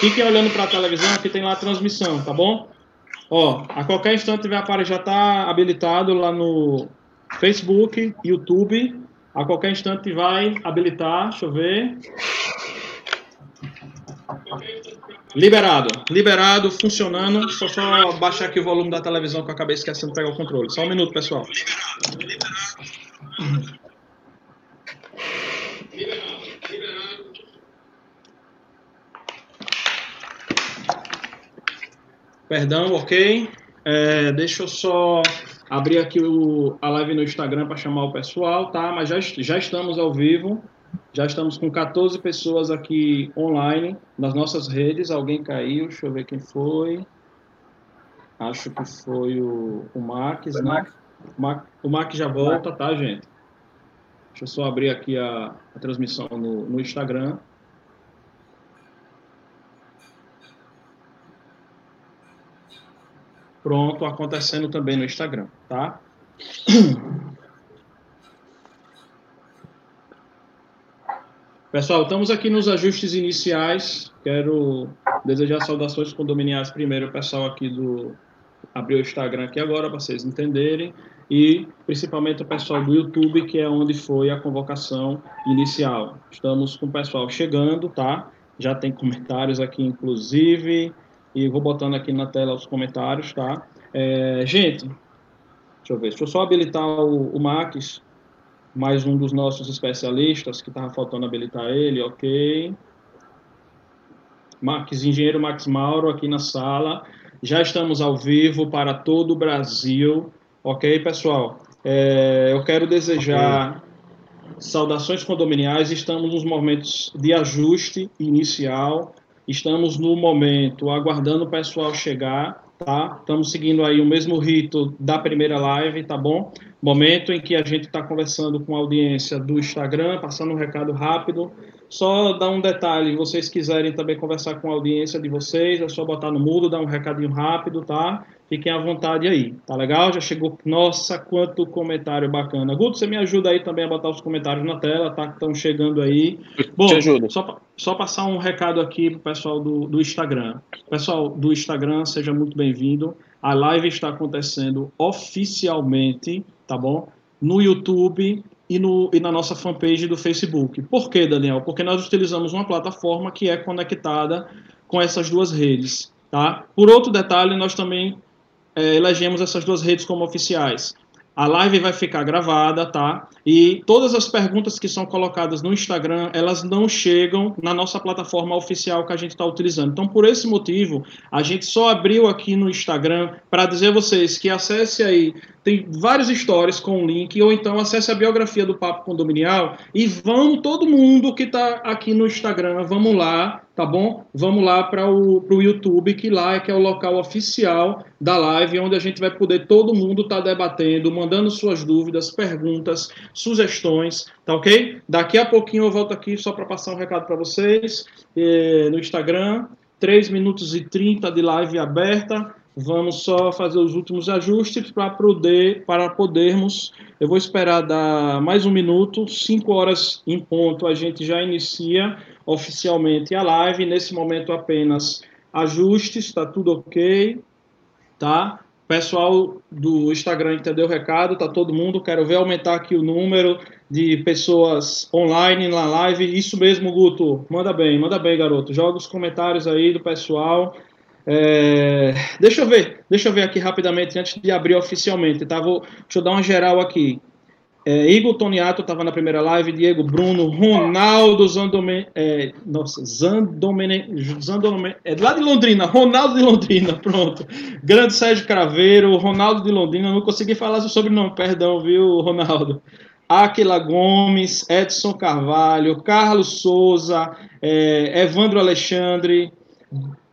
Fiquem olhando para a televisão que tem lá a transmissão, tá bom? Ó, a qualquer instante vai aparecer, já está habilitado lá no Facebook, YouTube. A qualquer instante vai habilitar, deixa eu ver. Liberado, liberado, funcionando. Eu só baixar aqui o volume da televisão que eu acabei esquecendo de pegar o controle. Só um minuto, pessoal. Liberado, liberado. Perdão, ok. É, deixa eu só abrir aqui o, a live no Instagram para chamar o pessoal, tá? Mas já, já estamos ao vivo. Já estamos com 14 pessoas aqui online nas nossas redes. Alguém caiu, deixa eu ver quem foi. Acho que foi o, o Max, né? Max. O Max já volta, tá, gente? Deixa eu só abrir aqui a, a transmissão no, no Instagram. Pronto, acontecendo também no Instagram, tá? Pessoal, estamos aqui nos ajustes iniciais. Quero desejar saudações condominiais primeiro, pessoal aqui do abriu o Instagram aqui agora para vocês entenderem e principalmente o pessoal do YouTube, que é onde foi a convocação inicial. Estamos com o pessoal chegando, tá? Já tem comentários aqui, inclusive e vou botando aqui na tela os comentários, tá? É, gente, deixa eu ver, deixa eu só habilitar o, o Max, mais um dos nossos especialistas, que estava faltando habilitar ele, ok. Max, engenheiro Max Mauro aqui na sala. Já estamos ao vivo para todo o Brasil, ok, pessoal? É, eu quero desejar okay. saudações condominiais. Estamos nos momentos de ajuste inicial Estamos no momento aguardando o pessoal chegar, tá? Estamos seguindo aí o mesmo rito da primeira live, tá bom? Momento em que a gente está conversando com a audiência do Instagram, passando um recado rápido. Só dar um detalhe, vocês quiserem também conversar com a audiência de vocês, é só botar no mudo, dar um recadinho rápido, tá? Fiquem à vontade aí, tá legal? Já chegou. Nossa, quanto comentário bacana. Guto, você me ajuda aí também a botar os comentários na tela, tá? Que estão chegando aí. Bom, Te ajudo. Só, só passar um recado aqui pro pessoal do, do Instagram. Pessoal do Instagram, seja muito bem-vindo. A live está acontecendo oficialmente, tá bom? No YouTube e, no, e na nossa fanpage do Facebook. Por quê, Daniel? Porque nós utilizamos uma plataforma que é conectada com essas duas redes. Tá? Por outro detalhe, nós também é, elegemos essas duas redes como oficiais. A live vai ficar gravada, tá? E todas as perguntas que são colocadas no Instagram, elas não chegam na nossa plataforma oficial que a gente está utilizando. Então, por esse motivo, a gente só abriu aqui no Instagram para dizer a vocês que acesse aí, tem vários stories com o link, ou então acesse a biografia do Papo Condominial e vão todo mundo que está aqui no Instagram, vamos lá, tá bom? Vamos lá para o YouTube, que lá é que é o local oficial da live, onde a gente vai poder todo mundo estar tá debatendo, mandando suas dúvidas, perguntas, sugestões, tá ok? Daqui a pouquinho eu volto aqui só para passar um recado para vocês eh, no Instagram, 3 minutos e 30 de live aberta. Vamos só fazer os últimos ajustes para poder, para podermos. Eu vou esperar dar mais um minuto, 5 horas em ponto, a gente já inicia oficialmente a live. Nesse momento apenas ajustes, está tudo ok, tá? Pessoal do Instagram entendeu o recado, tá todo mundo. Quero ver aumentar aqui o número de pessoas online na live. Isso mesmo, Guto. Manda bem, manda bem, garoto. Joga os comentários aí do pessoal. É... Deixa eu ver, deixa eu ver aqui rapidamente antes de abrir oficialmente, tá? Vou, deixa eu dar uma geral aqui. É, Igor Toniato estava na primeira live, Diego Bruno, Ronaldo Zandomene, é, nossa, Zandomene, Zandomene, é lá de Londrina, Ronaldo de Londrina, pronto. Grande Sérgio Craveiro, Ronaldo de Londrina, não consegui falar seu sobrenome, perdão, viu, Ronaldo. Aquila Gomes, Edson Carvalho, Carlos Souza, é, Evandro Alexandre,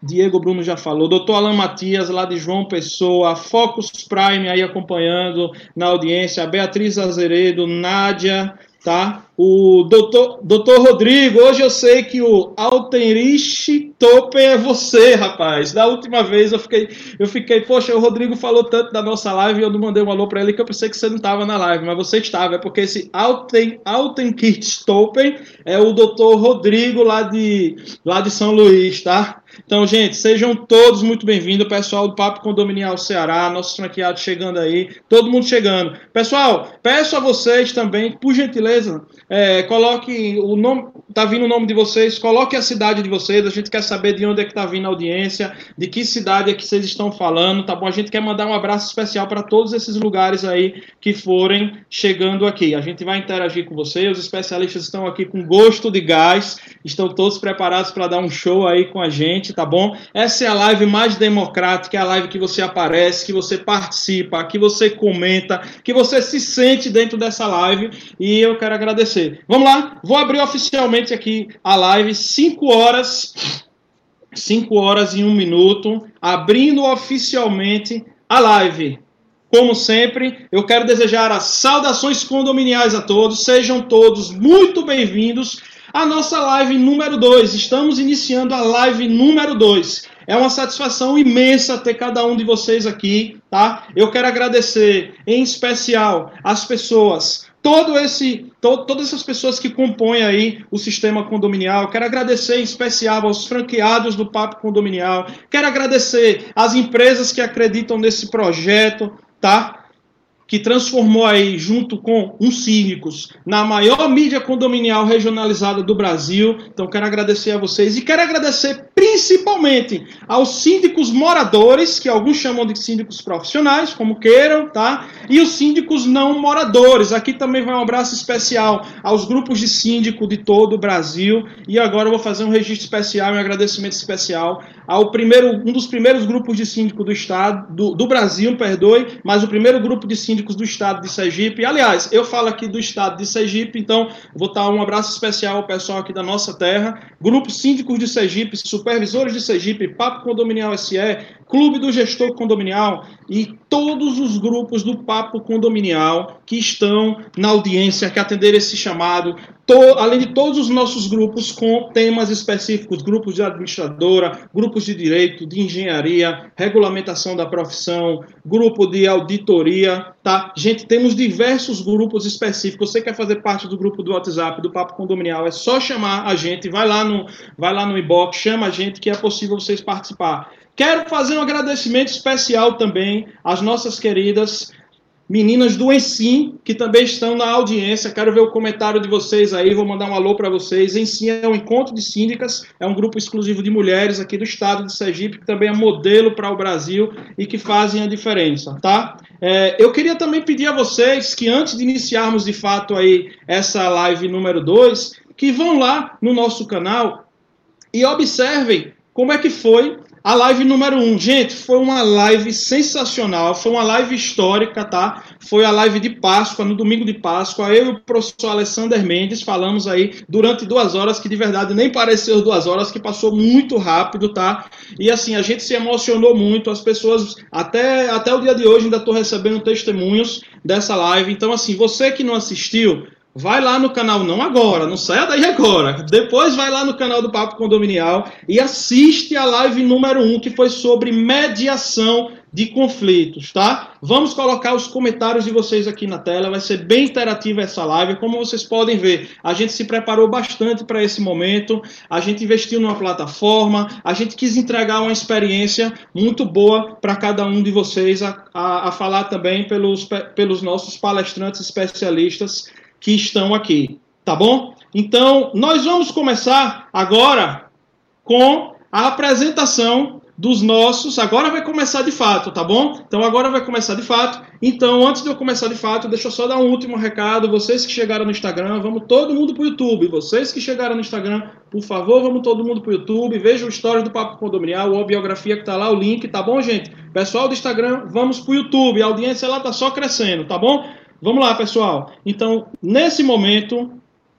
Diego Bruno já falou, doutor Alan Matias, lá de João Pessoa, Focus Prime aí acompanhando na audiência, Beatriz Azeredo, Nádia, tá? O doutor, doutor Rodrigo, hoje eu sei que o Altenrich Topen é você, rapaz. Da última vez eu fiquei, eu fiquei, poxa, o Rodrigo falou tanto da nossa live e eu não mandei um alô para ele que eu pensei que você não estava na live, mas você estava, é porque esse Alten, Altenkirch Topen é o doutor Rodrigo lá de, lá de São Luís, tá? Então, gente, sejam todos muito bem-vindos, pessoal do Papo Condominial Ceará, nossos franqueados chegando aí, todo mundo chegando. Pessoal, peço a vocês também, por gentileza, é, coloque o nome, tá vindo o nome de vocês, coloque a cidade de vocês, a gente quer saber de onde é que tá vindo a audiência, de que cidade é que vocês estão falando, tá bom? A gente quer mandar um abraço especial para todos esses lugares aí que forem chegando aqui. A gente vai interagir com vocês, os especialistas estão aqui com gosto de gás, estão todos preparados para dar um show aí com a gente, tá bom? Essa é a live mais democrática, é a live que você aparece, que você participa, que você comenta, que você se sente dentro dessa live e eu quero agradecer. Vamos lá, vou abrir oficialmente aqui a live, 5 horas, 5 horas e 1 um minuto, abrindo oficialmente a live. Como sempre, eu quero desejar as saudações condominiais a todos, sejam todos muito bem-vindos à nossa live número 2. Estamos iniciando a live número 2. É uma satisfação imensa ter cada um de vocês aqui, tá? Eu quero agradecer em especial as pessoas todo esse, to, todas essas pessoas que compõem aí o sistema condominial. Quero agradecer em especial aos franqueados do Papo Condominial. Quero agradecer às empresas que acreditam nesse projeto, tá? Que transformou aí, junto com uns síndicos, na maior mídia condominial regionalizada do Brasil. Então, quero agradecer a vocês e quero agradecer principalmente aos síndicos moradores, que alguns chamam de síndicos profissionais, como queiram, tá? E os síndicos não moradores. Aqui também vai um abraço especial aos grupos de síndico de todo o Brasil. E agora eu vou fazer um registro especial, um agradecimento especial ao primeiro, um dos primeiros grupos de síndico do estado, do, do Brasil, perdoe, mas o primeiro grupo de síndicos do estado de Sergipe. Aliás, eu falo aqui do estado de Sergipe, então vou dar um abraço especial ao pessoal aqui da nossa terra. Grupo Síndicos de Sergipe, Supervisores de Sergipe, Papo Condominial SE, Clube do Gestor Condominial e todos os grupos do Papo Condominial que estão na audiência, que atenderam esse chamado, to, além de todos os nossos grupos com temas específicos, grupos de administradora, grupos de direito, de engenharia, regulamentação da profissão, grupo de auditoria, tá? Gente, temos diversos grupos específicos. Você quer fazer parte do grupo do WhatsApp do Papo Condominial, é só chamar a gente, vai lá no, vai lá no inbox, chama a gente que é possível vocês participar. Quero fazer um agradecimento especial também às nossas queridas meninas do Ensim, que também estão na audiência. Quero ver o comentário de vocês aí, vou mandar um alô para vocês. Ensim é um encontro de síndicas, é um grupo exclusivo de mulheres aqui do estado de Sergipe, que também é modelo para o Brasil e que fazem a diferença, tá? É, eu queria também pedir a vocês que antes de iniciarmos de fato aí essa live número 2, que vão lá no nosso canal e observem como é que foi a live número 1, um, gente, foi uma live sensacional, foi uma live histórica, tá? Foi a live de Páscoa, no domingo de Páscoa. Eu e o professor Alessander Mendes falamos aí durante duas horas, que de verdade nem pareceu duas horas, que passou muito rápido, tá? E assim, a gente se emocionou muito, as pessoas, até, até o dia de hoje, ainda estou recebendo testemunhos dessa live. Então, assim, você que não assistiu, Vai lá no canal, não agora, não saia daí agora. Depois vai lá no canal do Papo Condominial e assiste a live número 1, um, que foi sobre mediação de conflitos, tá? Vamos colocar os comentários de vocês aqui na tela, vai ser bem interativa essa live. Como vocês podem ver, a gente se preparou bastante para esse momento, a gente investiu numa plataforma, a gente quis entregar uma experiência muito boa para cada um de vocês, a, a, a falar também pelos, pelos nossos palestrantes especialistas que estão aqui, tá bom? Então, nós vamos começar agora com a apresentação dos nossos. Agora vai começar de fato, tá bom? Então agora vai começar de fato. Então, antes de eu começar de fato, deixa eu só dar um último recado. Vocês que chegaram no Instagram, vamos todo mundo pro YouTube. Vocês que chegaram no Instagram, por favor, vamos todo mundo pro YouTube. Veja o story do Papo Condominial, a biografia que tá lá, o link, tá bom, gente? Pessoal do Instagram, vamos pro YouTube. A audiência lá tá só crescendo, tá bom? Vamos lá, pessoal. Então, nesse momento,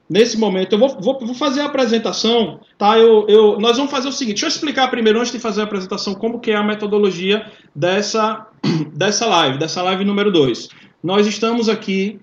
nesse momento, eu vou, vou, vou, fazer a apresentação, tá? Eu, eu, nós vamos fazer o seguinte, deixa eu explicar primeiro, antes de fazer a apresentação, como que é a metodologia dessa, dessa live, dessa live número 2. Nós estamos aqui,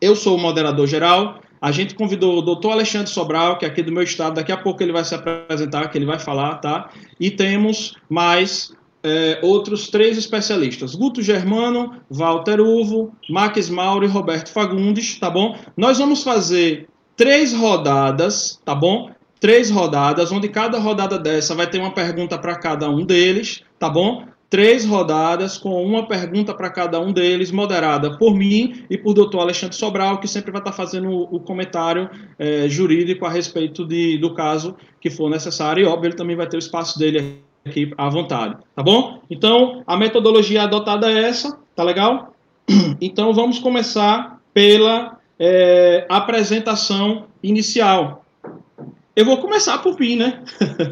eu sou o moderador geral, a gente convidou o doutor Alexandre Sobral, que é aqui do meu estado, daqui a pouco ele vai se apresentar, que ele vai falar, tá? E temos mais é, outros três especialistas: Guto Germano, Walter Uvo, Max Mauro e Roberto Fagundes, tá bom? Nós vamos fazer três rodadas, tá bom? três rodadas, onde cada rodada dessa vai ter uma pergunta para cada um deles, tá bom? Três rodadas com uma pergunta para cada um deles, moderada por mim e por doutor Alexandre Sobral, que sempre vai estar fazendo o comentário é, jurídico a respeito de, do caso que for necessário. E, óbvio, ele também vai ter o espaço dele aqui à vontade, tá bom? Então, a metodologia adotada é essa, tá legal? Então, vamos começar pela é, apresentação inicial. Eu vou começar por mim, né?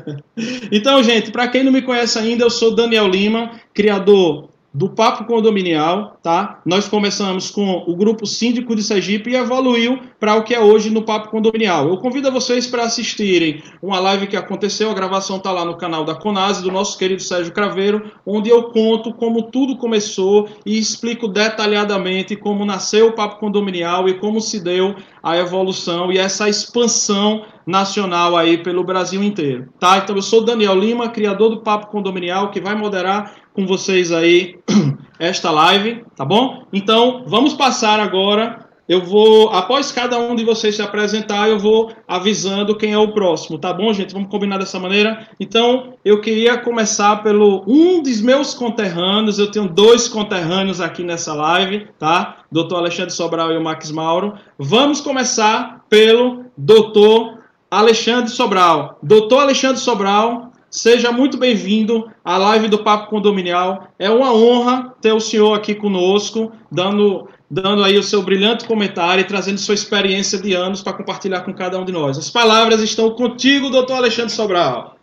então, gente, para quem não me conhece ainda, eu sou Daniel Lima, criador do Papo Condominial, tá? Nós começamos com o grupo Síndico de Sergipe e evoluiu para o que é hoje no Papo Condominial. Eu convido vocês para assistirem uma live que aconteceu, a gravação está lá no canal da Conase, do nosso querido Sérgio Craveiro, onde eu conto como tudo começou e explico detalhadamente como nasceu o Papo Condominial e como se deu a evolução e essa expansão nacional aí pelo Brasil inteiro, tá? Então eu sou Daniel Lima, criador do Papo Condominial, que vai moderar com vocês aí esta live, tá bom? Então, vamos passar agora. Eu vou, após cada um de vocês se apresentar, eu vou avisando quem é o próximo, tá bom, gente? Vamos combinar dessa maneira? Então, eu queria começar pelo um dos meus conterrâneos. Eu tenho dois conterrâneos aqui nessa live, tá? Doutor Alexandre Sobral e o Max Mauro. Vamos começar pelo doutor Alexandre Sobral. Doutor Alexandre Sobral Seja muito bem-vindo à live do Papo Condominial. É uma honra ter o senhor aqui conosco, dando, dando aí o seu brilhante comentário e trazendo sua experiência de anos para compartilhar com cada um de nós. As palavras estão contigo, doutor Alexandre Sobral.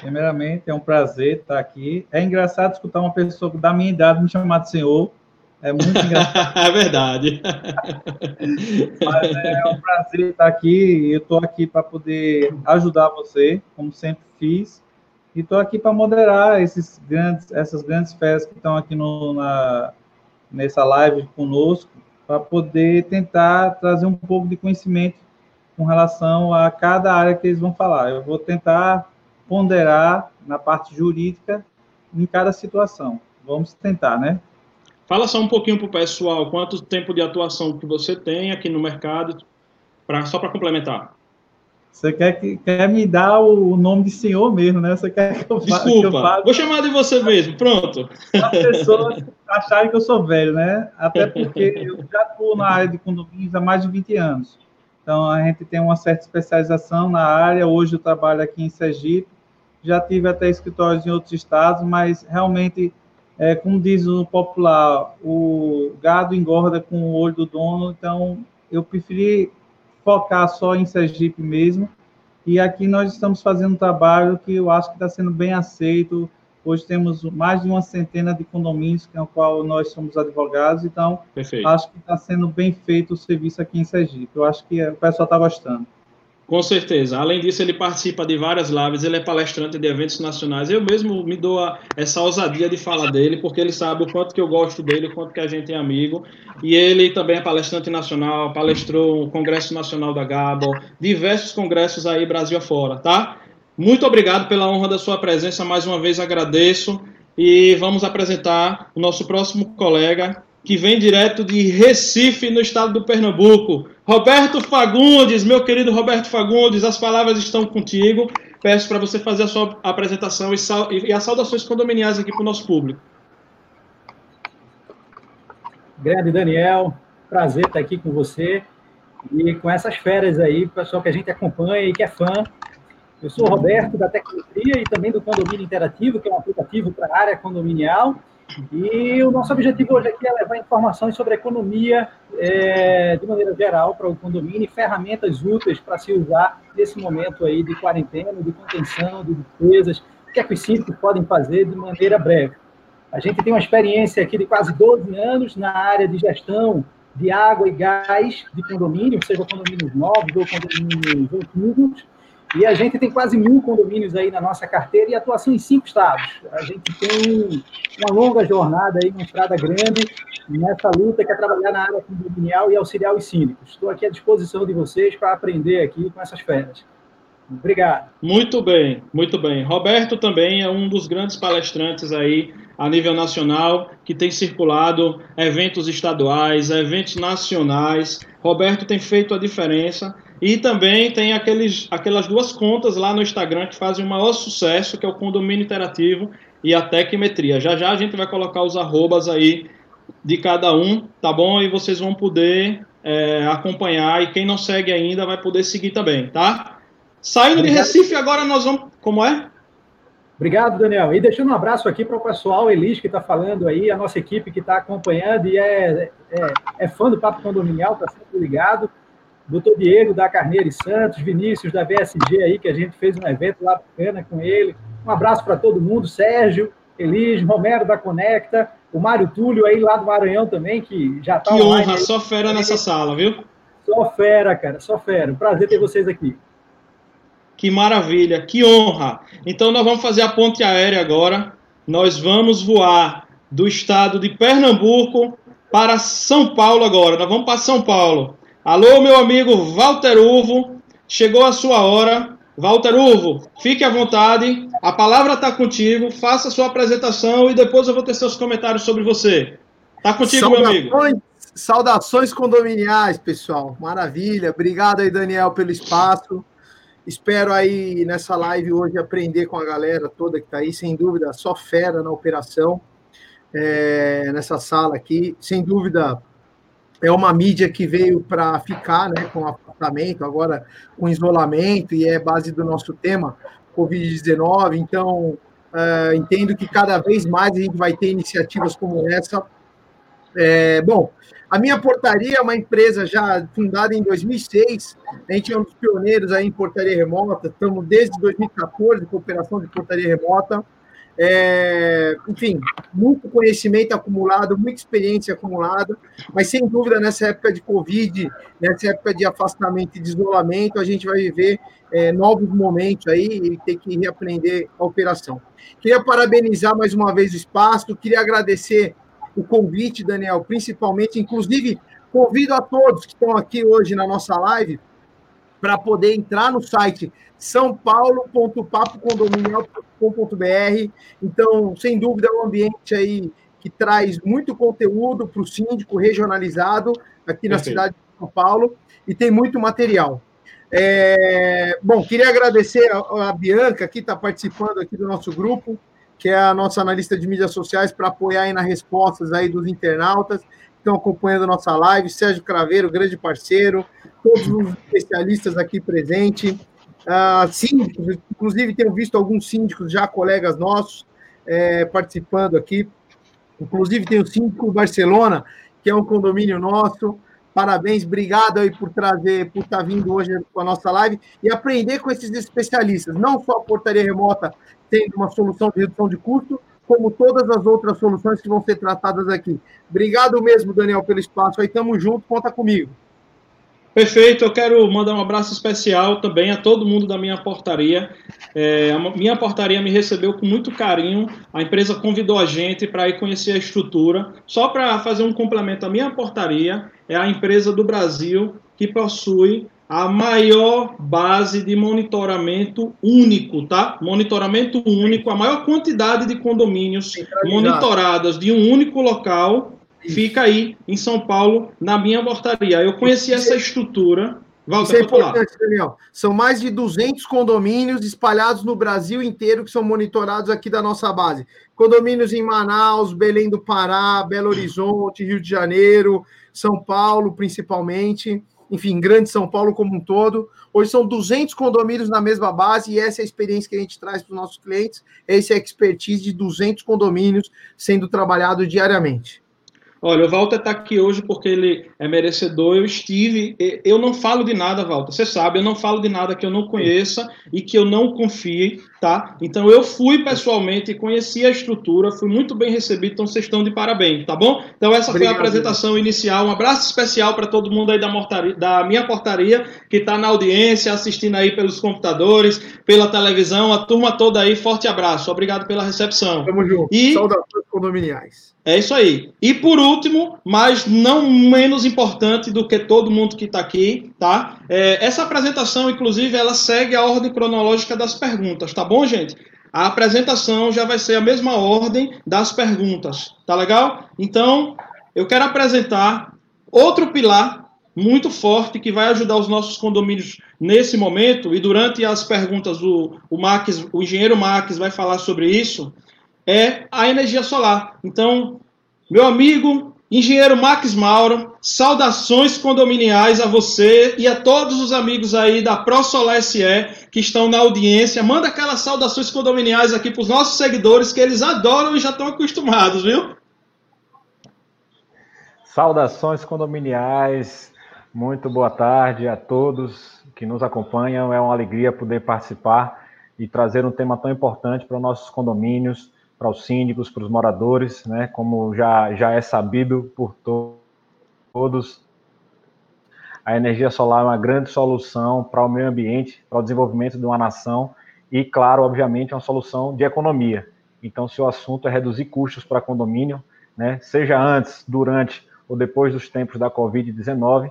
Primeiramente, é um prazer estar aqui. É engraçado escutar uma pessoa da minha idade me chamar de senhor. É muito engraçado. é verdade. Mas é um prazer estar aqui. Eu estou aqui para poder ajudar você, como sempre fiz. E estou aqui para moderar esses grandes, essas grandes festas que estão aqui no, na, nessa live conosco, para poder tentar trazer um pouco de conhecimento com relação a cada área que eles vão falar. Eu vou tentar ponderar na parte jurídica em cada situação. Vamos tentar, né? Fala só um pouquinho para o pessoal quanto tempo de atuação que você tem aqui no mercado, pra, só para complementar. Você quer, que, quer me dar o nome de senhor mesmo, né? Você quer que eu faça? Desculpa, vou chamar de você mesmo, pronto. As pessoas acharem que eu sou velho, né? Até porque eu já estou na área de condomínios há mais de 20 anos. Então, a gente tem uma certa especialização na área. Hoje eu trabalho aqui em Sergipe. Já tive até escritórios em outros estados, mas realmente, é, como diz o popular, o gado engorda com o olho do dono. Então, eu preferi focar só em Sergipe mesmo. E aqui nós estamos fazendo um trabalho que eu acho que está sendo bem aceito. Hoje temos mais de uma centena de condomínios, com o qual nós somos advogados, então Perfeito. acho que está sendo bem feito o serviço aqui em Sergipe. Eu acho que o pessoal está gostando. Com certeza. Além disso, ele participa de várias lives, ele é palestrante de eventos nacionais. Eu mesmo me dou a, essa ousadia de falar dele, porque ele sabe o quanto que eu gosto dele, o quanto que a gente é amigo. E ele também é palestrante nacional, palestrou o Congresso Nacional da Gabo, diversos congressos aí Brasil afora, tá? Muito obrigado pela honra da sua presença, mais uma vez agradeço. E vamos apresentar o nosso próximo colega, que vem direto de Recife, no estado do Pernambuco. Roberto Fagundes, meu querido Roberto Fagundes, as palavras estão contigo. Peço para você fazer a sua apresentação e, sal, e as saudações condominiais aqui para o nosso público. Grande Daniel, prazer estar aqui com você e com essas férias aí, pessoal que a gente acompanha e que é fã. Eu sou o Roberto da Tecnologia e também do Condomínio Interativo, que é um aplicativo para a área condominial. E o nosso objetivo hoje aqui é levar informações sobre economia é, de maneira geral para o condomínio e ferramentas úteis para se usar nesse momento aí de quarentena, de contenção, de despesas, o que é que os síndicos podem fazer de maneira breve. A gente tem uma experiência aqui de quase 12 anos na área de gestão de água e gás de condomínio, seja condomínios novos ou condomínios antigos, e a gente tem quase mil condomínios aí na nossa carteira e atuação em cinco estados. A gente tem uma longa jornada aí, uma estrada grande nessa luta que é trabalhar na área condominial e auxiliar os síndicos. Estou aqui à disposição de vocês para aprender aqui com essas férias. Obrigado. Muito bem, muito bem. Roberto também é um dos grandes palestrantes aí a nível nacional que tem circulado eventos estaduais, eventos nacionais. Roberto tem feito a diferença E também tem aqueles, aquelas duas contas lá no Instagram que fazem o maior sucesso, que é o Condomínio Interativo e a Tecmetria. Já já a gente vai colocar os arrobas aí de cada um, tá bom? E vocês vão poder é, acompanhar e quem não segue ainda vai poder seguir também, tá? Saindo Obrigado. de Recife, agora nós vamos. Como é? Obrigado, Daniel. E deixando um abraço aqui para o pessoal, Elis, que está falando aí, a nossa equipe que está acompanhando e é, é, é, fã do Papo Condominial, está sempre ligado. Doutor Diego da Carneiro e Santos, Vinícius da VSG aí, que a gente fez um evento lá bacana com ele. Um abraço para todo mundo, Sérgio, Elis, Romero da Conecta, o Mário Túlio aí lá do Maranhão também, que já está Que honra, aí. só fera nessa sala, viu? Só fera, cara, só fera. Um prazer ter vocês aqui. Que maravilha, que honra. Então nós vamos fazer a ponte aérea agora. Nós vamos voar do estado de Pernambuco para São Paulo agora. Nós vamos para São Paulo. Alô, meu amigo Walter Uvo. Chegou a sua hora. Walter Uvo, fique à vontade. A palavra está contigo. Faça a sua apresentação e depois eu vou ter seus comentários sobre você. Está contigo, saudações, meu amigo. Saudações condominiais, pessoal. Maravilha. Obrigado aí, Daniel, pelo espaço. Espero aí nessa live hoje aprender com a galera toda que está aí, sem dúvida, só fera na operação, é, nessa sala aqui. Sem dúvida, é uma mídia que veio para ficar, né, com apartamento, agora com isolamento, e é base do nosso tema, Covid-19. Então, é, entendo que cada vez mais a gente vai ter iniciativas como essa. É, bom, a minha portaria é uma empresa já fundada em 2006. A gente é um dos pioneiros aí em portaria remota. Estamos desde 2014 com operação de portaria remota. É, enfim, muito conhecimento acumulado, muita experiência acumulada, mas sem dúvida nessa época de Covid, nessa época de afastamento e de isolamento, a gente vai viver é, novos momentos aí e ter que reaprender a operação. Queria parabenizar mais uma vez o espaço, queria agradecer o convite, Daniel, principalmente, inclusive, convido a todos que estão aqui hoje na nossa live para poder entrar no site sãopaulo.papocondominial.com.br. Então, sem dúvida, é um ambiente aí que traz muito conteúdo para o síndico regionalizado aqui na cidade de São Paulo e tem muito material. É, bom, queria agradecer a, a Bianca que está participando aqui do nosso grupo que é a nossa analista de mídias sociais, para apoiar aí nas respostas aí dos internautas que estão acompanhando a nossa live, Sérgio Craveiro, grande parceiro, todos os especialistas aqui presentes, uh, síndicos, inclusive tenho visto alguns síndicos já, colegas nossos, é, participando aqui, inclusive tem o síndico Barcelona, que é um condomínio nosso, Parabéns, obrigado aí por trazer, por estar vindo hoje com a nossa live e aprender com esses especialistas. Não só a portaria remota tendo uma solução de redução de custo, como todas as outras soluções que vão ser tratadas aqui. Obrigado mesmo, Daniel, pelo espaço. Aí estamos juntos, conta comigo. Perfeito, eu quero mandar um abraço especial também a todo mundo da minha portaria. É, a minha portaria me recebeu com muito carinho. A empresa convidou a gente para ir conhecer a estrutura. Só para fazer um complemento, a minha portaria é a empresa do Brasil que possui a maior base de monitoramento único, tá? Monitoramento único, a maior quantidade de condomínios monitorados de um único local fica aí em São Paulo, na minha portaria. Eu conheci essa estrutura. Walter, Isso é importante, Daniel. São mais de 200 condomínios espalhados no Brasil inteiro que são monitorados aqui da nossa base. Condomínios em Manaus, Belém do Pará, Belo Horizonte, Rio de Janeiro, São Paulo, principalmente enfim, Grande São Paulo como um todo. Hoje são 200 condomínios na mesma base e essa é a experiência que a gente traz para os nossos clientes. Essa é a expertise de 200 condomínios sendo trabalhado diariamente. Olha, o Walter está aqui hoje porque ele é merecedor. Eu estive. Eu não falo de nada, Walter. Você sabe, eu não falo de nada que eu não conheça e que eu não confie, tá? Então eu fui pessoalmente e conheci a estrutura, fui muito bem recebido, então vocês estão de parabéns, tá bom? Então essa Obrigado, foi a apresentação inicial. Um abraço especial para todo mundo aí da, mortaria, da minha portaria que está na audiência, assistindo aí pelos computadores, pela televisão, a turma toda aí. Forte abraço. Obrigado pela recepção. Tamo junto. E... Saudações condominiais. É isso aí. E por último, mas não menos importante do que todo mundo que está aqui, tá? É, essa apresentação, inclusive, ela segue a ordem cronológica das perguntas, tá bom, gente? A apresentação já vai ser a mesma ordem das perguntas, tá legal? Então, eu quero apresentar outro pilar muito forte que vai ajudar os nossos condomínios nesse momento, e durante as perguntas o, o, Max, o engenheiro Max vai falar sobre isso, é a energia solar. Então, meu amigo, engenheiro Max Mauro, saudações condominiais a você e a todos os amigos aí da ProSolar SE que estão na audiência. Manda aquelas saudações condominiais aqui para os nossos seguidores que eles adoram e já estão acostumados, viu? Saudações condominiais, muito boa tarde a todos que nos acompanham. É uma alegria poder participar e trazer um tema tão importante para os nossos condomínios, para os síndicos, para os moradores, né? Como já, já é sabido por to todos, a energia solar é uma grande solução para o meio ambiente, para o desenvolvimento de uma nação e, claro, obviamente, é uma solução de economia. Então, se o assunto é reduzir custos para condomínio, né, seja antes, durante ou depois dos tempos da Covid-19,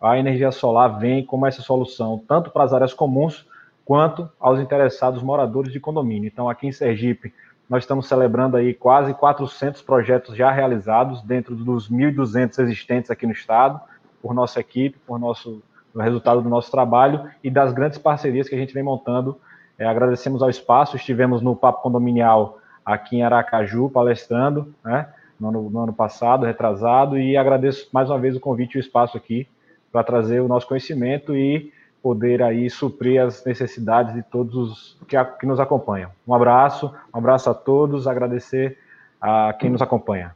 a energia solar vem como essa solução, tanto para as áreas comuns quanto aos interessados moradores de condomínio. Então, aqui em Sergipe, nós estamos celebrando aí quase 400 projetos já realizados dentro dos 1.200 existentes aqui no estado, por nossa equipe, por nosso resultado do nosso trabalho e das grandes parcerias que a gente vem montando. É, agradecemos ao espaço, estivemos no Papo Condominial aqui em Aracaju, palestrando, né? no ano, no ano passado, retrasado, e agradeço mais uma vez o convite e o espaço aqui para trazer o nosso conhecimento e poder aí suprir as necessidades de todos os que, a, que nos acompanham. Um abraço, um abraço a todos, agradecer a quem nos acompanha.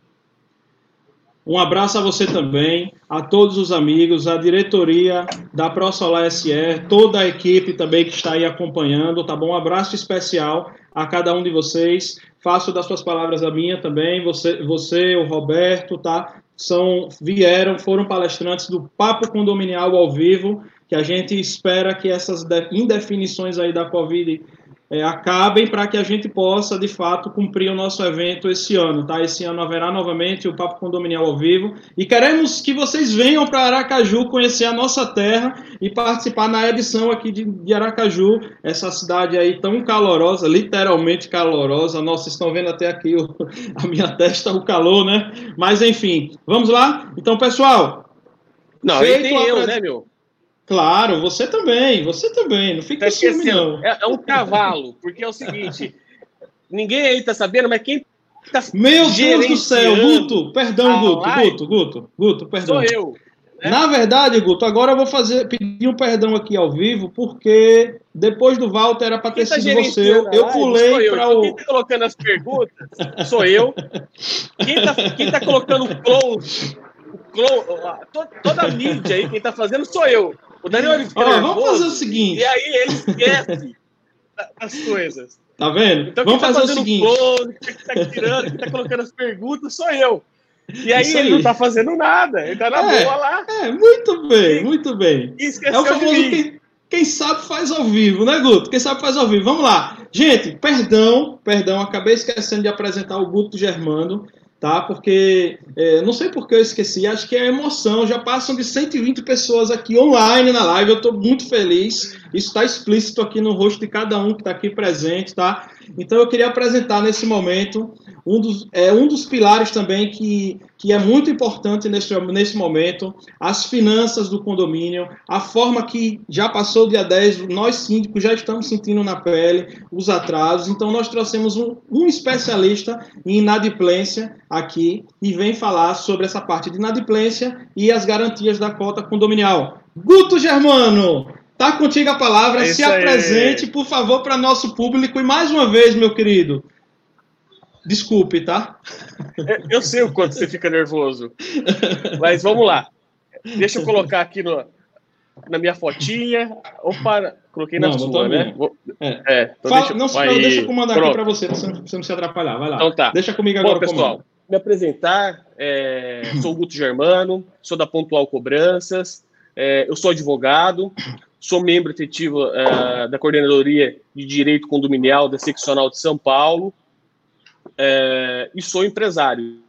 Um abraço a você também, a todos os amigos, a diretoria da ProSolar SE, toda a equipe também que está aí acompanhando, tá bom? Um abraço especial a cada um de vocês. Faço das suas palavras a minha também. Você, você, o Roberto, tá? São vieram, foram palestrantes do Papo Condominial ao vivo, que a gente espera que essas indefinições aí da Covid é, acabem para que a gente possa, de fato, cumprir o nosso evento esse ano, tá? Esse ano haverá novamente o Papo Condominial ao vivo e queremos que vocês venham para Aracaju conhecer a nossa terra e participar na edição aqui de, de, Aracaju, essa cidade aí tão calorosa, literalmente calorosa. Nossa, estão vendo até aqui o, a minha testa, o calor, né? Mas enfim, vamos lá? Então, pessoal. Não, aí tem eu, né, meu? Claro, você também, você também. Não fica assim, não. É, é, um cavalo, porque é o seguinte: ninguém aí tá sabendo, mas quem tá. Meu Deus do céu, Guto, perdão, Guto, live, Guto, Guto, Guto, perdão. Sou eu. Né? Na verdade, Guto, agora eu vou fazer, pedir um perdão aqui ao vivo, porque depois do Walter era para ter tá sido você. Eu, eu pulei para o. Quem está colocando as perguntas sou eu. Quem está tá colocando o close, o close toda a mídia aí, quem está fazendo sou eu. O Daniel ele nervoso, vamos fazer o seguinte. E aí ele esquece as coisas. Tá vendo? Então, vamos tá fazer o seguinte. Clone, quem tá tirando, quem tá colocando as perguntas sou eu. E aí, aí, ele não tá fazendo nada, ele tá na é, boa lá. É, muito bem, e, muito bem. é o famoso quem, quem, sabe faz ao vivo, né, Guto? Quem sabe faz ao vivo. Vamos lá. Gente, perdão, perdão, acabei esquecendo de apresentar o Guto Germano tá? Porque é, não sei por que eu esqueci, acho que é emoção. Já passam de 120 pessoas aqui online na live, eu estou muito feliz. Isso está explícito aqui no rosto de cada um que está aqui presente, tá? Então eu queria apresentar nesse momento um dos, é, um dos pilares também que, que é muito importante nesse, nesse momento, as finanças do condomínio, a forma que já passou o dia 10, nós síndicos já estamos sentindo na pele os atrasos, então nós trouxemos um, um especialista em inadimplência aqui e vem falar sobre essa parte de inadimplência e as garantias da cota condominial. Guto Germano, Tá contigo a palavra. É Se apresente, aí. por favor, para nosso público. E mais uma vez, meu querido, desculpe, tá? É, eu sei o quanto você fica nervoso. Mas vamos lá. Deixa eu colocar aqui no, na minha fotinha. Opa, coloquei na não, sua, né? Vou, é. é então Fala, deixa, não, aí, deixa eu comandar pronto. aqui para você, pra você não se atrapalhar. Vai lá. Então tá. Deixa comigo agora, Bom, pessoal. Me apresentar, é, sou o Guto Germano, sou da Pontual Cobranças, é, eu sou advogado, sou membro efetivo uh, da Coordenadoria de Direito Condominial da Seccional de São Paulo uh, e sou empresário.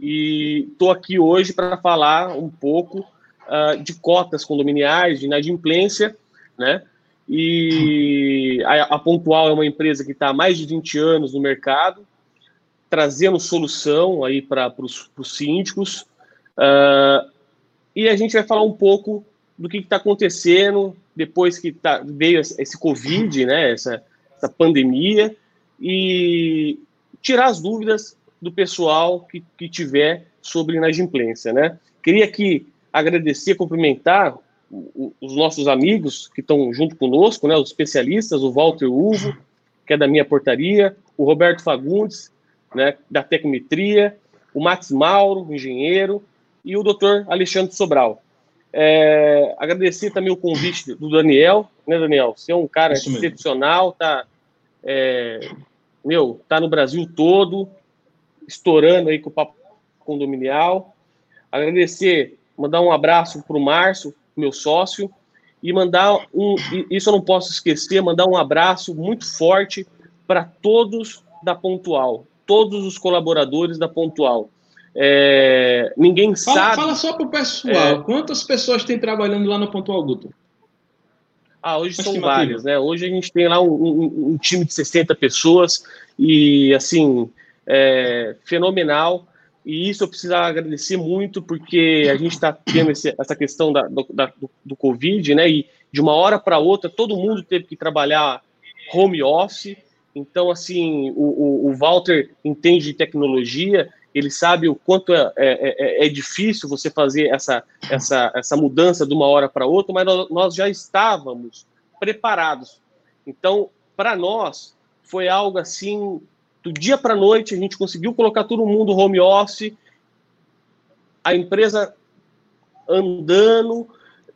E estou aqui hoje para falar um pouco uh, de cotas condominiais, de inadimplência, né? E a, a Pontual é uma empresa que está há mais de 20 anos no mercado, trazendo solução aí para os síndicos. Uh, e a gente vai falar um pouco do que está acontecendo depois que tá, veio esse Covid, né, essa, essa pandemia, e tirar as dúvidas do pessoal que, que tiver sobre inadimplência, né? Queria aqui agradecer, cumprimentar os nossos amigos que estão junto conosco, né, os especialistas, o Walter Uvo, que é da minha portaria, o Roberto Fagundes, né, da Tecnometria, o Max Mauro, engenheiro, e o doutor Alexandre Sobral. É, agradecer também o convite do Daniel, né, Daniel? Você é um cara Isso excepcional, mesmo. tá, é, meu, tá no Brasil todo, estourando aí com o papo condominial. Agradecer, mandar um abraço para o Márcio, meu sócio, e mandar um, isso eu não posso esquecer, mandar um abraço muito forte para todos da Pontual, todos os colaboradores da Pontual. É, ninguém fala, sabe. Fala só para o pessoal, é, quantas pessoas tem trabalhando lá no Pontual Guto? Ah, hoje são várias, né? Hoje a gente tem lá um, um, um, time de 60 pessoas e, assim, é, fenomenal. E isso eu preciso agradecer muito, porque a gente está tendo esse, essa questão da, do, da, do, do, Covid, né? E de uma hora para outra, todo mundo teve que trabalhar home office. Então, assim, o, o, o Walter entende de tecnologia, ele sabe o quanto é, é, é, é difícil você fazer essa, essa, essa mudança de uma hora para outra, mas nós já estávamos preparados. Então, para nós, foi algo assim do dia para a noite, a gente conseguiu colocar todo mundo home office, a empresa andando,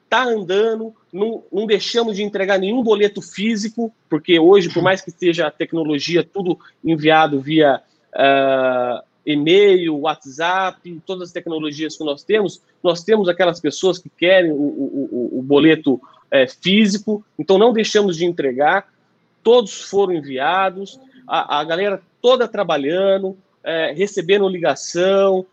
está andando, não, não deixamos de entregar nenhum boleto físico, porque hoje, por mais que seja a tecnologia tudo enviado via uh, e-mail, WhatsApp, todas as tecnologias que nós temos, nós temos aquelas pessoas que querem o, o, o boleto é, físico, então não deixamos de entregar, todos foram enviados, a, a galera toda trabalhando, é, recebendo ligação,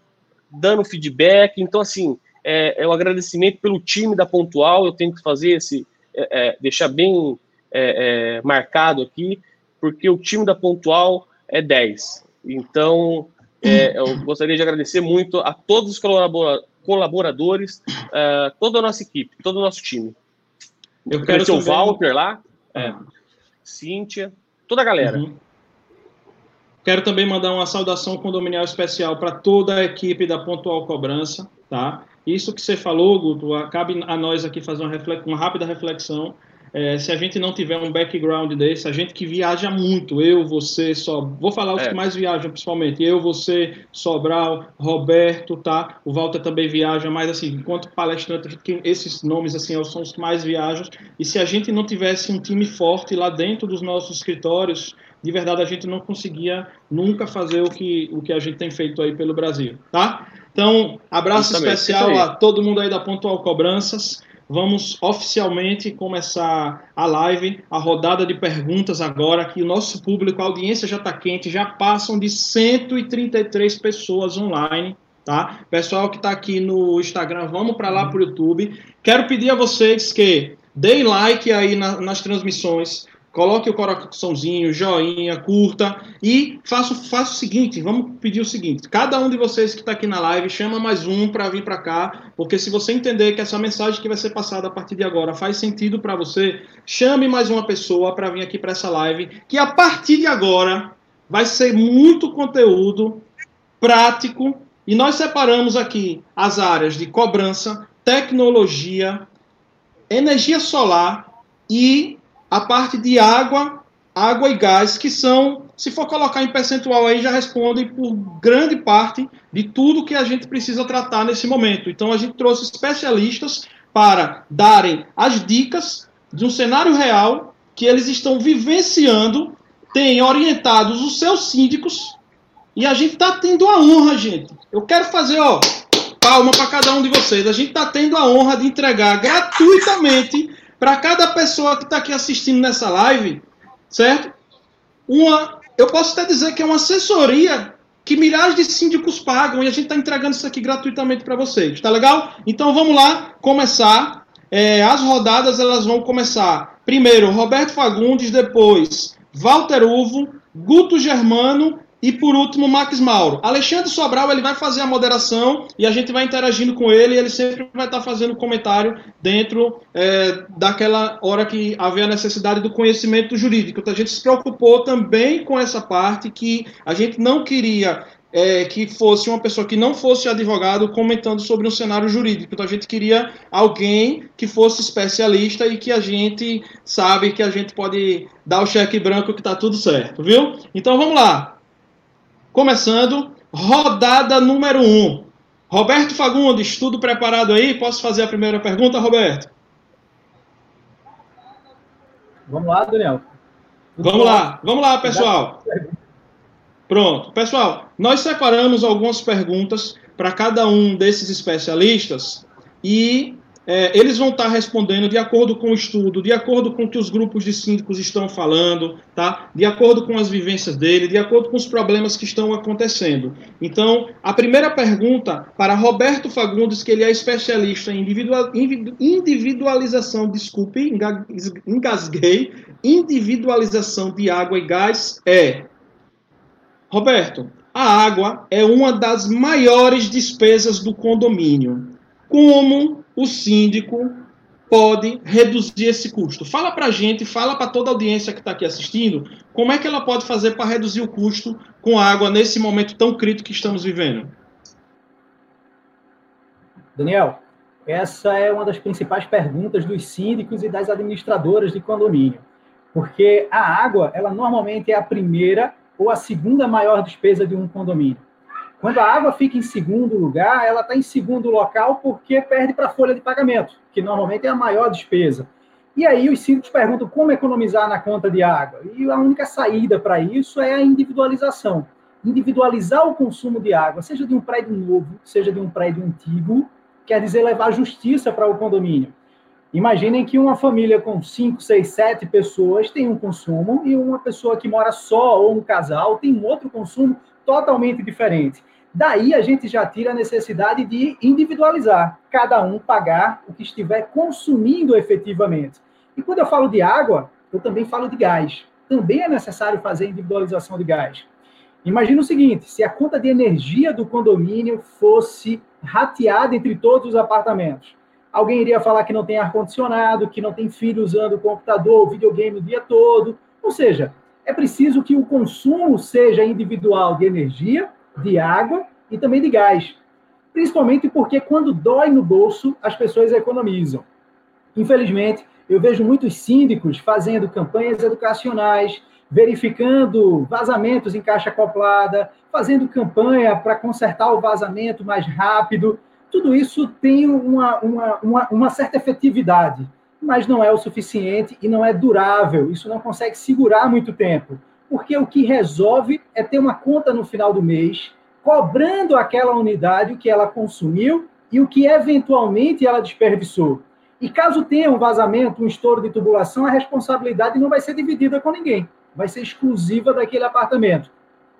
dando feedback. Então, assim, é, é um agradecimento pelo time da Pontual. Eu tenho que fazer esse, é, é deixar bem é, é, marcado aqui, porque o time da Pontual é 10. Então, eu gostaria de agradecer muito a todos os colaboradores, toda a nossa equipe, todo o nosso time. Eu quero o Walter lá, ah. Cíntia, toda a galera. Uhum. Quero também mandar uma saudação condominial especial para toda a equipe da Pontual Cobrança, tá? Isso que você falou, Guto, cabe a nós aqui fazer uma, uma rápida reflexão. É, se a gente não tiver um background desse, a gente que viaja muito, eu, você, só, vou falar os é. que mais viajam principalmente, eu, você, Sobral, Roberto, tá? O Walter também viaja, mas assim, enquanto palestrante, esses nomes assim são os que mais viajam. E se a gente não tivesse um time forte lá dentro dos nossos escritórios, de verdade a gente não conseguia nunca fazer o que, o que a gente tem feito aí pelo Brasil, tá? Então, abraço especial a todo mundo aí da Pontual Cobranças. Vamos oficialmente começar a live, a rodada de perguntas agora, que o nosso público, a audiência já está quente, já passam de 133 pessoas online, tá? Pessoal que está aqui no Instagram, vamos para lá para o YouTube. Quero pedir a vocês que deem like aí na, nas transmissões, Coloque o coraçãozinho, joinha, curta e faça, faça o seguinte, vamos pedir o seguinte, cada um de vocês que está aqui na live, chama mais um para vir para cá, porque se você entender que essa mensagem que vai ser passada a partir de agora faz sentido para você, chame mais uma pessoa para vir aqui para essa live, que a partir de agora vai ser muito conteúdo prático e nós separamos aqui as áreas de cobrança, tecnologia, energia solar e a parte de água, água e gás, que são, se for colocar em percentual aí, já respondem por grande parte de tudo que a gente precisa tratar nesse momento. Então a gente trouxe especialistas para darem as dicas de um cenário real que eles estão vivenciando, têm orientados os seus síndicos, e a gente está tendo a honra, gente. Eu quero fazer, ó, palma para cada um de vocês. A gente está tendo a honra de entregar gratuitamente para cada pessoa que está aqui assistindo nessa live, certo? Uma, eu posso até dizer que é uma assessoria que milhares de síndicos pagam e a gente está entregando isso aqui gratuitamente para vocês, tá legal? Então vamos lá começar. É, as rodadas elas vão começar. Primeiro, Roberto Fagundes, depois Walter Uvo, Guto Germano e por último, Max Mauro. Alexandre Sobral ele vai fazer a moderação e a gente vai interagindo com ele. E ele sempre vai estar fazendo comentário dentro é, daquela hora que haver a necessidade do conhecimento jurídico. Então a gente se preocupou também com essa parte que a gente não queria é, que fosse uma pessoa que não fosse advogado comentando sobre um cenário jurídico. Então a gente queria alguém que fosse especialista e que a gente sabe que a gente pode dar o cheque branco que está tudo certo, viu? Então vamos lá. Começando, rodada número 1. Um. Roberto Fagundes, tudo preparado aí? Posso fazer a primeira pergunta, Roberto? Vamos lá, Daniel. Tudo vamos bom? lá, vamos lá, pessoal. Pronto. Pessoal, nós separamos algumas perguntas para cada um desses especialistas e é, eles vão estar respondendo de acordo com o estudo, de acordo com o que os grupos de síndicos estão falando, tá? de acordo com as vivências dele, de acordo com os problemas que estão acontecendo. Então, a primeira pergunta para Roberto Fagundes, que ele é especialista em individualização, desculpe, engasguei, individualização de água e gás é: Roberto, a água é uma das maiores despesas do condomínio. Como o síndico pode reduzir esse custo? Fala para a gente, fala para toda a audiência que está aqui assistindo, como é que ela pode fazer para reduzir o custo com água nesse momento tão crítico que estamos vivendo? Daniel, essa é uma das principais perguntas dos síndicos e das administradoras de condomínio, porque a água, ela normalmente é a primeira ou a segunda maior despesa de um condomínio. Quando a água fica em segundo lugar, ela está em segundo local porque perde para a folha de pagamento, que normalmente é a maior despesa. E aí os síndicos perguntam como economizar na conta de água. E a única saída para isso é a individualização. Individualizar o consumo de água, seja de um prédio novo, seja de um prédio antigo, quer dizer levar justiça para o condomínio. Imaginem que uma família com 5, 6, 7 pessoas tem um consumo e uma pessoa que mora só ou um casal tem um outro consumo totalmente diferente. Daí a gente já tira a necessidade de individualizar, cada um pagar o que estiver consumindo efetivamente. E quando eu falo de água, eu também falo de gás. Também é necessário fazer individualização de gás. Imagina o seguinte: se a conta de energia do condomínio fosse rateada entre todos os apartamentos, alguém iria falar que não tem ar-condicionado, que não tem filho usando o computador, o videogame o dia todo. Ou seja, é preciso que o consumo seja individual de energia de água e também de gás. Principalmente porque quando dói no bolso, as pessoas economizam. Infelizmente, eu vejo muitos síndicos fazendo campanhas educacionais, verificando vazamentos em caixa acoplada, fazendo campanha para consertar o vazamento mais rápido. Tudo isso tem uma, uma, uma, uma certa efetividade, mas não é o suficiente e não é durável. Isso não consegue segurar muito tempo, porque o que resolve é ter uma conta no final do mês cobrando aquela unidade o que ela consumiu e o que eventualmente ela desperdiçou. E caso tenha um vazamento, um estouro de tubulação, a responsabilidade não vai ser dividida com ninguém, vai ser exclusiva daquele apartamento.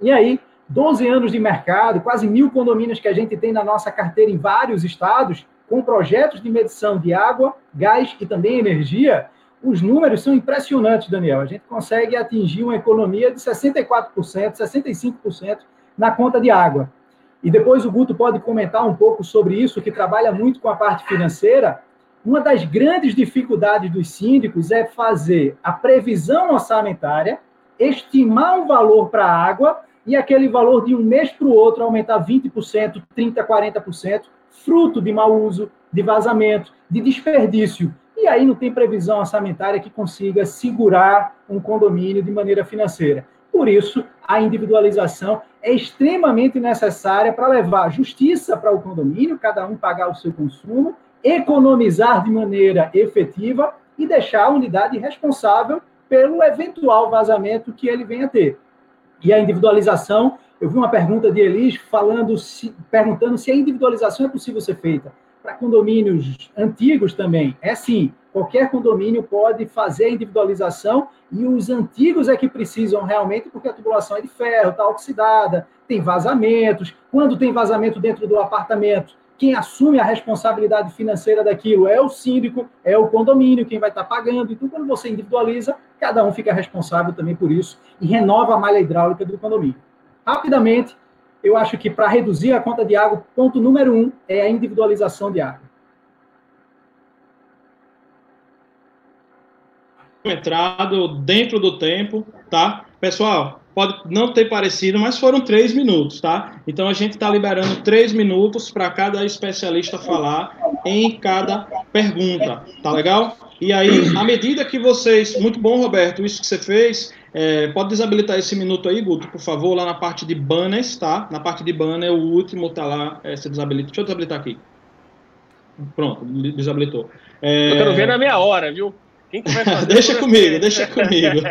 E aí, 12 anos de mercado, quase mil condomínios que a gente tem na nossa carteira em vários estados, com projetos de medição de água, gás e também energia, os números são impressionantes, Daniel. A gente consegue atingir uma economia de 64%, 65% na conta de água. E depois o Guto pode comentar um pouco sobre isso, que trabalha muito com a parte financeira. Uma das grandes dificuldades dos síndicos é fazer a previsão orçamentária, estimar um valor para a água e aquele valor de um mês para o outro aumentar 20%, 30%, 40%, fruto de mau uso, de vazamento, de desperdício. E aí não tem previsão orçamentária que consiga segurar um condomínio de maneira financeira. Por isso, a individualização é extremamente necessária para levar justiça para o condomínio, cada um pagar o seu consumo, economizar de maneira efetiva e deixar a unidade responsável pelo eventual vazamento que ele venha a ter. E a individualização, eu vi uma pergunta de Elis falando se, perguntando se a individualização é possível ser feita para condomínios antigos também. É sim, qualquer condomínio pode fazer a individualização e os antigos é que precisam realmente, porque a tubulação é de ferro, está oxidada, tem vazamentos. Quando tem vazamento dentro do apartamento, quem assume a responsabilidade financeira daquilo é o síndico, é o condomínio, quem vai estar tá pagando. Então, quando você individualiza, cada um fica responsável também por isso e renova a malha hidráulica do condomínio. rapidamente, eu acho que para reduzir a conta de água, ponto número um é a individualização de água. Entrado dentro do tempo, tá? Pessoal, pode não ter parecido, mas foram três minutos, tá? Então a gente está liberando três minutos para cada especialista falar em cada pergunta, tá legal? E aí, à medida que vocês. Muito bom, Roberto, isso que você fez. É, pode desabilitar esse minuto aí, Guto, por favor, lá na parte de banners, tá? Na parte de banner, o último tá lá, é, você desabilita. Deixa eu desabilitar aqui. Pronto, desabilitou. É... Eu quero ver na meia hora, viu? Quem que vai fazer? deixa comigo, deixa comigo.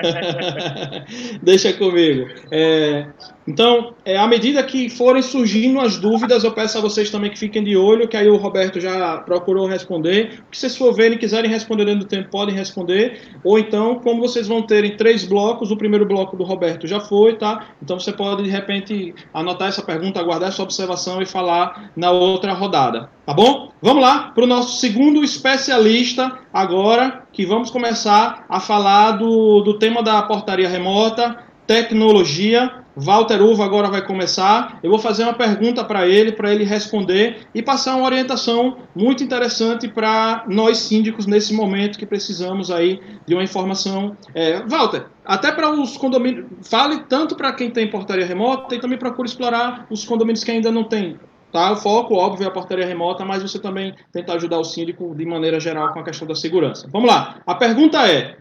deixa comigo. É, então, é, à medida que forem surgindo as dúvidas, eu peço a vocês também que fiquem de olho, que aí o Roberto já procurou responder. Se vocês for verem e quiserem responder dentro do tempo, podem responder. Ou então, como vocês vão ter em três blocos, o primeiro bloco do Roberto já foi, tá? Então você pode, de repente, anotar essa pergunta, aguardar essa observação e falar na outra rodada. Tá bom? Vamos lá para o nosso segundo especialista agora, que vamos começar a falar do, do tema da portaria remota, tecnologia Walter Uva agora vai começar. Eu vou fazer uma pergunta para ele, para ele responder e passar uma orientação muito interessante para nós síndicos nesse momento que precisamos aí de uma informação. É, Walter, até para os condomínios, fale tanto para quem tem portaria remota e também procure explorar os condomínios que ainda não têm. Tá? O foco, óbvio, é a portaria remota, mas você também tenta ajudar o síndico de maneira geral com a questão da segurança. Vamos lá. A pergunta é: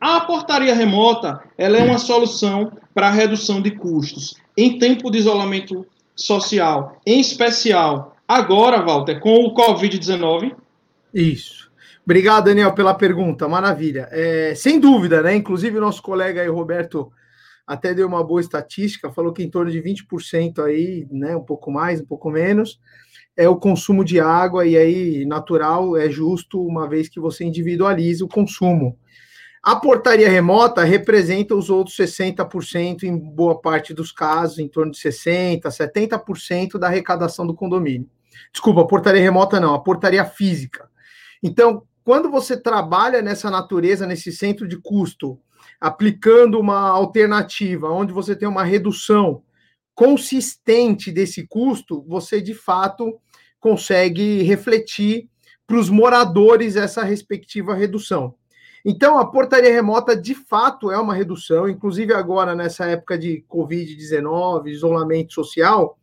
a portaria remota ela é uma solução para redução de custos em tempo de isolamento social, em especial agora, Walter, com o Covid-19? Isso. Obrigado, Daniel, pela pergunta. Maravilha. É, sem dúvida, né? Inclusive, nosso colega aí, Roberto, até deu uma boa estatística, falou que em torno de 20% aí, né? Um pouco mais, um pouco menos, é o consumo de água, e aí, natural, é justo, uma vez que você individualiza o consumo. A portaria remota representa os outros 60%, em boa parte dos casos, em torno de 60%, 70% da arrecadação do condomínio. Desculpa, a portaria remota não, a portaria física. Então, quando você trabalha nessa natureza, nesse centro de custo, aplicando uma alternativa, onde você tem uma redução consistente desse custo, você de fato consegue refletir para os moradores essa respectiva redução. Então, a portaria remota, de fato, é uma redução, inclusive agora, nessa época de Covid-19, isolamento social,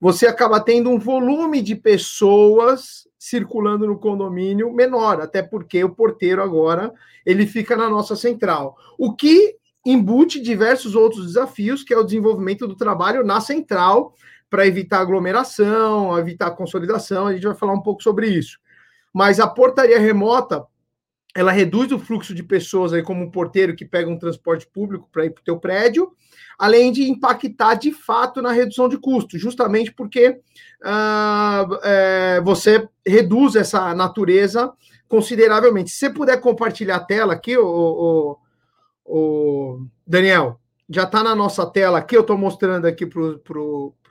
você acaba tendo um volume de pessoas circulando no condomínio menor, até porque o porteiro agora ele fica na nossa central. O que embute diversos outros desafios, que é o desenvolvimento do trabalho na central, para evitar aglomeração, evitar consolidação, a gente vai falar um pouco sobre isso. Mas a portaria remota, ela reduz o fluxo de pessoas aí, como um porteiro que pega um transporte público para ir para o teu prédio, além de impactar de fato na redução de custo, justamente porque uh, é, você reduz essa natureza consideravelmente. Se você puder compartilhar a tela aqui, o, Daniel, já está na nossa tela aqui, eu estou mostrando aqui para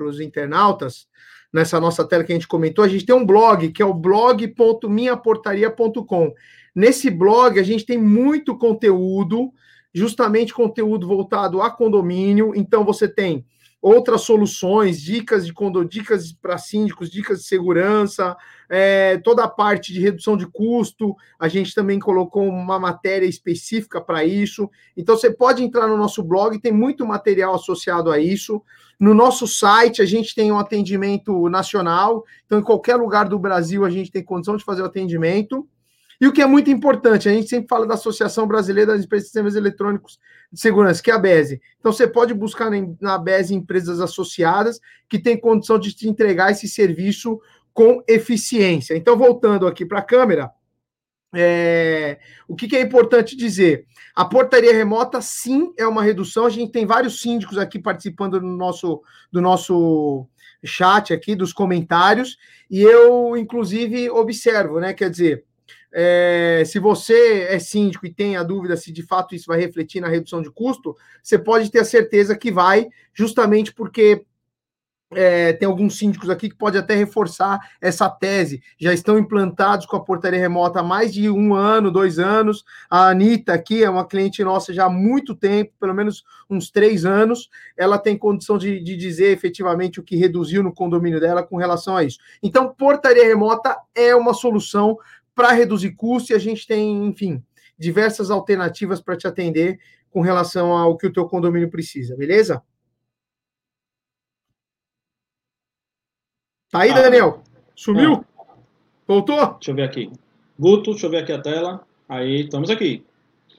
os internautas, nessa nossa tela que a gente comentou, a gente tem um blog, que é o blog.minhaportaria.com. Nesse blog, a gente tem muito conteúdo, justamente conteúdo voltado a condomínio. Então, você tem outras soluções, dicas de condo, dicas para síndicos, dicas de segurança, é, toda a parte de redução de custo. A gente também colocou uma matéria específica para isso. Então, você pode entrar no nosso blog, tem muito material associado a isso. No nosso site, a gente tem um atendimento nacional. Então, em qualquer lugar do Brasil, a gente tem condição de fazer o atendimento. E o que é muito importante, a gente sempre fala da Associação Brasileira das Empresas de Sistemas Eletrônicos de Segurança, que é a BESE. Então, você pode buscar na BESE empresas associadas que têm condição de te entregar esse serviço com eficiência. Então, voltando aqui para a câmera, é, o que, que, é importante dizer? A portaria remota, sim, é uma redução. A gente tem vários síndicos aqui participando do nosso, do nosso chat aqui, dos comentários, e eu, inclusive, observo, né? Quer dizer, é, se você é síndico e tem a dúvida se de fato isso vai refletir na redução de custo, você pode ter a certeza que vai, justamente porque é, tem alguns síndicos aqui que pode até reforçar essa tese. Já estão implantados com a portaria remota há mais de um ano, dois anos. A Anitta aqui é uma cliente nossa já há muito tempo, pelo menos uns três anos. Ela tem condição de, de dizer efetivamente o que reduziu no condomínio dela com relação a isso. Então, portaria remota é uma solução para reduzir custo e a gente tem, enfim, diversas alternativas para te atender com relação ao que o teu condomínio precisa, beleza? Tá aí, ah, Daniel? Sumiu? É. Voltou? Deixa eu ver aqui. Guto, deixa eu ver aqui a tela. Aí, estamos aqui.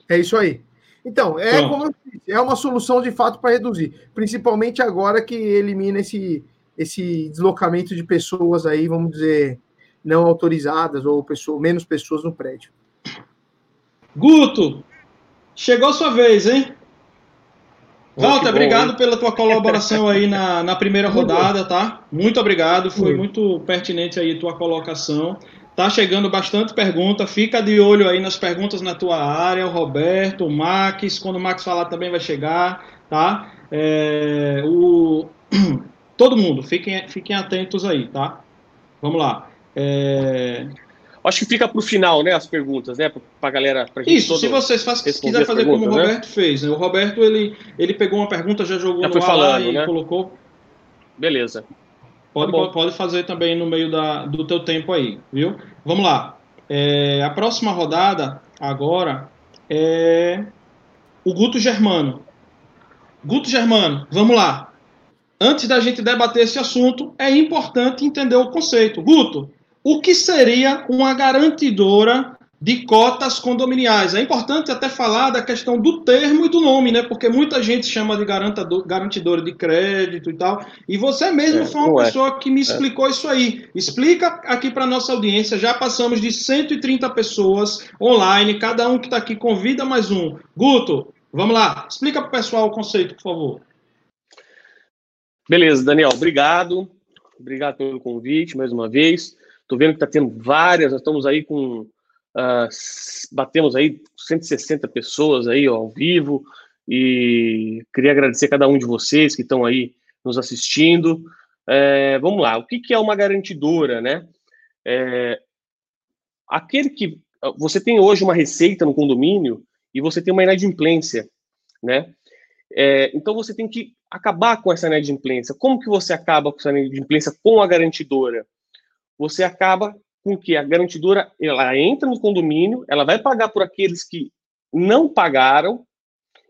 É isso aí. Então, é Pronto. como eu disse, é uma solução de fato para reduzir, principalmente agora que elimina esse, esse deslocamento de pessoas aí, vamos dizer, não autorizadas ou pessoa, menos pessoas no prédio. Guto, chegou a sua vez, hein? Walter, obrigado pela tua colaboração aí na, na primeira rodada, tá? Muito obrigado, foi muito pertinente aí tua colocação. Tá chegando bastante pergunta, fica de olho aí nas perguntas na tua área, o Roberto, o Max, quando o Max falar também vai chegar, tá? É, o... Todo mundo, fiquem, fiquem atentos aí, tá? Vamos lá. É... Acho que fica para o final, né, as perguntas, né, para a galera. Pra gente Isso, se vocês faz, se quiser fazer como o né? Roberto né? fez, né? O Roberto ele, ele pegou uma pergunta, já jogou já no falando, e né? colocou. Beleza. Pode, tá pode fazer também no meio da, do teu tempo aí, viu? Vamos lá. É, a próxima rodada agora é o Guto Germano. Guto Germano, vamos lá. Antes da gente debater esse assunto, é importante entender o conceito. Guto, o que seria uma garantidora de cotas condominiais. É importante até falar da questão do termo e do nome, né? Porque muita gente chama de garantidora de crédito e tal. E você mesmo é, foi uma é. pessoa é. que me explicou é. isso aí. Explica aqui para nossa audiência. Já passamos de 130 pessoas online. Cada um que está aqui convida mais um. Guto, vamos lá. Explica para o pessoal o conceito, por favor. Beleza, Daniel. Obrigado. Obrigado pelo convite mais uma vez. Estou vendo que está tendo várias, nós estamos aí com. Uh, batemos aí 160 pessoas aí ó, ao vivo e queria agradecer a cada um de vocês que estão aí nos assistindo. É, vamos lá, o que, que é uma garantidora, né? É, aquele que você tem hoje uma receita no condomínio e você tem uma inadimplência, né? É, então você tem que acabar com essa inadimplência. Como que você acaba com essa inadimplência com a garantidora? Você acaba com que a garantidora ela entra no condomínio, ela vai pagar por aqueles que não pagaram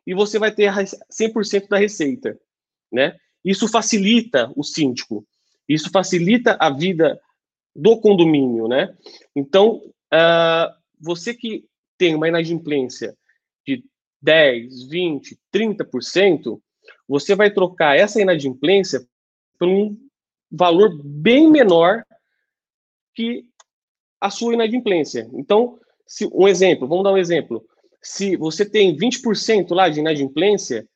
e você vai ter 100% da receita, né? Isso facilita o síndico, isso facilita a vida do condomínio, né? Então, uh, você que tem uma inadimplência de 10, 20, 30%, você vai trocar essa inadimplência por um valor bem menor que a sua inadimplência. Então, se, um exemplo, vamos dar um exemplo. Se você tem 20% lá de inadimplência,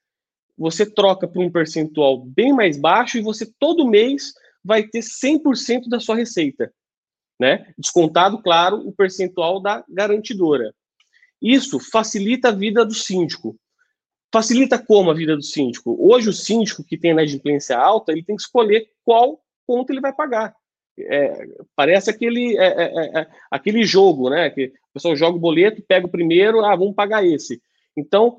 você troca por um percentual bem mais baixo e você todo mês vai ter 100% da sua receita, né? Descontado, claro, o percentual da garantidora. Isso facilita a vida do síndico. Facilita como a vida do síndico? Hoje o síndico que tem inadimplência alta, ele tem que escolher qual conta ele vai pagar é, parece aquele, é, é, é, é, aquele jogo, né? Que o pessoal joga o boleto, pega o primeiro, ah, vamos pagar esse. Então,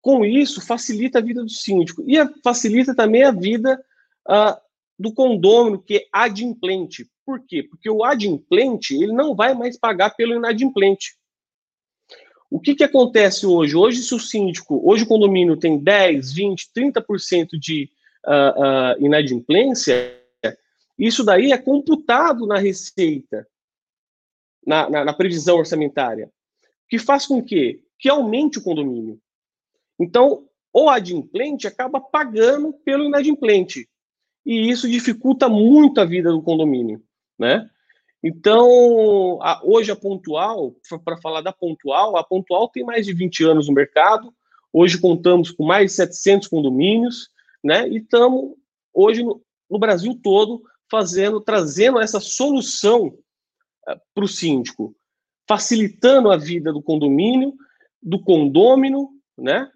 com isso, facilita a vida do síndico e facilita também a vida ah, do condômino que é adimplente. Por quê? Porque o adimplente ele não vai mais pagar pelo inadimplente. O que, que acontece hoje? Hoje, se o síndico, hoje o condomínio tem 10, 20, 30% de uh, uh, inadimplência, isso daí é computado na receita, na, na, na previsão orçamentária, que faz com que, que aumente o condomínio. Então, o adimplente acaba pagando pelo inadimplente. E isso dificulta muito a vida do condomínio, né? Então, a, hoje a Pontual, para falar da Pontual, a Pontual tem mais de 20 anos no mercado. Hoje contamos com mais de 700 condomínios, né? E estamos hoje no, no Brasil todo fazendo, trazendo essa solução eh, para o síndico, facilitando a vida do condomínio, do condômino, né?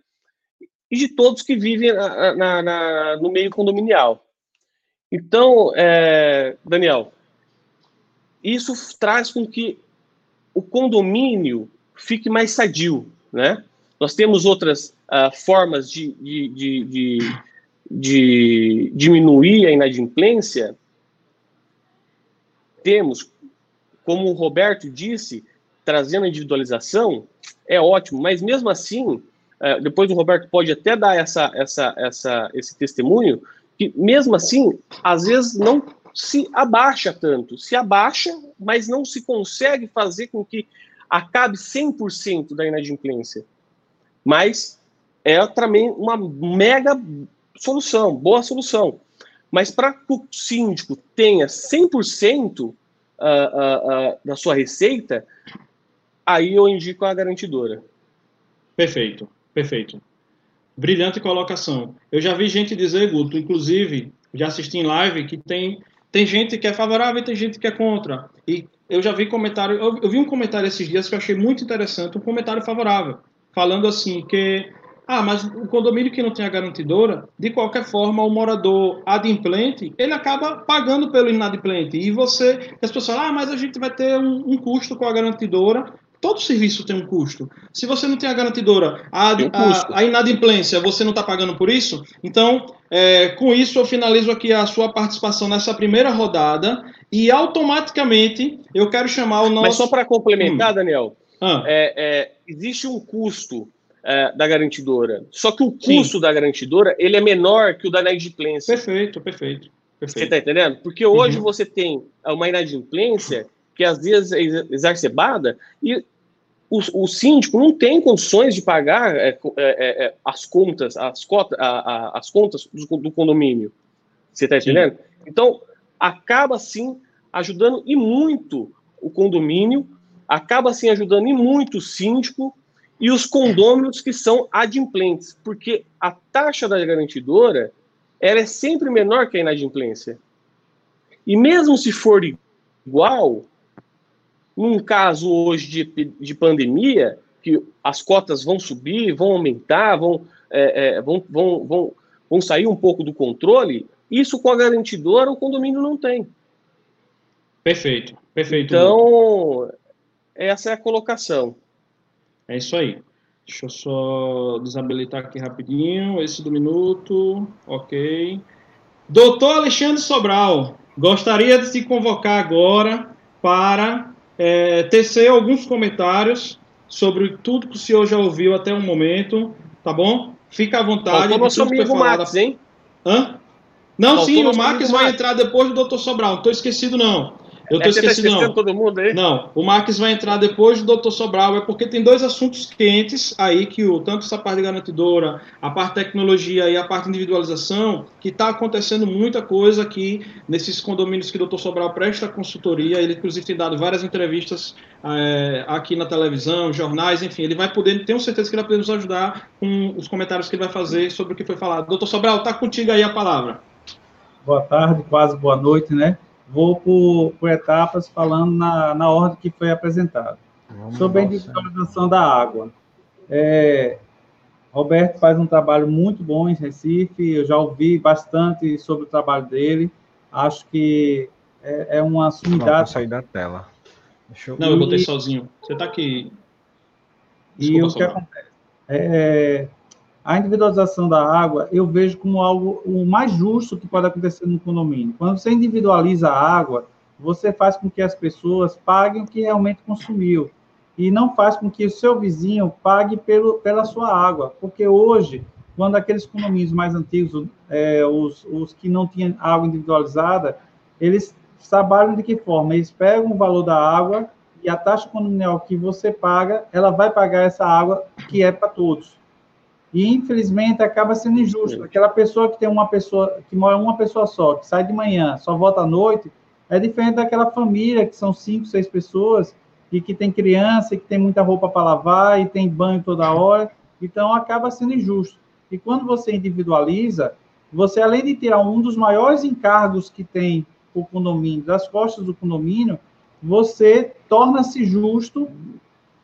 E de todos que vivem na, na, na, no meio condominial. Então, é, Daniel, isso traz com que o condomínio fique mais sadio, né? Nós temos outras uh, formas de, de, de, de diminuir a inadimplência. Temos, como o Roberto disse, trazendo a individualização, é ótimo, mas mesmo assim, uh, depois o Roberto pode até dar essa, essa, essa, esse testemunho, que mesmo assim, às vezes não se abaixa tanto. Se abaixa, mas não se consegue fazer com que acabe 100% da inadimplência. Mas é também uma mega solução, boa solução. Mas para que o síndico tenha 100% uh, uh, uh, da sua receita, aí eu indico a garantidora. Perfeito, perfeito. Brilhante colocação. Eu já vi gente dizer, Guto, inclusive, já assisti em live, que tem, tem gente que é favorável e tem gente que é contra. E eu já vi comentário, eu, eu vi um comentário esses dias que eu achei muito interessante, um comentário favorável, falando assim que ah, mas o condomínio que não tem a garantidora, de qualquer forma, o morador adimplente, ele acaba pagando pelo inadimplente. E você, as pessoas falam, ah, mas a gente vai ter um, um custo com a garantidora. Todo serviço tem um custo. Se você não tem a garantidora, a, um a, a inadimplência, você não está pagando por isso? Então, é, com isso, eu finalizo aqui a sua participação nessa primeira rodada e automaticamente eu quero chamar o nosso. Mas só para complementar, hum. Daniel, ah. é, é, existe um custo é, da garantidora. Só que o custo Sim. da garantidora ele é menor que o da inadimplência. Perfeito, perfeito. perfeito. Você está entendendo? Porque hoje uhum. você tem uma inadimplência que às vezes é exacerbada e o, o síndico não tem condições de pagar é, é, é, é as contas, as, cota, a, a, as contas do, do, condomínio. Você está entendendo? Sim. Então, acaba sim ajudando e muito o condomínio, acaba sim ajudando e muito o síndico e os condôminos que são adimplentes, porque a taxa da garantidora ela é sempre menor que a inadimplência. E mesmo se for igual, num caso hoje de, de pandemia, que as cotas vão subir, vão aumentar, vão, é, é, vão, vão, vão, vão sair um pouco do controle, isso com a garantidora o condomínio não tem. Perfeito, perfeito. Então, essa é a colocação. É isso aí. Deixa eu só desabilitar aqui rapidinho, esse do minuto, ok. Doutor Alexandre Sobral, gostaria de se convocar agora para é, tecer alguns comentários sobre tudo que o senhor já ouviu até o momento, tá bom? Fica à vontade. Faltou nosso amigo Max, hein? Hã? Não, Faltou sim, o Max vai entrar depois do doutor Sobral, não estou esquecido não. Eu tô é, tá esquecido, tá não. todo mundo aí? Não, o Marques vai entrar depois do Dr. Sobral, é porque tem dois assuntos quentes aí, que o, tanto essa parte de garantidora, a parte de tecnologia e a parte individualização, que está acontecendo muita coisa aqui nesses condomínios que o Dr. Sobral presta consultoria, ele inclusive tem dado várias entrevistas é, aqui na televisão, jornais, enfim, ele vai poder, tenho certeza que ele vai poder nos ajudar com os comentários que ele vai fazer sobre o que foi falado. Doutor Sobral, está contigo aí a palavra. Boa tarde, quase boa noite, né? Vou por, por etapas falando na, na ordem que foi apresentada. Sobre a individualização da água. É, Roberto faz um trabalho muito bom em Recife, eu já ouvi bastante sobre o trabalho dele, acho que é, é uma sumidade. sair da tela. Eu... Não, eu botei sozinho. Você está aqui. Desculpa, e o que acontece? É, a individualização da água eu vejo como algo o mais justo que pode acontecer no condomínio. Quando você individualiza a água, você faz com que as pessoas paguem o que realmente consumiu e não faz com que o seu vizinho pague pelo, pela sua água, porque hoje, quando aqueles condomínios mais antigos, é, os, os que não tinham água individualizada, eles trabalham de que forma? Eles pegam o valor da água e a taxa condominial que você paga, ela vai pagar essa água que é para todos. E infelizmente acaba sendo injusto. Aquela pessoa que tem uma pessoa que mora uma pessoa só, que sai de manhã, só volta à noite, é diferente daquela família que são cinco, seis pessoas e que tem criança, e que tem muita roupa para lavar e tem banho toda hora. Então acaba sendo injusto. E quando você individualiza, você além de tirar um dos maiores encargos que tem o condomínio das costas do condomínio, você torna-se justo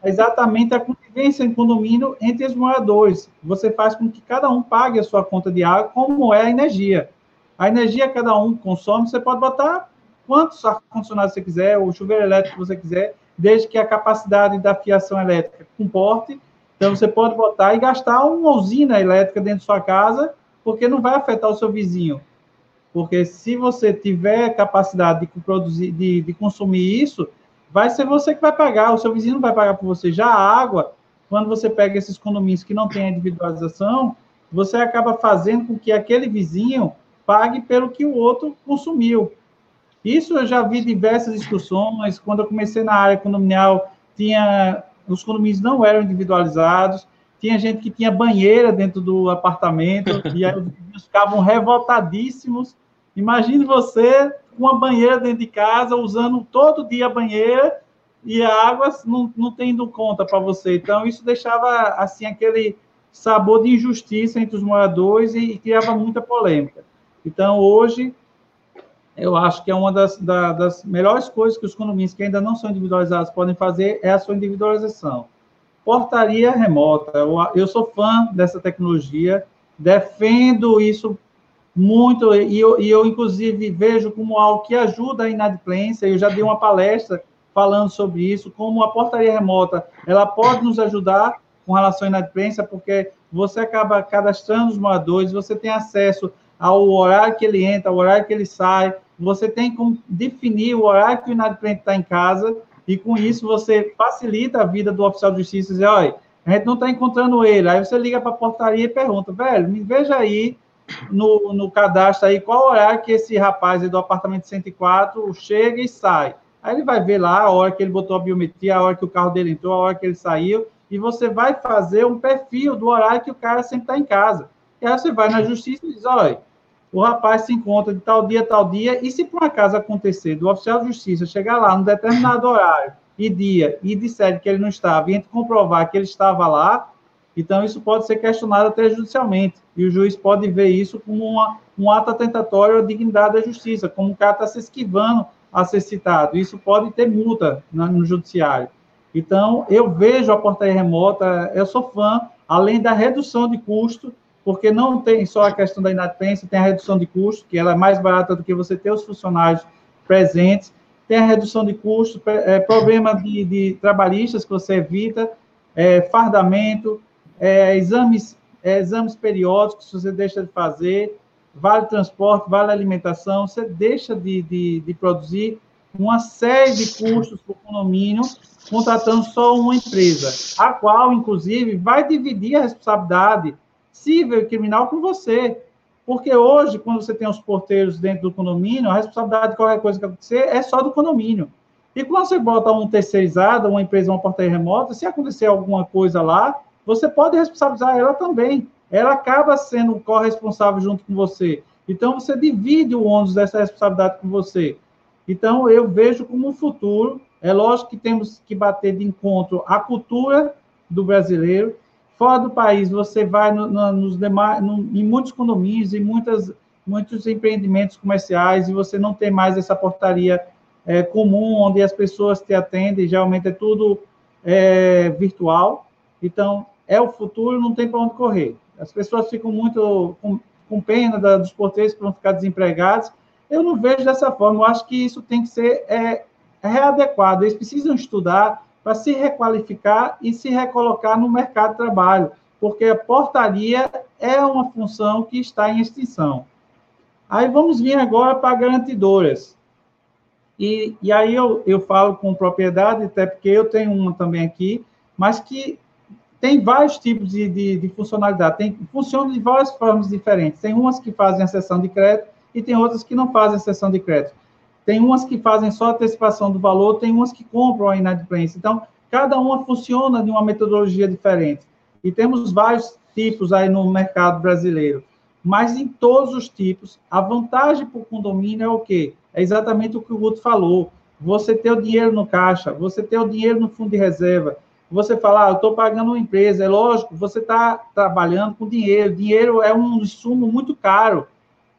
exatamente a convivência em condomínio entre os moradores. Você faz com que cada um pague a sua conta de água, como é a energia. A energia cada um consome, você pode botar quantos ar-condicionados você quiser, o chuveiro elétrico você quiser, desde que a capacidade da fiação elétrica comporte. Então, você pode botar e gastar uma usina elétrica dentro de sua casa, porque não vai afetar o seu vizinho. Porque se você tiver capacidade de produzir, de, de consumir isso, vai ser você que vai pagar, o seu vizinho vai pagar por você. Já a água, quando você pega esses condomínios que não têm individualização, você acaba fazendo com que aquele vizinho pague pelo que o outro consumiu. Isso eu já vi diversas discussões. Quando eu comecei na área condominial, tinha os condomínios não eram individualizados, tinha gente que tinha banheira dentro do apartamento, e aí os vizinhos ficavam revoltadíssimos. Imagine você uma banheira dentro de casa, usando todo dia a banheira, e a água não, não tendo conta para você. Então, isso deixava, assim, aquele sabor de injustiça entre os moradores e, e criava muita polêmica. Então, hoje, eu acho que é uma das, da, das melhores coisas que os condomínios que ainda não são individualizados podem fazer é a sua individualização. Portaria remota. Eu, eu sou fã dessa tecnologia, defendo isso muito, e eu, e eu, inclusive, vejo como algo que ajuda a inadimplência. Eu já dei uma palestra falando sobre isso, como a portaria remota, ela pode nos ajudar com relação à inadimplência, porque você acaba cadastrando os moradores, você tem acesso ao horário que ele entra, ao horário que ele sai, você tem como definir o horário que o inadimplente está em casa, e com isso você facilita a vida do oficial de justiça, dizer, olha, a gente não está encontrando ele, aí você liga para a portaria e pergunta, velho, me veja aí no, no cadastro aí qual horário que esse rapaz do apartamento 104 chega e sai. Aí ele vai ver lá a hora que ele botou a biometria, a hora que o carro dele entrou, a hora que ele saiu, e você vai fazer um perfil do horário que o cara sempre está em casa. E aí você vai na justiça e diz, olha, o rapaz se encontra de tal dia, tal dia, e se por acaso acontecer do oficial de justiça chegar lá num determinado horário e dia e disser que ele não estava, e comprovar que ele estava lá, então isso pode ser questionado até judicialmente, e o juiz pode ver isso como uma, um ato atentatório à dignidade da justiça, como o cara está se esquivando a ser citado. Isso pode ter multa no judiciário. Então, eu vejo a portaria remota, eu sou fã, além da redução de custo, porque não tem só a questão da inadimplência, tem a redução de custo, que ela é mais barata do que você ter os funcionários presentes, tem a redução de custo, é, problema de, de, trabalhistas que você evita, é, fardamento, é, exames, é, exames periódicos você deixa de fazer, vale transporte, vale alimentação, você deixa de, de, de produzir uma série de custos para o condomínio, contratando só uma empresa, a qual, inclusive, vai dividir a responsabilidade civil e criminal com você. Porque hoje, quando você tem os porteiros dentro do condomínio, a responsabilidade de qualquer coisa que acontecer é só do condomínio. E quando você bota um terceirizado, uma empresa, uma portaria remota, se acontecer alguma coisa lá, você pode responsabilizar ela também. Ela acaba sendo corresponsável junto com você. Então, você divide o ônus dessa responsabilidade com você. Então, eu vejo como um futuro. É lógico que temos que bater de encontro a cultura do brasileiro. Fora do país, você vai no, no, nos demais, no, em muitos condomínios e muitas, muitos empreendimentos comerciais e você não tem mais essa portaria é, comum, onde as pessoas te atendem, geralmente é tudo é, virtual. Então, é o futuro, não tem para onde correr. As pessoas ficam muito com, com pena da, dos porteiros para não ficar desempregados, eu não vejo dessa forma. Eu acho que isso tem que ser é, readequado. Eles precisam estudar para se requalificar e se recolocar no mercado de trabalho, porque a portaria é uma função que está em extinção. Aí vamos vir agora para garantidoras. E, e aí eu, eu falo com propriedade, até porque eu tenho uma também aqui, mas que tem vários tipos de, de, de funcionalidade, tem, funciona de várias formas diferentes. Tem umas que fazem a sessão de crédito, e tem outras que não fazem sessão de crédito. Tem umas que fazem só antecipação do valor, tem umas que compram a inadimplência. Então, cada uma funciona de uma metodologia diferente. E temos vários tipos aí no mercado brasileiro. Mas em todos os tipos, a vantagem para o condomínio é o quê? É exatamente o que o Guto falou. Você ter o dinheiro no caixa, você ter o dinheiro no fundo de reserva. Você falar, ah, eu estou pagando uma empresa. É lógico, você está trabalhando com dinheiro. Dinheiro é um insumo muito caro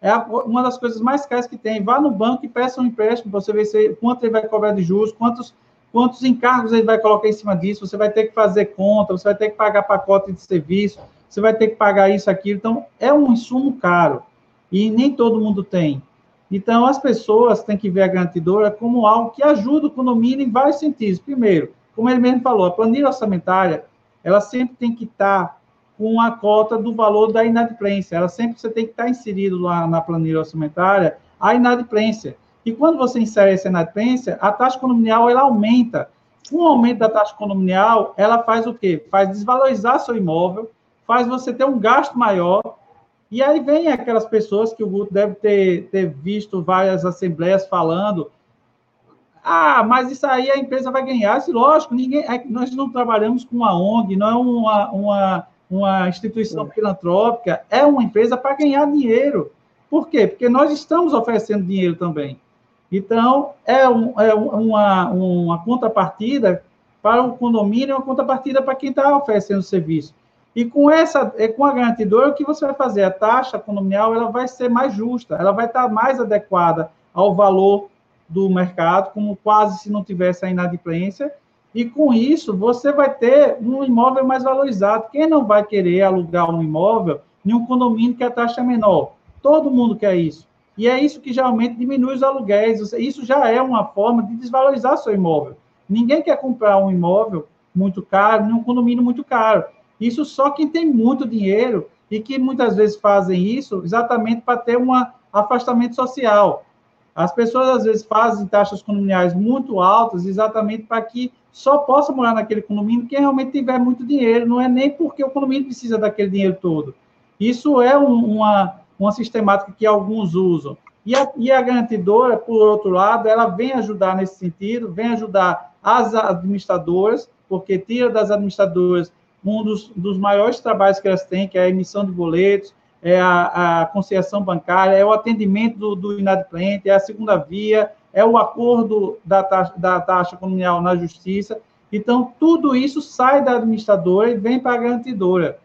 é uma das coisas mais caras que tem. Vá no banco e peça um empréstimo para você ver se, quanto ele vai cobrar de juros, quantos, quantos encargos ele vai colocar em cima disso. Você vai ter que fazer conta, você vai ter que pagar pacote de serviço, você vai ter que pagar isso, aquilo. Então, é um insumo caro. e nem todo mundo tem. Então, as pessoas têm que ver a garantidora como algo que ajuda o condomínio em vários sentidos. Primeiro, como ele mesmo falou, a planilha orçamentária, ela sempre tem que estar com a cota do valor da inadimplência. Ela sempre você tem que estar inserido lá na planilha orçamentária a inadimplência. E quando você insere essa inadimplência, a taxa condominial ela aumenta. Com o aumento da taxa condominial, ela faz o quê? Faz desvalorizar seu imóvel, faz você ter um gasto maior. E aí vem aquelas pessoas que o Guto deve ter, ter visto várias assembleias falando. Ah, mas isso aí a empresa vai ganhar. Isso, lógico, ninguém, é nós não trabalhamos com uma ONG, não é uma, uma, uma instituição filantrópica, é uma empresa para ganhar dinheiro. Por quê? Porque nós estamos oferecendo dinheiro também. Então, é, um, é uma, uma contrapartida para o condomínio, uma contrapartida para quem está oferecendo o serviço. E com essa, é, com a garantidora, o que você vai fazer? A taxa condominial ela vai ser mais justa, ela vai estar mais adequada ao valor do mercado, como quase se não tivesse a inadimplência, e com isso você vai ter um imóvel mais valorizado. Quem não vai querer alugar um imóvel em um condomínio que a taxa é menor? Todo mundo quer isso. E é isso que geralmente diminui os aluguéis. Isso já é uma forma de desvalorizar seu imóvel. Ninguém quer comprar um imóvel muito caro, num condomínio muito caro. Isso só quem tem muito dinheiro e que muitas vezes fazem isso exatamente para ter um afastamento social. As pessoas às vezes fazem taxas condominiais muito altas exatamente para que só possa morar naquele condomínio quem realmente tiver muito dinheiro, não é nem porque o condomínio precisa daquele dinheiro todo. Isso é um, uma, uma sistemática que alguns usam. E a, e a garantidora, por outro lado, ela vem ajudar nesse sentido, vem ajudar as administradoras, porque tira das administradoras um dos, dos maiores trabalhos que elas têm, que é a emissão de boletos, é a, a conciliação bancária, é o atendimento do, do inadimplente, é a segunda via, é o acordo da taxa, da taxa comunal na justiça. Então, tudo isso sai da administradora e vem para a garantidora.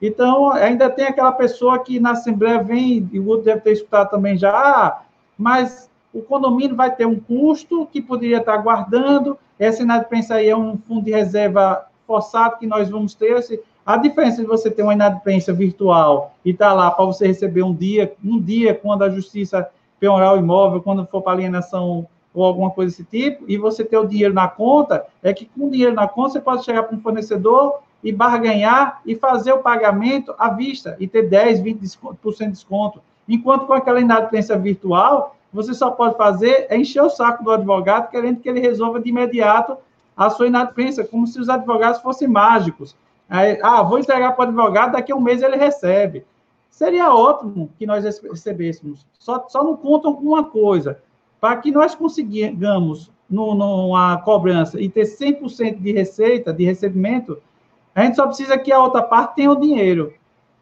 Então, ainda tem aquela pessoa que na Assembleia vem, e o outro deve ter escutado também já, ah, mas o condomínio vai ter um custo que poderia estar guardando, essa inadimplência aí é um fundo de reserva forçado que nós vamos ter. A diferença de você ter uma inadimplência virtual e estar tá lá para você receber um dia, um dia quando a justiça penhorar o imóvel, quando for para alienação ou alguma coisa desse tipo, e você ter o dinheiro na conta, é que com o dinheiro na conta você pode chegar para um fornecedor e barganhar e fazer o pagamento à vista e ter 10, 20% de desconto. Enquanto com aquela inadimplência virtual, você só pode fazer é encher o saco do advogado querendo que ele resolva de imediato a sua inadimplência, como se os advogados fossem mágicos. Aí, ah, vou entregar para o advogado, daqui a um mês ele recebe. Seria ótimo que nós recebêssemos. Só, só não contam com uma coisa. Para que nós consigamos, numa cobrança, e ter 100% de receita, de recebimento, a gente só precisa que a outra parte tenha o dinheiro.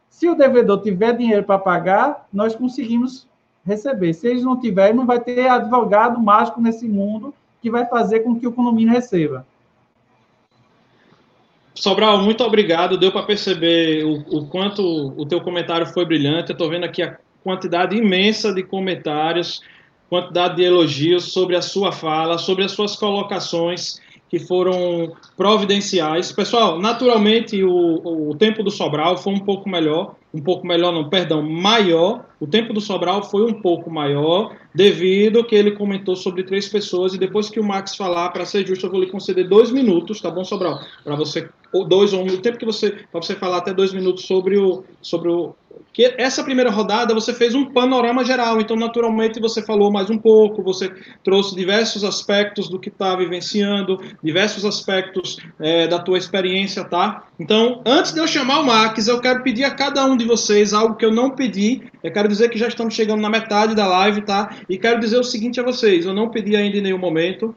Se o devedor tiver dinheiro para pagar, nós conseguimos receber. Se eles não tiverem, não vai ter advogado mágico nesse mundo que vai fazer com que o condomínio receba. Sobral, muito obrigado. Deu para perceber o, o, quanto o teu comentário foi brilhante. Eu estou vendo aqui a quantidade imensa de comentários, quantidade de elogios sobre a sua fala, sobre as suas colocações que foram providenciais. Pessoal, naturalmente o, o tempo do Sobral foi um pouco melhor, um pouco melhor não, perdão, maior. O tempo do Sobral foi um pouco maior, devido que ele comentou sobre três pessoas, e depois que o Max falar, para ser justo, eu vou lhe conceder dois minutos, tá bom, Sobral? Para você, ou dois ou um, o tempo que você, para você falar até dois minutos sobre o, sobre o, que essa primeira rodada você fez um panorama geral, então naturalmente você falou mais um pouco, você trouxe diversos aspectos do que está vivenciando, diversos aspectos é, da tua experiência, tá? Então, antes de eu chamar o Max, eu quero pedir a cada um de vocês algo que eu não pedi. Eu quero dizer que já estamos chegando na metade da live, tá? E quero dizer o seguinte a vocês: eu não pedi ainda em nenhum momento.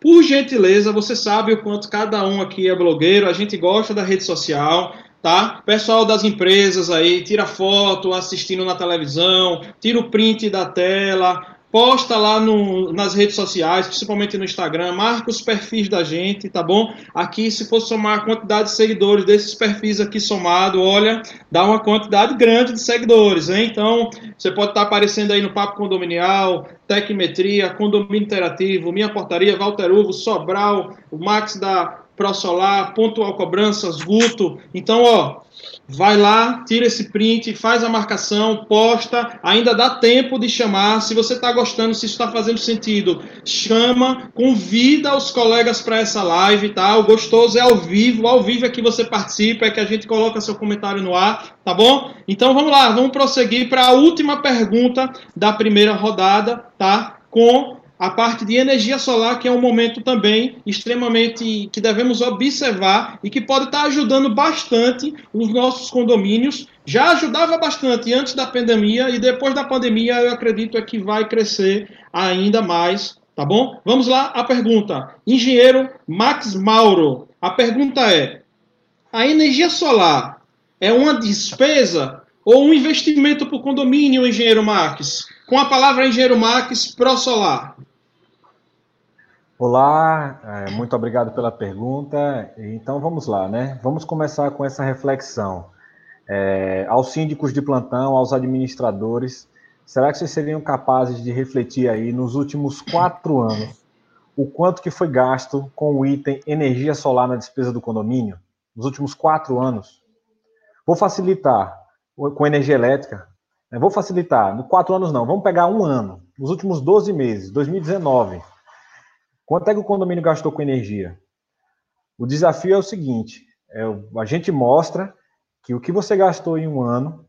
Por gentileza, você sabe o quanto cada um aqui é blogueiro, a gente gosta da rede social, tá? Pessoal das empresas aí, tira foto assistindo na televisão, tira o print da tela, posta lá no, nas redes sociais, principalmente no Instagram, marca os perfis da gente, tá bom? Aqui, se for somar a quantidade de seguidores desses perfis aqui somado, olha, dá uma quantidade grande de seguidores, hein? Então, você pode estar aparecendo aí no Papo Condominial, Tecmetria, Condomínio Interativo, Minha Portaria, Walter Uvo, Sobral, o Max da ProSolar, Pontual Cobranças, Guto. Então, ó, vai lá, tira esse print, faz a marcação, posta. Ainda dá tempo de chamar. Se você está gostando, se está fazendo sentido, chama, convida os colegas para essa live, tá? O gostoso é ao vivo, ao vivo é que você participa, é que a gente coloca seu comentário no ar, tá bom? Então vamos lá, vamos prosseguir para a última pergunta da primeira rodada, tá? Com a parte de energia solar, que é um momento também extremamente que devemos observar e que pode estar ajudando bastante os nossos condomínios. Já ajudava bastante antes da pandemia e depois da pandemia eu acredito é que vai crescer ainda mais, tá bom? Vamos lá, a pergunta. Engenheiro Max Mauro, a pergunta é: a energia solar é uma despesa ou um investimento para o condomínio, engenheiro Max? Com a palavra engenheiro Max, pro solar. Olá, é, muito obrigado pela pergunta. Então vamos lá, né? Vamos começar com essa reflexão. É, aos síndicos de plantão, aos administradores, será que vocês seriam capazes de refletir aí nos últimos quatro anos o quanto que foi gasto com o item energia solar na despesa do condomínio? Nos últimos quatro anos? Vou facilitar com energia elétrica. Né? Vou facilitar, no quatro anos não, vamos pegar um ano, nos últimos 12 meses, 2019 Quanto é que o condomínio gastou com energia? O desafio é o seguinte: é, a gente mostra que o que você gastou em um ano,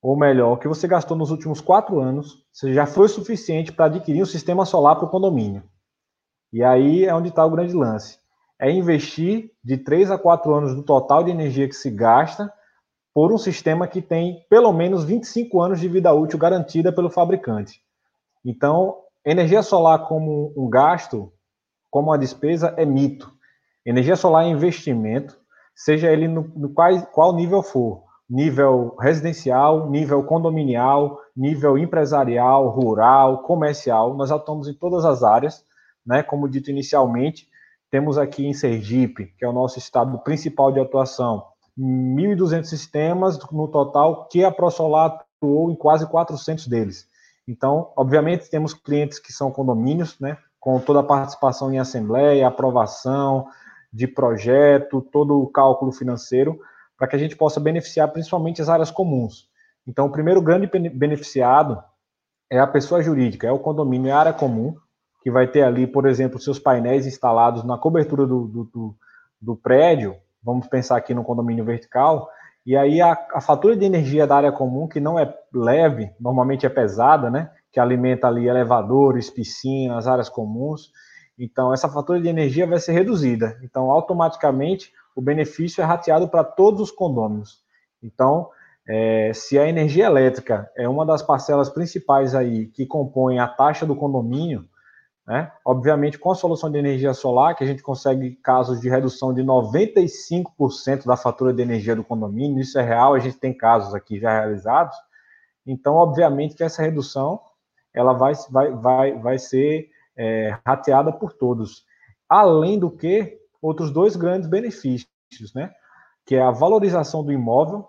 ou melhor, o que você gastou nos últimos quatro anos, já foi suficiente para adquirir um sistema solar para o condomínio. E aí é onde está o grande lance. É investir de três a quatro anos do total de energia que se gasta por um sistema que tem pelo menos 25 anos de vida útil garantida pelo fabricante. Então, Energia solar como um gasto, como uma despesa, é mito. Energia solar é investimento, seja ele no, no qual, qual nível for. Nível residencial, nível condominial, nível empresarial, rural, comercial. Nós atuamos em todas as áreas, né? Como dito inicialmente, temos aqui em Sergipe, que é o nosso estado principal de atuação, 1.200 sistemas no total, que a ProSolar atuou em quase 400 deles. Então, obviamente, temos clientes que são condomínios, né, com toda a participação em assembleia, aprovação de projeto, todo o cálculo financeiro, para que a gente possa beneficiar principalmente as áreas comuns. Então, o primeiro grande beneficiado é a pessoa jurídica, é o condomínio, é a área comum, que vai ter ali, por exemplo, seus painéis instalados na cobertura do, do, do, do prédio, vamos pensar aqui no condomínio vertical, e aí a, a, fatura de energia da área comum, que não é leve, normalmente é pesada, né? Que alimenta ali elevadores, piscinas, áreas comuns. Então, essa fatura de energia vai ser reduzida. Então, automaticamente, o benefício é rateado para todos os condôminos. Então, é, se a energia elétrica é uma das parcelas principais aí que compõem a taxa do condomínio, né? Obviamente, com a solução de energia solar, que a gente consegue casos de redução de 95% da fatura de energia do condomínio, isso é real, a gente tem casos aqui já realizados. Então, obviamente que essa redução ela vai, vai, vai, vai ser é, rateada por todos. Além do que, outros dois grandes benefícios, né? que é a valorização do imóvel.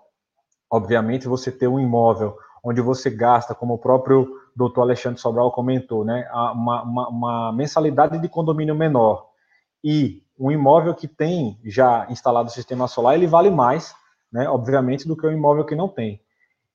Obviamente, você ter um imóvel onde você gasta, como o próprio doutor Alexandre Sobral comentou, né, uma, uma, uma, mensalidade de condomínio menor e um imóvel que tem já instalado o sistema solar, ele vale mais, né, obviamente, do que o imóvel que não tem.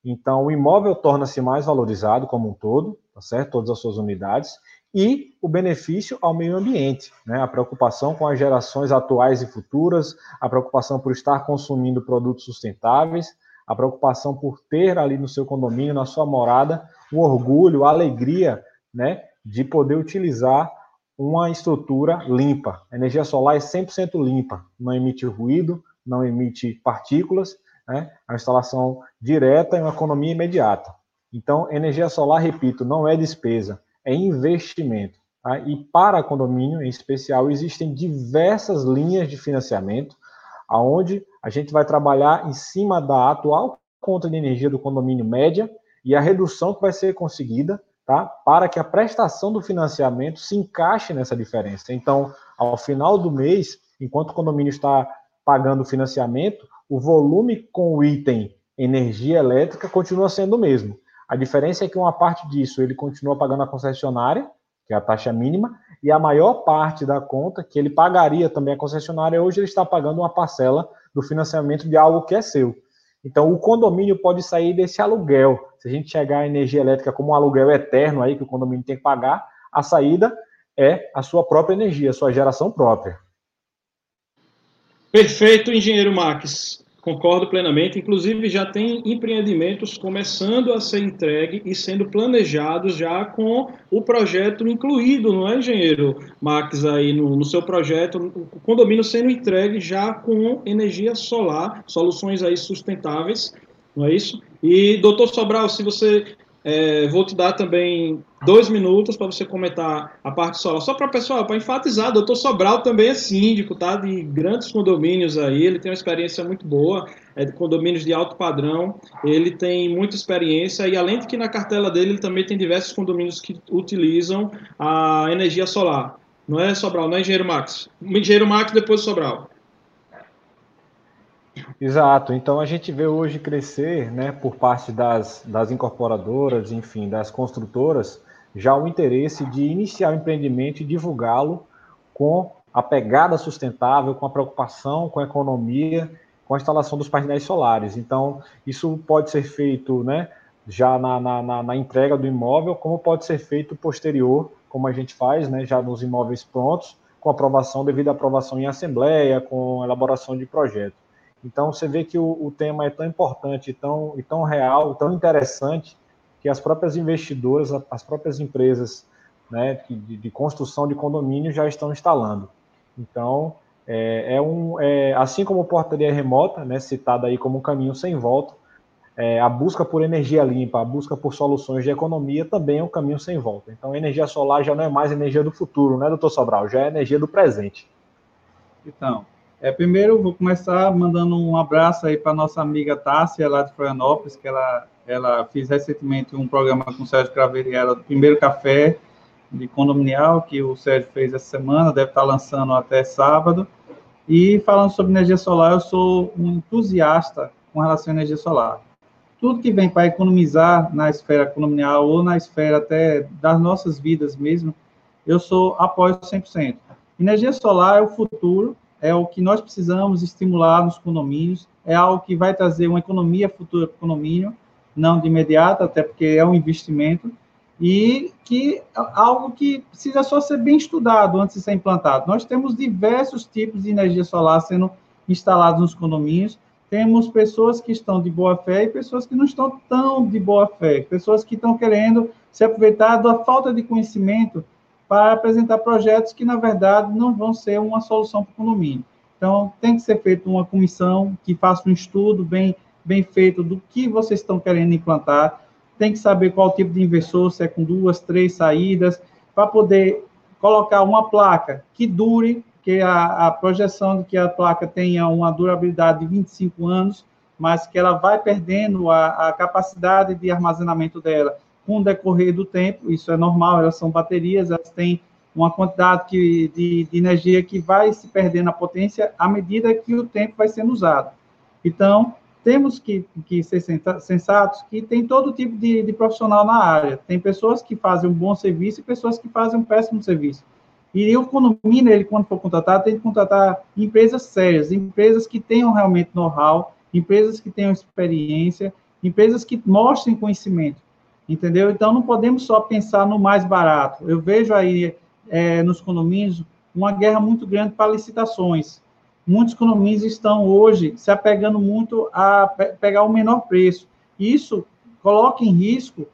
Então, o imóvel torna-se mais valorizado como um todo, tá certo? Todas as suas unidades, e o benefício ao meio ambiente, né? A preocupação com as gerações atuais e futuras, a preocupação por estar consumindo produtos sustentáveis, a preocupação por ter ali no seu condomínio, na sua morada, o orgulho, a alegria, né, de poder utilizar uma estrutura limpa. A energia solar é 100% limpa, não emite ruído, não emite partículas, né? A instalação direta e uma economia imediata. Então, energia solar, repito, não é despesa, é investimento. Tá? E para condomínio, em especial, existem diversas linhas de financiamento, aonde a gente vai trabalhar em cima da atual conta de energia do condomínio média e a redução que vai ser conseguida, tá? Para que a prestação do financiamento se encaixe nessa diferença. Então, ao final do mês, enquanto o condomínio está pagando o financiamento, o volume com o item energia elétrica continua sendo o mesmo. A diferença é que uma parte disso ele continua pagando a concessionária, que é a taxa mínima, e a maior parte da conta que ele pagaria também a concessionária, hoje ele está pagando uma parcela do financiamento de algo que é seu. Então, o condomínio pode sair desse aluguel. Se a gente chegar à energia elétrica como um aluguel eterno aí que o condomínio tem que pagar, a saída é a sua própria energia, a sua geração própria. Perfeito, engenheiro Max. Concordo plenamente. Inclusive, já tem empreendimentos começando a ser entregue e sendo planejados já com o projeto incluído, não é, engenheiro Max, aí no, no seu projeto, o condomínio sendo entregue já com energia solar, soluções aí sustentáveis, não é isso? E, doutor Sobral, se você é, vou te dar também dois minutos para você comentar a parte solar. Só para pessoal, para enfatizar, o doutor Sobral também é síndico, tá? De grandes condomínios aí, ele tem uma experiência muito boa, é de condomínios de alto padrão, ele tem muita experiência e além de que na cartela dele ele também tem diversos condomínios que utilizam a energia solar. Não é Sobral, não é Engenheiro Max. Engenheiro Max depois Sobral. Exato. Então a gente vê hoje crescer, né, por parte das, das incorporadoras, enfim, das construtoras, já o interesse de iniciar o empreendimento e divulgá-lo com a pegada sustentável, com a preocupação com a economia, com a instalação dos painéis solares. Então, isso pode ser feito né, já na, na, na, entrega do imóvel, como pode ser feito posterior, como a gente faz né, já nos imóveis prontos, com aprovação, devido à aprovação em assembleia, com elaboração de projeto. Então, você vê que o, o tema é tão importante, tão, e tão real, tão interessante, que as próprias investidoras, as próprias empresas né, de, de construção de condomínio já estão instalando. Então, é, é um, é, assim como portaria remota, né, citada aí como um caminho sem volta, é, a busca por energia limpa, a busca por soluções de economia também é um caminho sem volta. Então, a energia solar já não é mais energia do futuro, né, doutor Sobral? Já é energia do presente. Então, é, primeiro, vou começar mandando um abraço aí para nossa amiga Tássia, lá de Florianópolis, que ela, ela fez recentemente um programa com o Sérgio Craveiro, do primeiro café de condominial, que o Sérgio fez essa semana, deve estar lançando até sábado. E falando sobre energia solar, eu sou um entusiasta com relação à energia solar. Tudo que vem para economizar na esfera condominial ou na esfera até das nossas vidas mesmo, eu sou apoio 100%. Energia solar é o futuro, é o que nós precisamos estimular nos condomínios, é algo que vai trazer uma economia futura para o condomínio, não de imediato, até porque é um investimento, e que algo que precisa só ser bem estudado antes de ser implantado. Nós temos diversos tipos de energia solar sendo instalados nos condomínios, temos pessoas que estão de boa fé e pessoas que não estão tão de boa fé, pessoas que estão querendo se aproveitar da falta de conhecimento para apresentar projetos que, na verdade, não vão ser uma solução para o condomínio. Então, tem que ser feita uma comissão que faça um estudo bem, bem feito do que vocês estão querendo implantar, tem que saber qual tipo de inversor, se é com duas, três saídas, para poder colocar uma placa que dure, que a, a projeção de que a placa tenha uma durabilidade de 25 anos, mas que ela vai perdendo a, a capacidade de armazenamento dela com o decorrer do tempo, isso é normal, elas são baterias, elas têm uma quantidade que, de, de, energia que vai se perdendo a potência à medida que o tempo vai sendo usado. Então, temos que, que ser sensatos que tem todo tipo de, de, profissional na área. Tem pessoas que fazem um bom serviço e pessoas que fazem um péssimo serviço. E o condomínio, ele, quando for contratar, tem que contratar empresas sérias, empresas que tenham realmente know-how, empresas que tenham experiência, empresas que mostrem conhecimento entendeu? Então, não podemos só pensar no mais barato. Eu vejo aí é, nos condomínios uma guerra muito grande para licitações. Muitos condomínios estão hoje se apegando muito a pegar o menor preço. Isso coloca em risco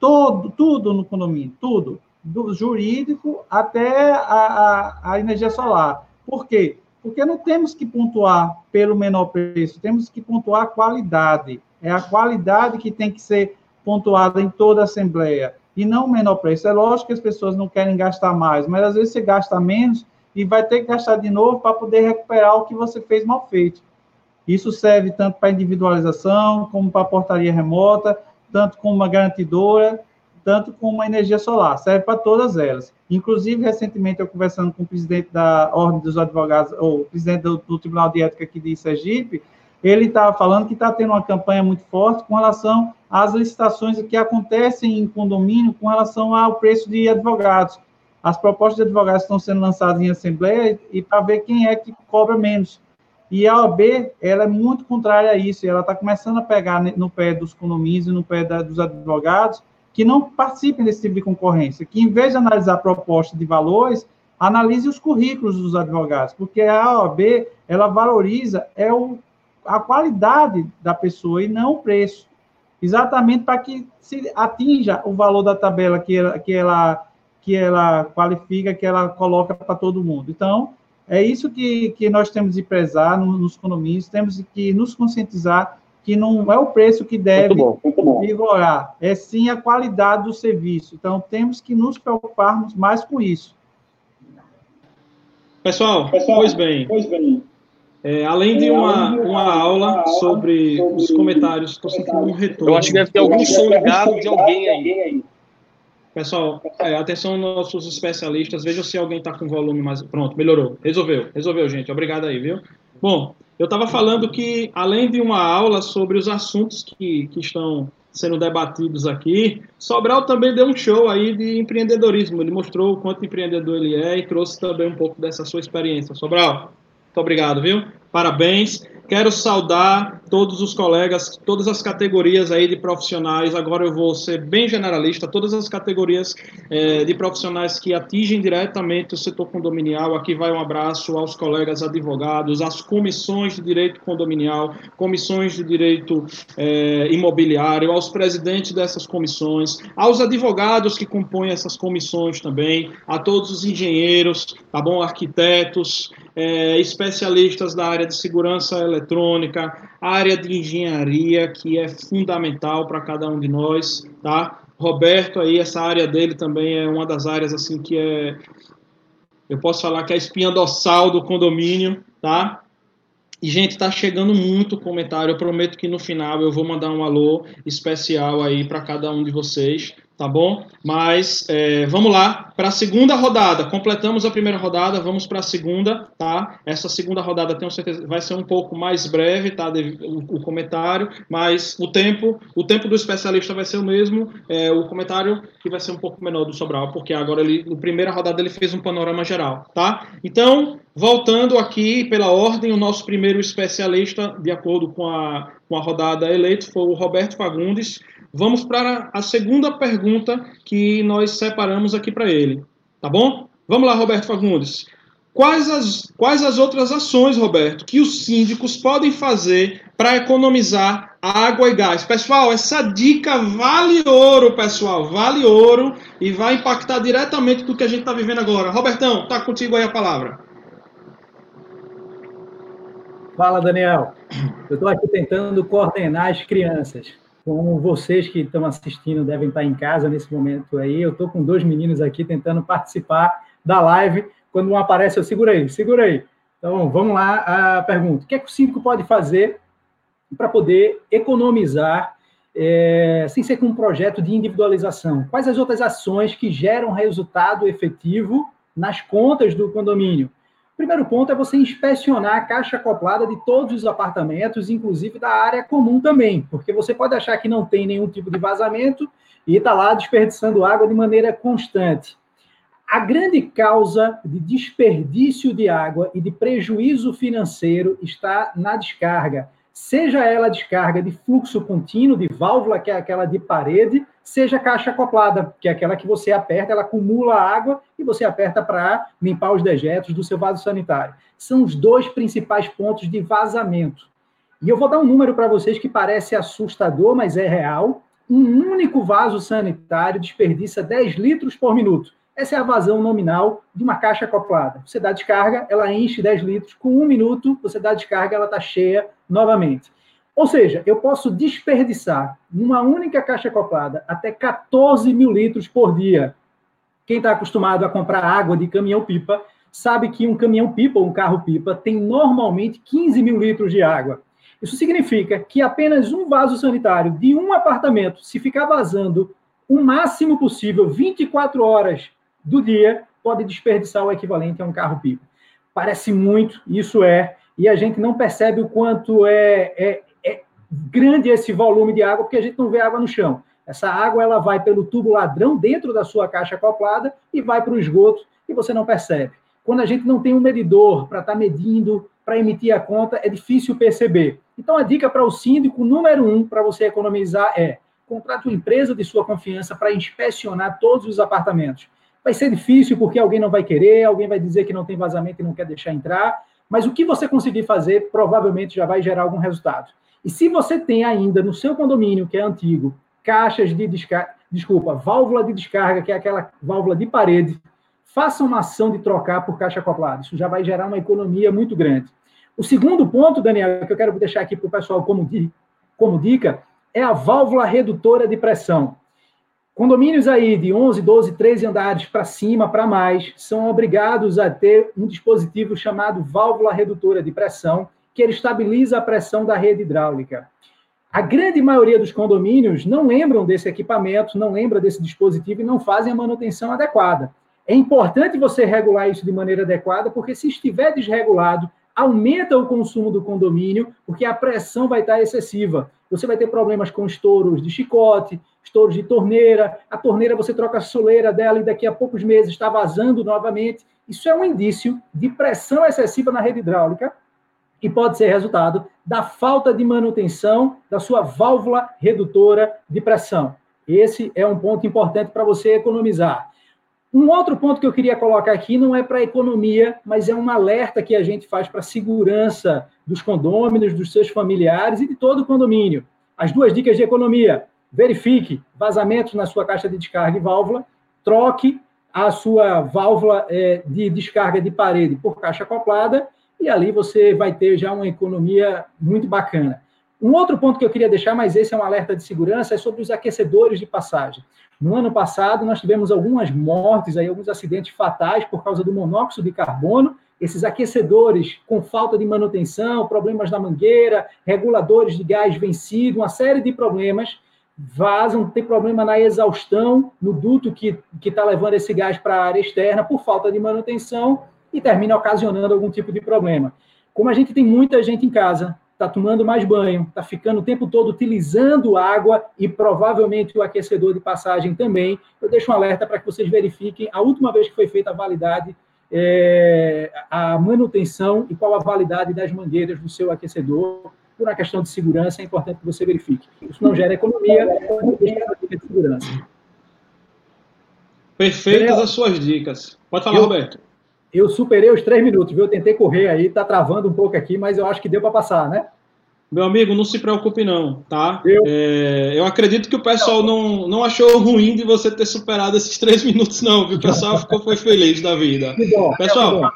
todo, tudo no condomínio, tudo, do jurídico até a, a, a energia solar. Por quê? Porque não temos que pontuar pelo menor preço, temos que pontuar a qualidade. É a qualidade que tem que ser pontuada em toda a Assembleia, e não o menor preço. É lógico que as pessoas não querem gastar mais, mas às vezes você gasta menos e vai ter que gastar de novo para poder recuperar o que você fez mal feito. Isso serve tanto para individualização, como para portaria remota, tanto como uma garantidora, tanto como uma energia solar. Serve para todas elas. Inclusive, recentemente, eu conversando com o presidente da Ordem dos Advogados, ou presidente do, do Tribunal de Ética aqui de Sergipe, ele estava falando que está tendo uma campanha muito forte com relação às licitações que acontecem em condomínio com relação ao preço de advogados. As propostas de advogados estão sendo lançadas em assembleia e, e para ver quem é que cobra menos. E a OAB, ela é muito contrária a isso, ela está começando a pegar no pé dos condomínios e no pé da, dos advogados que não participem desse tipo de concorrência, que em vez de analisar a proposta de valores, analise os currículos dos advogados, porque a OAB, ela valoriza é o, a qualidade da pessoa e não o preço, exatamente para que se atinja o valor da tabela que ela, que ela, que ela qualifica, que ela coloca para todo mundo. Então, é isso que, que nós temos de prezar nos, nos condomínios, temos que nos conscientizar que não é o preço que deve muito bom, muito bom. vigorar, é sim a qualidade do serviço. Então, temos que nos preocuparmos mais com isso. Pessoal, Pessoal pois bem, pois bem. É, além de uma, uma aula sobre os comentários, estou sentindo um retorno. Eu acho que deve ter algum som ligado de alguém aí. Pessoal, é, atenção nossos especialistas, vejam se alguém está com volume mais. Pronto, melhorou. Resolveu, resolveu, gente. Obrigado aí, viu? Bom, eu estava falando que, além de uma aula sobre os assuntos que, que estão sendo debatidos aqui, Sobral também deu um show aí de empreendedorismo. Ele mostrou o quanto empreendedor ele é e trouxe também um pouco dessa sua experiência. Sobral, muito obrigado, viu? Parabéns. Quero saudar todos os colegas, todas as categorias aí de profissionais. Agora eu vou ser bem generalista, todas as categorias é, de profissionais que atingem diretamente o setor condominial. Aqui vai um abraço aos colegas advogados, às comissões de direito condominial, comissões de direito é, imobiliário, aos presidentes dessas comissões, aos advogados que compõem essas comissões também, a todos os engenheiros, tá bom, arquitetos, é, especialistas da área de segurança eletrônica, área de engenharia, que é fundamental para cada um de nós, tá? Roberto aí, essa área dele também é uma das áreas assim que é eu posso falar que é a espinha dorsal do condomínio, tá? E, gente, tá chegando muito comentário. Eu prometo que no final eu vou mandar um alô especial aí para cada um de vocês, tá bom? Mas é, vamos lá para a segunda rodada. Completamos a primeira rodada, vamos para a segunda, tá? Essa segunda rodada tenho certeza vai ser um pouco mais breve, tá? O, o comentário, mas o tempo, o tempo do especialista vai ser o mesmo. É, o comentário que vai ser um pouco menor do Sobral, porque agora ele, na primeira rodada ele fez um panorama geral, tá? Então, voltando aqui pela ordem, o nosso primeiro especialista, de acordo com a, com a rodada eleito, foi o Roberto Fagundes. Vamos para a segunda pergunta que nós separamos aqui para ele. Tá bom? Vamos lá, Roberto Fagundes. Quais as, quais as outras ações, Roberto, que os síndicos podem fazer para economizar água e gás? Pessoal, essa dica vale ouro, pessoal, vale ouro e vai impactar diretamente do que a gente está vivendo agora. Robertão, tá contigo aí a palavra. Fala, Daniel. Eu estou aqui tentando coordenar as crianças como vocês que estão assistindo devem estar em casa nesse momento aí, eu estou com dois meninos aqui tentando participar da live. Quando um aparece, eu segura aí, segura aí. Então, vamos lá a pergunta. O que é que o síndico pode fazer para poder economizar é, sem ser com um projeto de individualização? Quais as outras ações que geram resultado efetivo nas contas do condomínio? Primeiro ponto é você inspecionar a caixa acoplada de todos os apartamentos, inclusive da área comum também, porque você pode achar que não tem nenhum tipo de vazamento e está lá desperdiçando água de maneira constante. A grande causa de desperdício de água e de prejuízo financeiro está na descarga seja ela descarga de fluxo contínuo, de válvula, que é aquela de parede, seja caixa acoplada, que é aquela que você aperta, ela acumula água e você aperta para limpar os dejetos do seu vaso sanitário. São os dois principais pontos de vazamento. E eu vou dar um número para vocês que parece assustador, mas é real. Um único vaso sanitário desperdiça 10 litros por minuto. Essa é a vazão nominal de uma caixa acoplada. Você dá descarga, ela enche 10 litros. Com um minuto, você dá descarga, ela está cheia novamente. Ou seja, eu posso desperdiçar numa única caixa acoplada até 14 mil litros por dia. Quem está acostumado a comprar água de caminhão-pipa sabe que um caminhão-pipa ou um carro-pipa tem normalmente 15 mil litros de água. Isso significa que apenas um vaso sanitário de um apartamento, se ficar vazando o máximo possível, 24 horas do dia, pode desperdiçar o equivalente a um carro-pipa. Parece muito, isso é, e a gente não percebe o quanto é, é, grande esse volume de água, porque a gente não vê água no chão. Essa água ela vai pelo tubo ladrão dentro da sua caixa acoplada e vai para o esgoto e você não percebe. Quando a gente não tem um medidor para estar tá medindo, para emitir a conta, é difícil perceber. Então, a dica para o síndico número um para você economizar é contrate uma empresa de sua confiança para inspecionar todos os apartamentos. Vai ser difícil porque alguém não vai querer, alguém vai dizer que não tem vazamento e não quer deixar entrar, mas o que você conseguir fazer provavelmente já vai gerar algum resultado. E se você tem ainda no seu condomínio, que é antigo, caixas de descarga, desculpa, válvula de descarga, que é aquela válvula de parede, faça uma ação de trocar por caixa acoplada. Isso já vai gerar uma economia muito grande. O segundo ponto, Daniel, que eu quero deixar aqui para o pessoal como, como dica, é a válvula redutora de pressão. Condomínios aí de 11, 12, 13 andares para cima, para mais, são obrigados a ter um dispositivo chamado válvula redutora de pressão, que ele estabiliza a pressão da rede hidráulica. A grande maioria dos condomínios não lembram desse equipamento, não lembra desse dispositivo e não fazem a manutenção adequada. É importante você regular isso de maneira adequada, porque se estiver desregulado, aumenta o consumo do condomínio, porque a pressão vai estar excessiva. Você vai ter problemas com estouros de chicote, estouros de torneira. A torneira você troca a soleira dela e daqui a poucos meses está vazando novamente. Isso é um indício de pressão excessiva na rede hidráulica e pode ser resultado da falta de manutenção da sua válvula redutora de pressão. Esse é um ponto importante para você economizar. Um outro ponto que eu queria colocar aqui não é para economia, mas é um alerta que a gente faz para a segurança dos condôminos, dos seus familiares e de todo o condomínio. As duas dicas de economia: verifique vazamentos na sua caixa de descarga e válvula, troque a sua válvula é, de descarga de parede por caixa acoplada e ali você vai ter já uma economia muito bacana. Um outro ponto que eu queria deixar, mas esse é um alerta de segurança, é sobre os aquecedores de passagem. No ano passado, nós tivemos algumas mortes, aí, alguns acidentes fatais por causa do monóxido de carbono. Esses aquecedores com falta de manutenção, problemas na mangueira, reguladores de gás vencido, uma série de problemas vazam, tem problema na exaustão, no duto que está levando esse gás para a área externa por falta de manutenção e termina ocasionando algum tipo de problema. Como a gente tem muita gente em casa, está tomando mais banho, está ficando o tempo todo utilizando água e provavelmente o aquecedor de passagem também. Eu deixo um alerta para que vocês verifiquem a última vez que foi feita a validade, é, a manutenção e qual a validade das mangueiras do seu aquecedor. Por uma questão de segurança, é importante que você verifique. Isso não gera economia, não gera de segurança. Perfeitas as suas dicas. Pode falar, eu, Roberto. Eu superei os três minutos, viu? Eu tentei correr aí, tá travando um pouco aqui, mas eu acho que deu para passar, né? Meu amigo, não se preocupe não, tá? Eu, é, eu acredito que o pessoal não, não achou ruim de você ter superado esses três minutos, não, viu? O pessoal ficou foi feliz da vida. Bom, pessoal,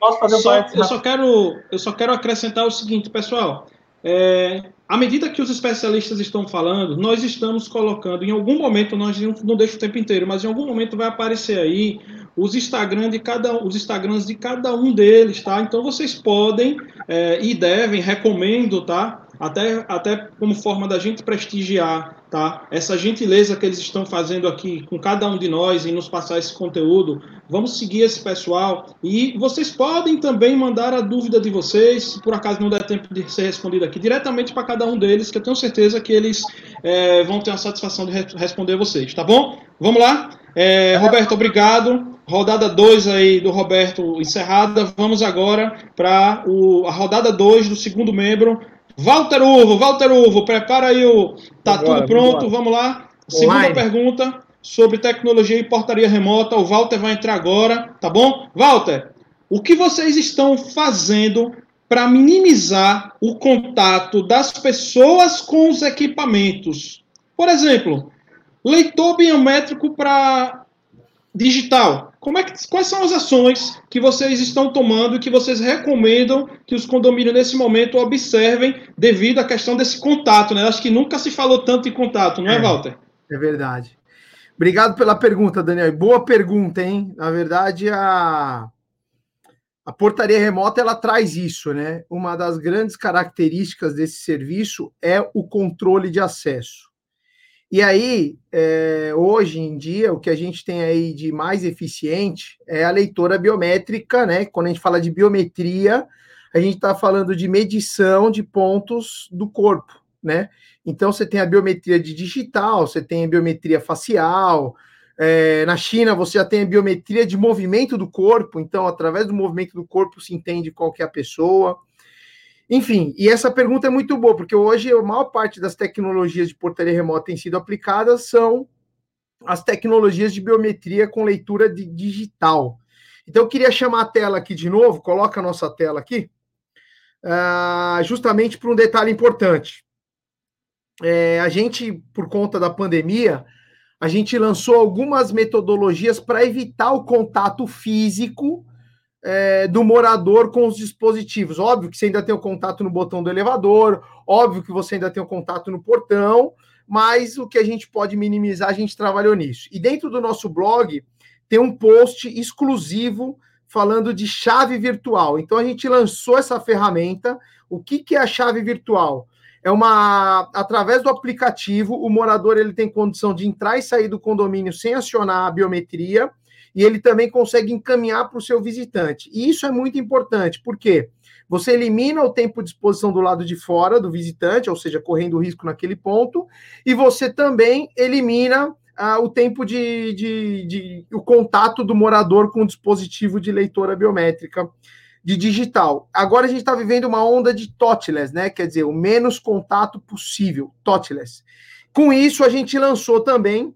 posso fazer um só, eu só quero eu só quero acrescentar o seguinte, pessoal. É, à medida que os especialistas estão falando, nós estamos colocando, em algum momento, nós não, não deixa o tempo inteiro, mas em algum momento vai aparecer aí os Instagram de cada os Instagrams de cada um deles, tá? Então vocês podem é, e devem, recomendo, tá? Até, até como forma da gente prestigiar, tá? Essa gentileza que eles estão fazendo aqui com cada um de nós em nos passar esse conteúdo. Vamos seguir esse pessoal e vocês podem também mandar a dúvida de vocês, se por acaso não der tempo de ser respondido aqui, diretamente para cada um deles, que eu tenho certeza que eles é, vão ter a satisfação de re responder vocês, tá bom? Vamos lá? É, Roberto, obrigado. Rodada 2 aí do Roberto encerrada. Vamos agora para a rodada 2 do segundo membro. Walter Uvo, Walter Uvo, prepara aí o. Tá tudo pronto, vamos lá. Segunda Online. pergunta sobre tecnologia e portaria remota. O Walter vai entrar agora, tá bom? Walter, o que vocês estão fazendo para minimizar o contato das pessoas com os equipamentos? Por exemplo, leitor biométrico para digital. Como é que, quais são as ações que vocês estão tomando e que vocês recomendam que os condomínios nesse momento observem devido à questão desse contato, né? Acho que nunca se falou tanto em contato, não é, é Walter? É verdade. Obrigado pela pergunta, Daniel. Boa pergunta, hein? Na verdade, a, a portaria remota ela traz isso, né? Uma das grandes características desse serviço é o controle de acesso. E aí, é, hoje em dia, o que a gente tem aí de mais eficiente é a leitora biométrica, né? Quando a gente fala de biometria, a gente está falando de medição de pontos do corpo. né? Então você tem a biometria de digital, você tem a biometria facial. É, na China você já tem a biometria de movimento do corpo, então através do movimento do corpo se entende qual que é a pessoa. Enfim, e essa pergunta é muito boa, porque hoje a maior parte das tecnologias de portaria remota têm sido aplicadas são as tecnologias de biometria com leitura de digital. Então, eu queria chamar a tela aqui de novo, coloca a nossa tela aqui, uh, justamente para um detalhe importante. É, a gente, por conta da pandemia, a gente lançou algumas metodologias para evitar o contato físico é, do morador com os dispositivos. Óbvio que você ainda tem o contato no botão do elevador, óbvio que você ainda tem o contato no portão, mas o que a gente pode minimizar, a gente trabalhou nisso. E dentro do nosso blog tem um post exclusivo falando de chave virtual. Então a gente lançou essa ferramenta. O que, que é a chave virtual? É uma através do aplicativo, o morador ele tem condição de entrar e sair do condomínio sem acionar a biometria e ele também consegue encaminhar para o seu visitante. E isso é muito importante, porque você elimina o tempo de exposição do lado de fora do visitante, ou seja, correndo risco naquele ponto, e você também elimina ah, o tempo de, de, de, o contato do morador com o dispositivo de leitora biométrica de digital. Agora a gente está vivendo uma onda de touchless, né? Quer dizer, o menos contato possível, touchless. Com isso, a gente lançou também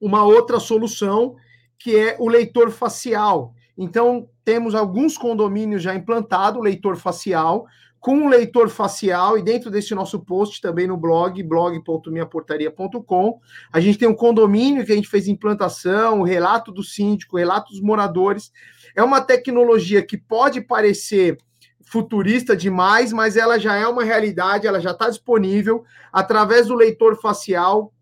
uma outra solução que é o leitor facial. Então, temos alguns condomínios já implantado o leitor facial, com o leitor facial, e dentro desse nosso post também no blog, blog.minhaportaria.com, a gente tem um condomínio que a gente fez implantação, o relato do síndico, o relato dos moradores. É uma tecnologia que pode parecer futurista demais, mas ela já é uma realidade, ela já está disponível através do leitor facial.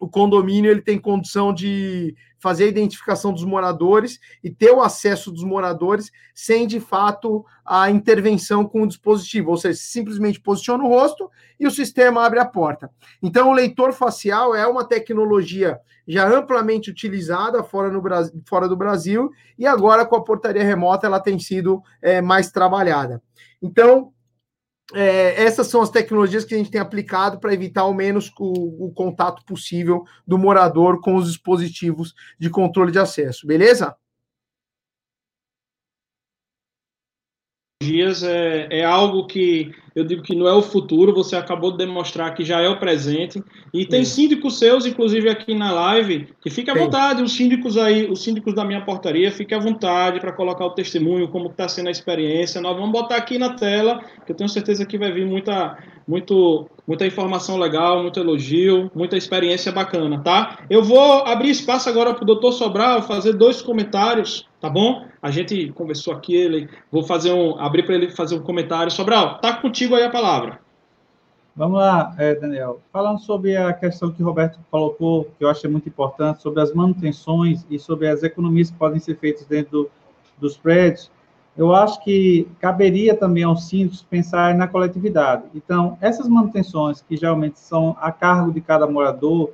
O condomínio ele tem condição de fazer a identificação dos moradores e ter o acesso dos moradores sem, de fato, a intervenção com o dispositivo, ou seja, simplesmente posiciona o rosto e o sistema abre a porta. Então, o leitor facial é uma tecnologia já amplamente utilizada fora, no, fora do Brasil e agora com a portaria remota ela tem sido é, mais trabalhada. Então, é, essas são as tecnologias que a gente tem aplicado para evitar ao menos o, o, contato possível do morador com os dispositivos de controle de acesso, beleza? Dias é, é algo que eu digo que não é o futuro, você acabou de demonstrar que já é o presente. E tem Sim. síndicos seus, inclusive aqui na live, que fique à vontade, os síndicos aí, os síndicos da minha portaria, fique à vontade para colocar o testemunho, como está sendo a experiência. Nós vamos botar aqui na tela, que eu tenho certeza que vai vir muita, muito, muita informação legal, muito elogio, muita experiência bacana, tá? Eu vou abrir espaço agora para o doutor Sobral fazer dois comentários, tá bom? A gente conversou aqui, ele, vou fazer um, abrir para ele fazer um comentário. Sobral, tá contigo aí a palavra. Vamos lá, é, Daniel. Falando sobre a questão que o Roberto colocou, que eu achei muito importante, sobre as manutenções e sobre as economias que podem ser feitas dentro do, dos prédios, eu acho que caberia também aos síndicos pensar na coletividade. Então, essas manutenções, que geralmente são a cargo de cada morador,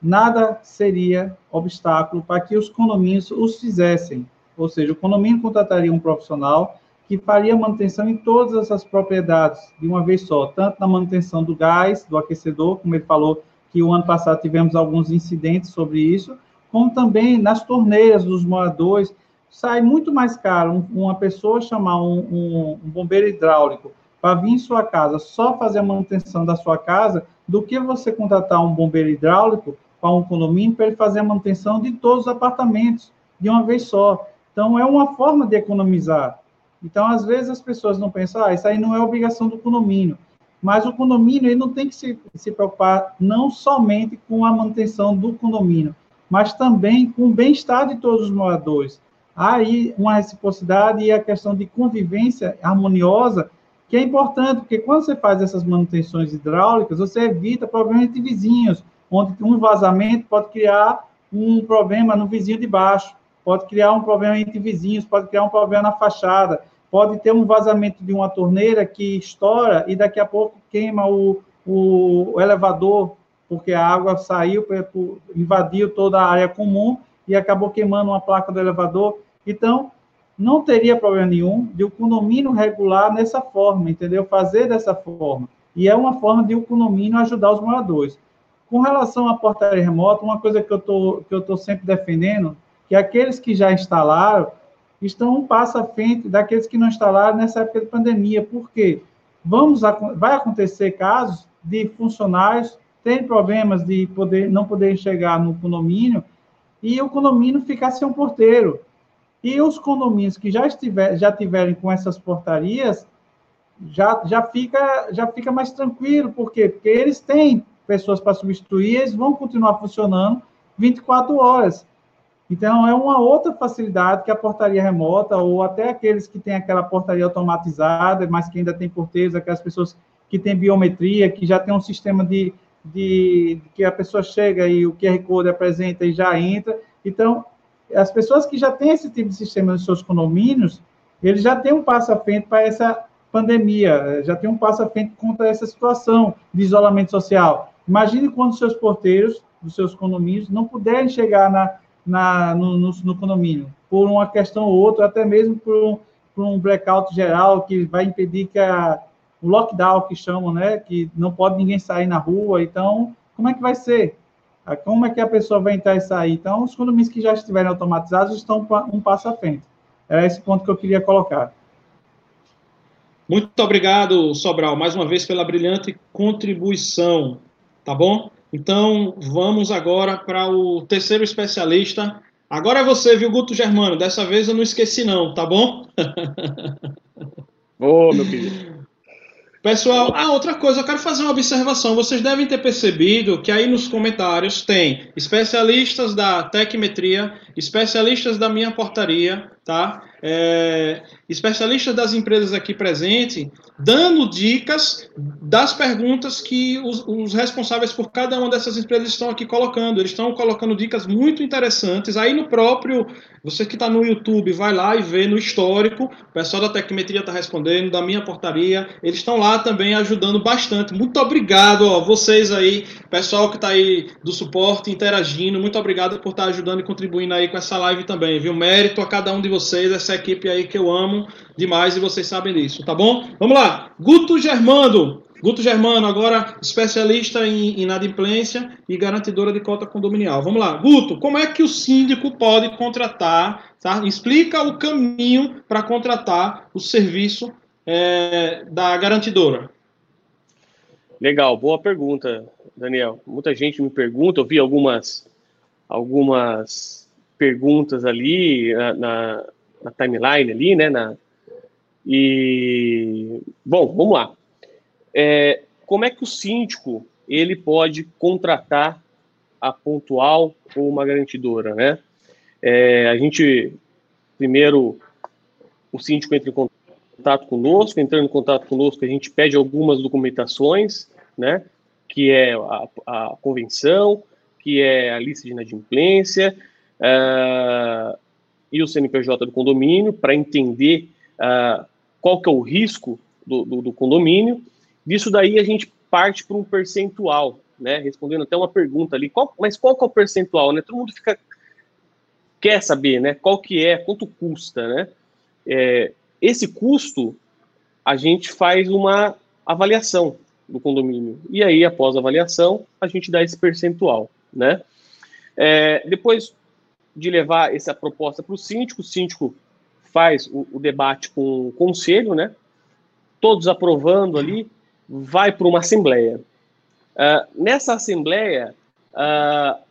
nada seria obstáculo para que os condomínios os fizessem. Ou seja, o condomínio contrataria um profissional que faria manutenção em todas essas propriedades de uma vez só, tanto na manutenção do gás, do aquecedor, como ele falou que o ano passado tivemos alguns incidentes sobre isso, como também nas torneiras dos moradores. Sai muito mais caro uma pessoa chamar um, um, um bombeiro hidráulico para vir em sua casa só fazer a manutenção da sua casa do que você contratar um bombeiro hidráulico para um condomínio para ele fazer a manutenção de todos os apartamentos de uma vez só. Então, é uma forma de economizar. Então, às vezes, as pessoas não pensam, ah, isso aí não é obrigação do condomínio. Mas o condomínio ele não tem que se, se preocupar não somente com a manutenção do condomínio, mas também com o bem-estar de todos os moradores. Há aí uma reciprocidade e a questão de convivência harmoniosa, que é importante, porque quando você faz essas manutenções hidráulicas, você evita problemas de vizinhos, onde um vazamento pode criar um problema no vizinho de baixo, pode criar um problema entre vizinhos, pode criar um problema na fachada pode ter um vazamento de uma torneira que estoura e daqui a pouco queima o, o, elevador, porque a água saiu, invadiu toda a área comum e acabou queimando uma placa do elevador. Então, não teria problema nenhum de o condomínio regular nessa forma, entendeu? Fazer dessa forma. e é uma forma de o condomínio ajudar os moradores. Com relação à portaria remota, uma coisa que eu estou sempre defendendo, que aqueles que já instalaram estão um passo à frente daqueles que não instalaram nessa época de pandemia. Por quê? Vamos, vai acontecer casos de funcionários terem problemas de poder, não poderem chegar no condomínio e o condomínio ficar sem um porteiro. E os condomínios que já, estiver, já tiverem com essas portarias, já, já, fica, já fica mais tranquilo. Por quê? Porque eles têm pessoas para substituir, eles vão continuar funcionando 24 horas. Então, é uma outra facilidade que a portaria remota, ou até aqueles que têm aquela portaria automatizada, mas que ainda tem porteiros, aquelas pessoas que têm biometria, que já tem um sistema de, de, que a pessoa chega e o QR Code apresenta e já entra. Então, as pessoas que já têm esse tipo de sistema nos seus condomínios, eles já têm um passo à frente para essa pandemia, já tem um passo à frente contra essa situação de isolamento social. Imagine quando seus porteiros dos seus condomínios não puderem chegar na, na, no, no, no, condomínio, por uma questão ou outra, até mesmo por um, por um blackout geral que vai impedir que a, o lockdown que chamam, né, que não pode ninguém sair na rua, então, como é que vai ser? Ah, como é que a pessoa vai entrar e sair? Então, os condomínios que já estiverem automatizados estão um passo à frente. É esse ponto que eu queria colocar. Muito obrigado, Sobral, mais uma vez pela brilhante contribuição, tá bom? Então, vamos agora para o terceiro especialista. Agora é você, viu, Guto Germano? Dessa vez eu não esqueci não, tá bom? Ô, oh, meu querido. Pessoal, ah, outra coisa, eu quero fazer uma observação. Vocês devem ter percebido que aí nos comentários tem especialistas da Tecmetria, especialistas da minha portaria, tá? É, especialistas das empresas aqui presentes, dando dicas das perguntas que os, os, responsáveis por cada uma dessas empresas estão aqui colocando. Eles estão colocando dicas muito interessantes. Aí no próprio, você que está no YouTube, vai lá e vê no histórico, o pessoal da Tecmetria está respondendo, da minha portaria, eles estão lá também ajudando bastante. Muito obrigado, ó, vocês aí, pessoal que está aí do suporte, interagindo, muito obrigado por estar tá ajudando e contribuindo aí com essa live também, viu? Mérito a cada um de vocês, essa equipe aí que eu amo demais e vocês sabem disso, tá bom? Vamos lá, Guto Germando. Guto Germano, agora especialista em inadimplência e garantidora de cota condominial. Vamos lá, Guto, como é que o síndico pode contratar, tá? Explica o caminho para contratar o serviço é, da garantidora. Legal, boa pergunta, Daniel. Muita gente me pergunta, eu vi algumas, algumas perguntas ali na, na, timeline ali, né? Na, e bom, vamos lá. É, como é que o síndico ele pode contratar a pontual ou uma garantidora, né? É, a gente primeiro o síndico entra em contato conosco, entrando em contato conosco a gente pede algumas documentações, né? Que é a, a convenção, que é a lista de inadimplência uh, e o CNPJ do condomínio para entender uh, qual que é o risco do, do, do condomínio. Disso daí a gente parte para um percentual, né? Respondendo até uma pergunta ali, qual, mas qual que é o percentual, né? Todo mundo fica quer saber, né? Qual que é, quanto custa, né? É, esse custo a gente faz uma avaliação do condomínio e aí após a avaliação a gente dá esse percentual, né? É, depois de levar essa proposta para o síndico, o síndico faz o, o debate com o conselho, né? Todos aprovando ali, vai para uma assembleia. Uh, nessa assembleia, uh,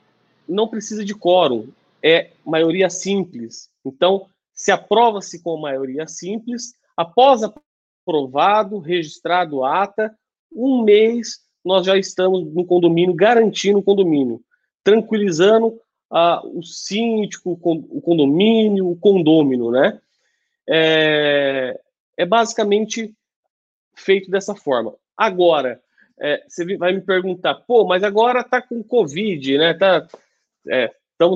não precisa de quórum, é maioria simples. Então, se aprova-se com maioria simples, após aprovado, registrado ata, um mês nós já estamos no condomínio, garantindo o condomínio, tranquilizando o síndico, o condomínio, o condômino, né? é, é basicamente feito dessa forma. Agora, é, você vai me perguntar, pô, mas agora tá com Covid, né? Tá, é,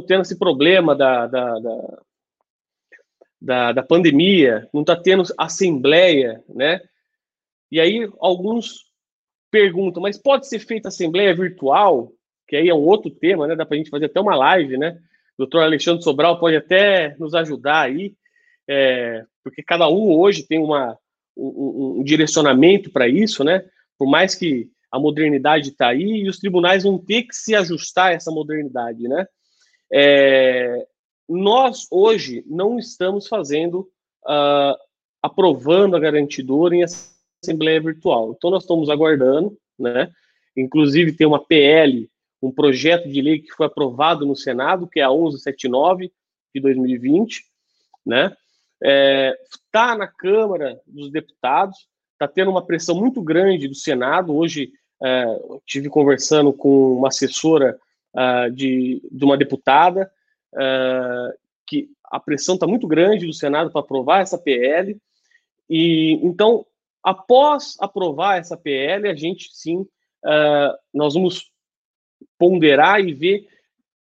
tendo esse problema da, da, da, da, da pandemia, não está tendo assembleia, né? E aí alguns perguntam, mas pode ser feita assembleia virtual? Que aí é um outro tema, né? Dá para a gente fazer até uma live, né? O doutor Alexandre Sobral pode até nos ajudar aí é, porque cada um hoje tem uma, um, um direcionamento para isso, né? Por mais que a modernidade está aí e os tribunais vão ter que se ajustar a essa modernidade, né? É, nós hoje não estamos fazendo, uh, aprovando a garantidora em assembleia virtual. Então nós estamos aguardando, né? Inclusive tem uma PL, um projeto de lei que foi aprovado no Senado, que é a 1179 de 2020, né? Está é, tá na Câmara dos Deputados, está tendo uma pressão muito grande do Senado. Hoje é, tive conversando com uma assessora uh, de, de uma deputada, uh, que a pressão está muito grande do Senado para aprovar essa PL. E então, após aprovar essa PL, a gente sim, uh, nós vamos ponderar e ver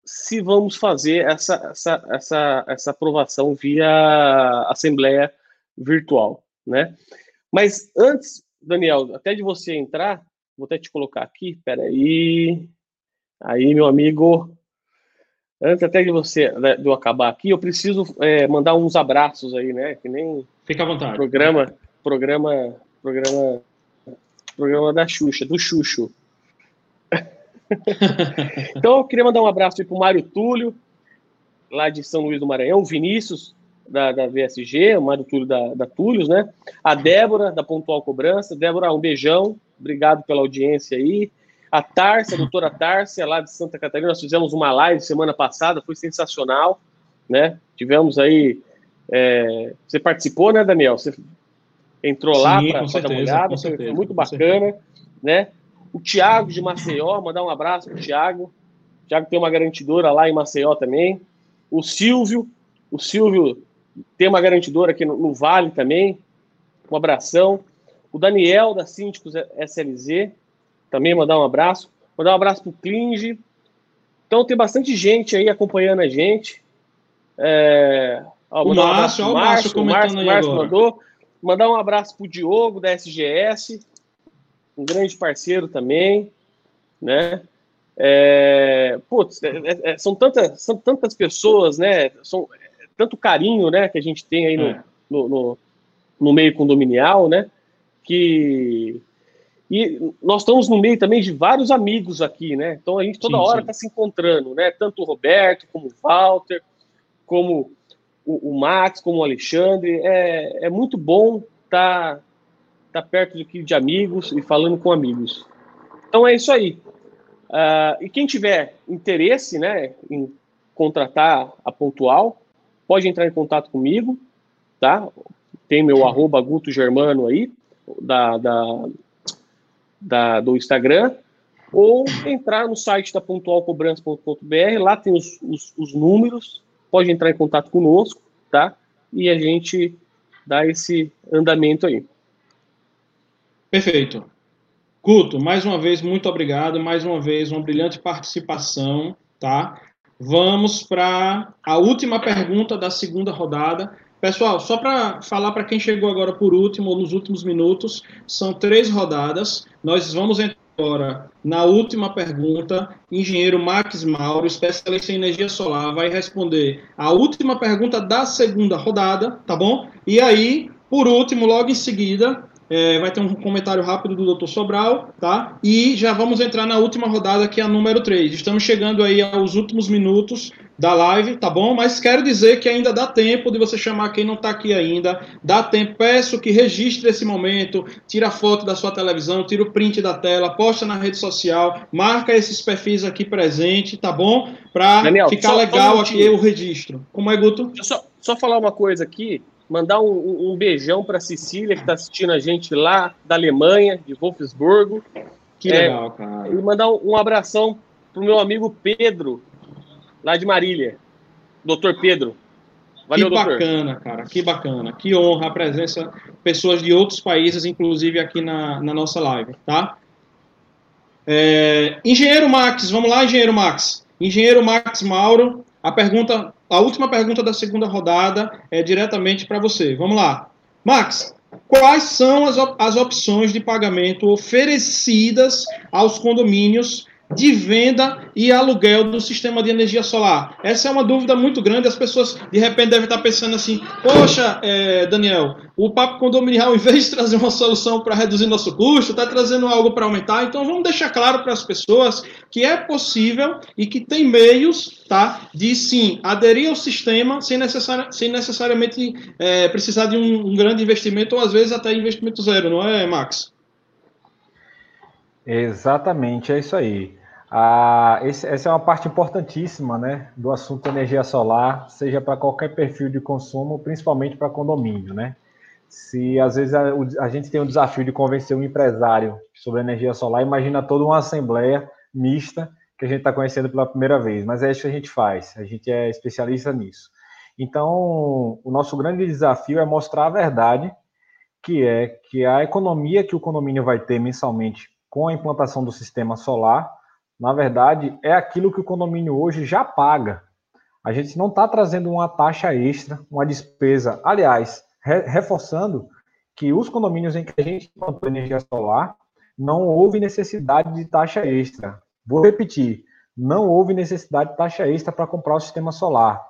se vamos fazer essa, essa, essa, essa aprovação via Assembleia Virtual, né? Mas antes, Daniel, até de você entrar, vou até te colocar aqui, peraí. Aí, meu amigo, antes até de você né, de eu acabar aqui, eu preciso é, mandar uns abraços aí, né? Que nem. Fica à vontade. Programa, programa, programa, programa da Xuxa, do Xuxo. então, eu queria mandar um abraço para o Mário Túlio, lá de São Luís do Maranhão, o Vinícius, da, da VSG, o Mário Túlio da, da Túlios, né? A Débora, da Pontual Cobrança. Débora, um beijão, obrigado pela audiência aí. A Tárcia, a doutora Tárcia, lá de Santa Catarina, nós fizemos uma live semana passada, foi sensacional, né? Tivemos aí. É... Você participou, né, Daniel? Você entrou Sim, lá para dar uma olhada, foi, foi muito bacana, né? O Tiago de Maceió, mandar um abraço para o Tiago. O Tiago tem uma garantidora lá em Maceió também. O Silvio, o Silvio tem uma garantidora aqui no, no Vale também. Um abração. O Daniel da Síndicos SLZ, também mandar um abraço. Mandar um abraço para o Klinge. Então tem bastante gente aí acompanhando a gente. É... Ó, o Márcio, um o Márcio, o Márcio, mandou. Mandar um abraço para o Diogo da SGS um grande parceiro também, né? É, putz, é, é, é, são, tantas, são tantas pessoas, né? São, é, tanto carinho, né? Que a gente tem aí no, é. no, no, no, meio condominial, né? Que e nós estamos no meio também de vários amigos aqui, né? Então a gente toda sim, hora está se encontrando, né? Tanto o Roberto, como o Walter, como o, o Max, como o Alexandre. É, é muito bom estar tá, tá perto de, de amigos e falando com amigos. Então é isso aí. Uh, e quem tiver interesse né, em contratar a Pontual, pode entrar em contato comigo, tá? Tem meu arroba Guto Germano aí, da, da, da, do Instagram, ou entrar no site da pontualcobrança.com.br, lá tem os, os, os números, pode entrar em contato conosco, tá? E a gente dá esse andamento aí. Perfeito. Guto, mais uma vez, muito obrigado. Mais uma vez, uma brilhante participação, tá? Vamos para a última pergunta da segunda rodada. Pessoal, só para falar para quem chegou agora por último, ou nos últimos minutos, são três rodadas. Nós vamos entrar agora na última pergunta. Engenheiro Max Mauro, especialista em energia solar, vai responder a última pergunta da segunda rodada, tá bom? E aí, por último, logo em seguida, é, vai ter um comentário rápido do Dr. Sobral, tá? E já vamos entrar na última rodada, que é a número 3. Estamos chegando aí aos últimos minutos da live, tá bom? Mas quero dizer que ainda dá tempo de você chamar quem não está aqui ainda. Dá tempo. Peço que registre esse momento, tira foto da sua televisão, tira o print da tela, posta na rede social, marca esses perfis aqui presente, tá bom? Para ficar legal um aqui o registro. Como é, Guto? Deixa eu só, só falar uma coisa aqui mandar um, um beijão para Cecília, que está assistindo a gente lá da Alemanha, de Wolfsburgo. Que é, legal, cara. E mandar um, um abração pro meu amigo Pedro, lá de Marília. Doutor Pedro. Valeu, que bacana, doutor. cara, que bacana. Que honra a presença de pessoas de outros países, inclusive aqui na, na nossa live, tá? É, engenheiro Max, vamos lá, Engenheiro Max. Engenheiro Max Mauro, a pergunta a última pergunta da segunda rodada é diretamente para você. Vamos lá. Max, quais são as, op as opções de pagamento oferecidas aos condomínios de venda e aluguel do sistema de energia solar? Essa é uma dúvida muito grande. As pessoas, de repente, devem estar pensando assim: poxa, é, Daniel, o Papo Condominial, em vez de trazer uma solução para reduzir nosso custo, está trazendo algo para aumentar. Então, vamos deixar claro para as pessoas que é possível e que tem meios tá, de, sim, aderir ao sistema sem, necessari sem necessariamente é, precisar de um, um grande investimento ou, às vezes, até investimento zero, não é, Max? Exatamente, é isso aí. Ah, esse, essa é uma parte importantíssima né, do assunto energia solar, seja para qualquer perfil de consumo, principalmente para condomínio. Né? Se às vezes a, a, gente tem o desafio de convencer um empresário sobre energia solar, imagina toda uma assembleia mista que a gente está conhecendo pela primeira vez, mas é isso que a gente faz, a gente é especialista nisso. Então, o nosso grande desafio é mostrar a verdade, que é que a economia que o condomínio vai ter mensalmente com a implantação do sistema solar, na verdade, é aquilo que o condomínio hoje já paga. A gente não está trazendo uma taxa extra, uma despesa. Aliás, re reforçando que os condomínios em que a gente implantou energia solar, não houve necessidade de taxa extra. Vou repetir, não houve necessidade de taxa extra para comprar o sistema solar.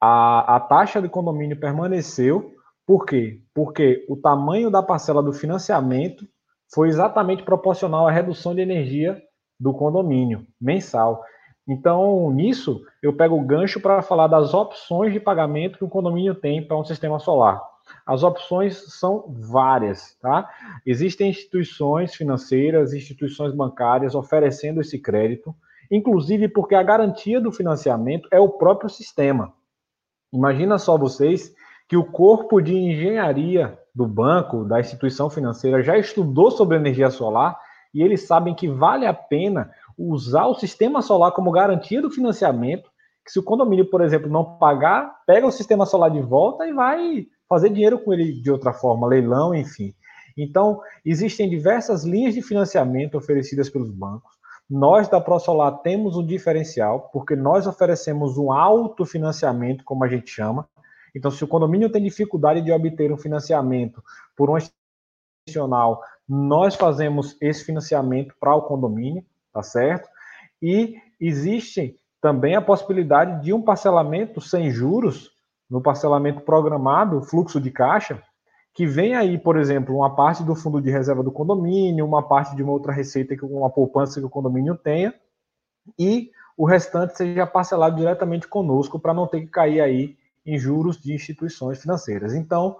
A, a taxa de condomínio permaneceu, por quê? Porque o tamanho da parcela do financiamento foi exatamente proporcional à redução de energia do condomínio mensal. Então, nisso, eu pego o gancho para falar das opções de pagamento que o condomínio tem para um sistema solar. As opções são várias, tá? Existem instituições financeiras, instituições bancárias oferecendo esse crédito, inclusive porque a garantia do financiamento é o próprio sistema. Imagina só vocês que o corpo de engenharia do banco, da instituição financeira, já estudou sobre energia solar e eles sabem que vale a pena usar o sistema solar como garantia do financiamento. Que se o condomínio, por exemplo, não pagar, pega o sistema solar de volta e vai fazer dinheiro com ele de outra forma, leilão, enfim. Então, existem diversas linhas de financiamento oferecidas pelos bancos. Nós da ProSolar temos um diferencial, porque nós oferecemos um autofinanciamento, como a gente chama, então, se o condomínio tem dificuldade de obter um financiamento por um institucional, nós fazemos esse financiamento para o condomínio, tá certo? E existe também a possibilidade de um parcelamento sem juros, no parcelamento programado, fluxo de caixa, que vem aí, por exemplo, uma parte do fundo de reserva do condomínio, uma parte de uma outra receita, uma poupança que o condomínio tenha, e o restante seja parcelado diretamente conosco para não ter que cair aí em juros de instituições financeiras. Então,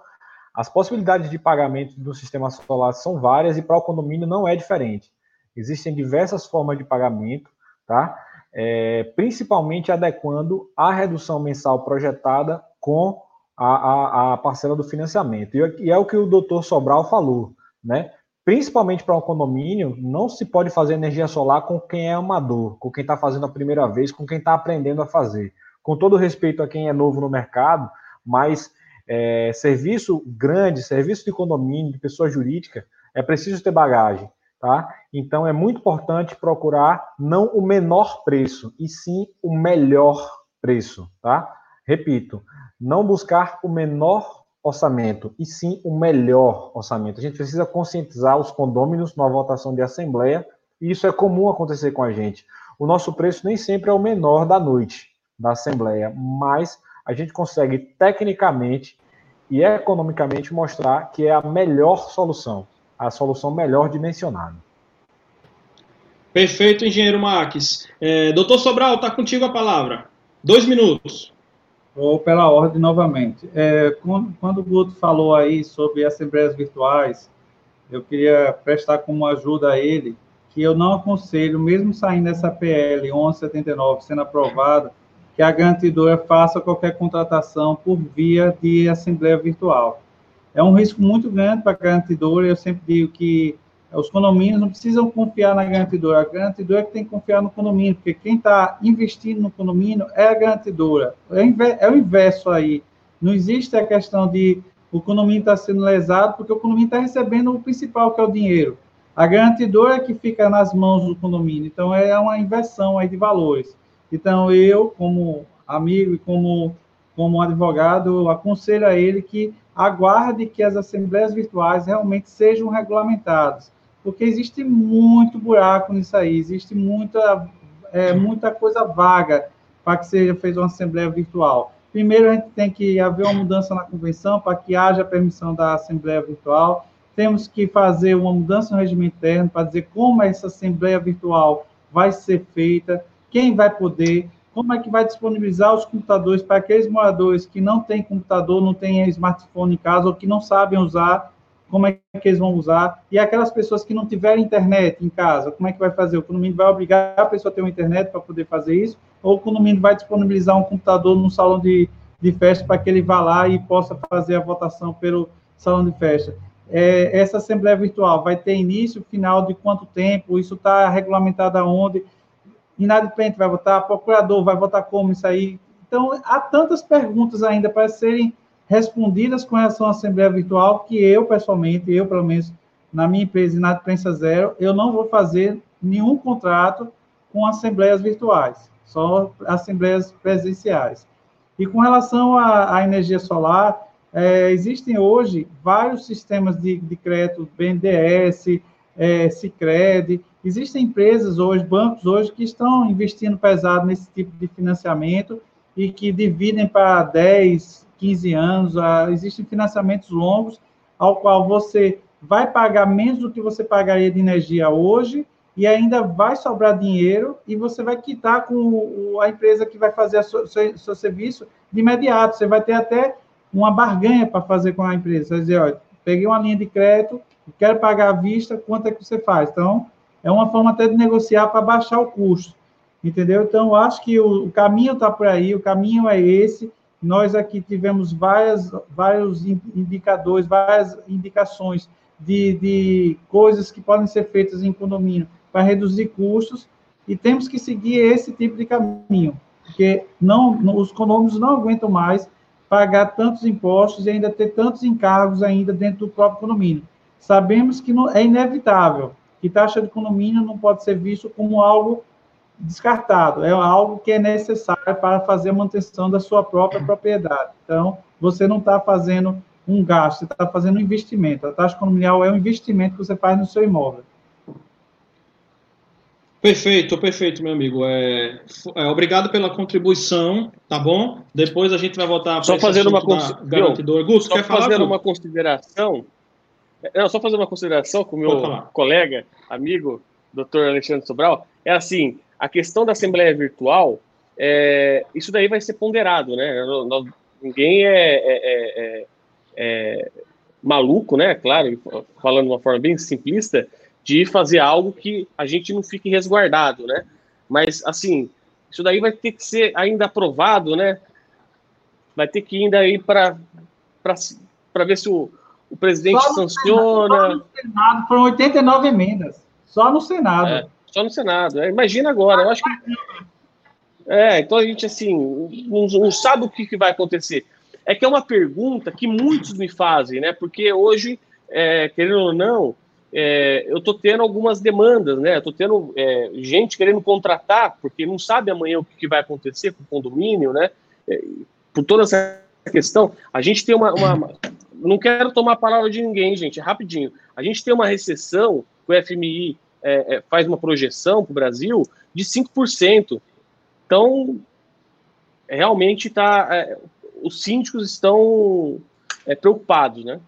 as possibilidades de pagamento do sistema solar são várias e para o condomínio não é diferente. Existem diversas formas de pagamento, tá? É, principalmente adequando a redução mensal projetada com a, a, a parcela do financiamento. E, e, é o que o doutor Sobral falou, né? Principalmente para um condomínio, não se pode fazer energia solar com quem é amador, com quem está fazendo a primeira vez, com quem está aprendendo a fazer com todo respeito a quem é novo no mercado, mas é, serviço grande, serviço de condomínio, de pessoa jurídica, é preciso ter bagagem, tá? Então é muito importante procurar não o menor preço, e sim o melhor preço, tá? Repito, não buscar o menor orçamento, e sim o melhor orçamento. A gente precisa conscientizar os condôminos numa votação de assembleia, e isso é comum acontecer com a gente. O nosso preço nem sempre é o menor da noite da Assembleia, mas a gente consegue tecnicamente e economicamente mostrar que é a melhor solução, a solução melhor dimensionada. Perfeito, engenheiro Marques. É, doutor Sobral, está contigo a palavra. Dois minutos. Vou pela ordem novamente. É, quando, quando, o Guto falou aí sobre assembleias virtuais, eu queria prestar como ajuda a ele que eu não aconselho, mesmo saindo essa PL 1179 sendo aprovada, que a garantidora faça qualquer contratação por via de assembleia virtual. É um risco muito grande para a garantidora, eu sempre digo que os condomínios não precisam confiar na garantidora, a garantidora é que tem que confiar no condomínio, porque quem está investindo no condomínio é a garantidora. É, é o inverso aí. Não existe a questão de o condomínio está sendo lesado, porque o condomínio está recebendo o principal, que é o dinheiro. A garantidora é que fica nas mãos do condomínio. Então, é uma inversão aí de valores. Então, eu, como amigo e como, como advogado, aconselho a ele que aguarde que as assembleias virtuais realmente sejam regulamentadas. porque existe muito buraco nisso aí, existe muita, é, muita coisa vaga para que seja feita uma assembleia virtual. Primeiro, a gente tem que haver uma mudança na convenção para que haja permissão da assembleia virtual. Temos que fazer uma mudança no regime interno para dizer como essa assembleia virtual vai ser feita, quem vai poder, como é que vai disponibilizar os computadores para aqueles moradores que não têm computador, não têm smartphone em casa ou que não sabem usar como é que eles vão usar, e aquelas pessoas que não tiverem internet em casa, como é que vai fazer? O condomínio vai obrigar a pessoa a ter uma internet para poder fazer isso, ou o condomínio vai disponibilizar um computador no salão de, de festa para que ele vá lá e possa fazer a votação pelo salão de festa. É, essa assembleia virtual vai ter início, final de quanto tempo? Isso está regulamentado aonde? Inadimplente vai votar, procurador vai votar como isso aí? Então, há tantas perguntas ainda para serem respondidas com relação à Assembleia Virtual, que eu, pessoalmente, eu, pelo menos, na minha empresa, na Zero, eu não vou fazer nenhum contrato com assembleias virtuais, só assembleias presenciais. E com relação à, à energia solar, é, existem hoje vários sistemas de, de crédito, BNDES, é, Cicred, existem empresas hoje, bancos hoje, que estão investindo pesado nesse tipo de financiamento e que dividem para 10, 15 anos, ah, existem financiamentos longos, ao qual você vai pagar menos do que você pagaria de energia hoje, e ainda vai sobrar dinheiro, e você vai quitar com a empresa que vai fazer o seu, seu, serviço de imediato. Você vai ter até uma barganha para fazer com a empresa. Você vai dizer, olha, peguei uma linha de crédito, quero pagar à vista, quanto é que você faz? Então, é uma forma até de negociar para baixar o custo, entendeu? Então, acho que o, o caminho está por aí, o caminho é esse, nós aqui tivemos várias, vários indicadores, várias indicações de, de coisas que podem ser feitas em condomínio para reduzir custos e temos que seguir esse tipo de caminho, porque não, os condomínios não aguentam mais pagar tantos impostos e ainda ter tantos encargos ainda dentro do próprio condomínio. Sabemos que não, é inevitável que taxa de condomínio não pode ser visto como algo descartado, é algo que é necessário para fazer a manutenção da sua própria propriedade. Então, você não está fazendo um gasto, você está fazendo um investimento. A taxa condominial é um investimento que você faz no seu imóvel. Perfeito, perfeito, meu amigo. É, é, obrigado pela contribuição, tá bom? Depois a gente vai voltar só fazendo uma garantidor. Gusto, só quer falar? Fazendo uma consideração. Não, só fazer uma consideração com o meu colega, amigo, doutor Alexandre Sobral. É assim, a questão da Assembleia Virtual, é, isso daí vai ser ponderado, né? Ninguém é, é, é, é, maluco, né? Claro, falando de uma forma bem simplista, de fazer algo que a gente não fique resguardado, né? Mas, assim, isso daí vai ter que ser ainda aprovado, né? Vai ter que ainda ir para ver se o, o presidente só sanciona. Senado, só no Senado foram 89 emendas, só no Senado. É. Só no Senado. É, imagina agora. Eu acho que. É, então a gente, assim, não, não sabe o que, que, vai acontecer. É que é uma pergunta que muitos me fazem, né? Porque hoje, é, querendo ou não, é, eu estou tendo algumas demandas, né? Estou tendo é, gente querendo contratar, porque não sabe amanhã o que, vai acontecer com o condomínio, né? É, por toda essa questão, a gente tem uma, uma, Não quero tomar a palavra de ninguém, gente, rapidinho. A gente tem uma recessão que o FMI é, é, faz uma projeção para o Brasil de 5%. Então, realmente tá, é, os síndicos estão é, preocupados, né?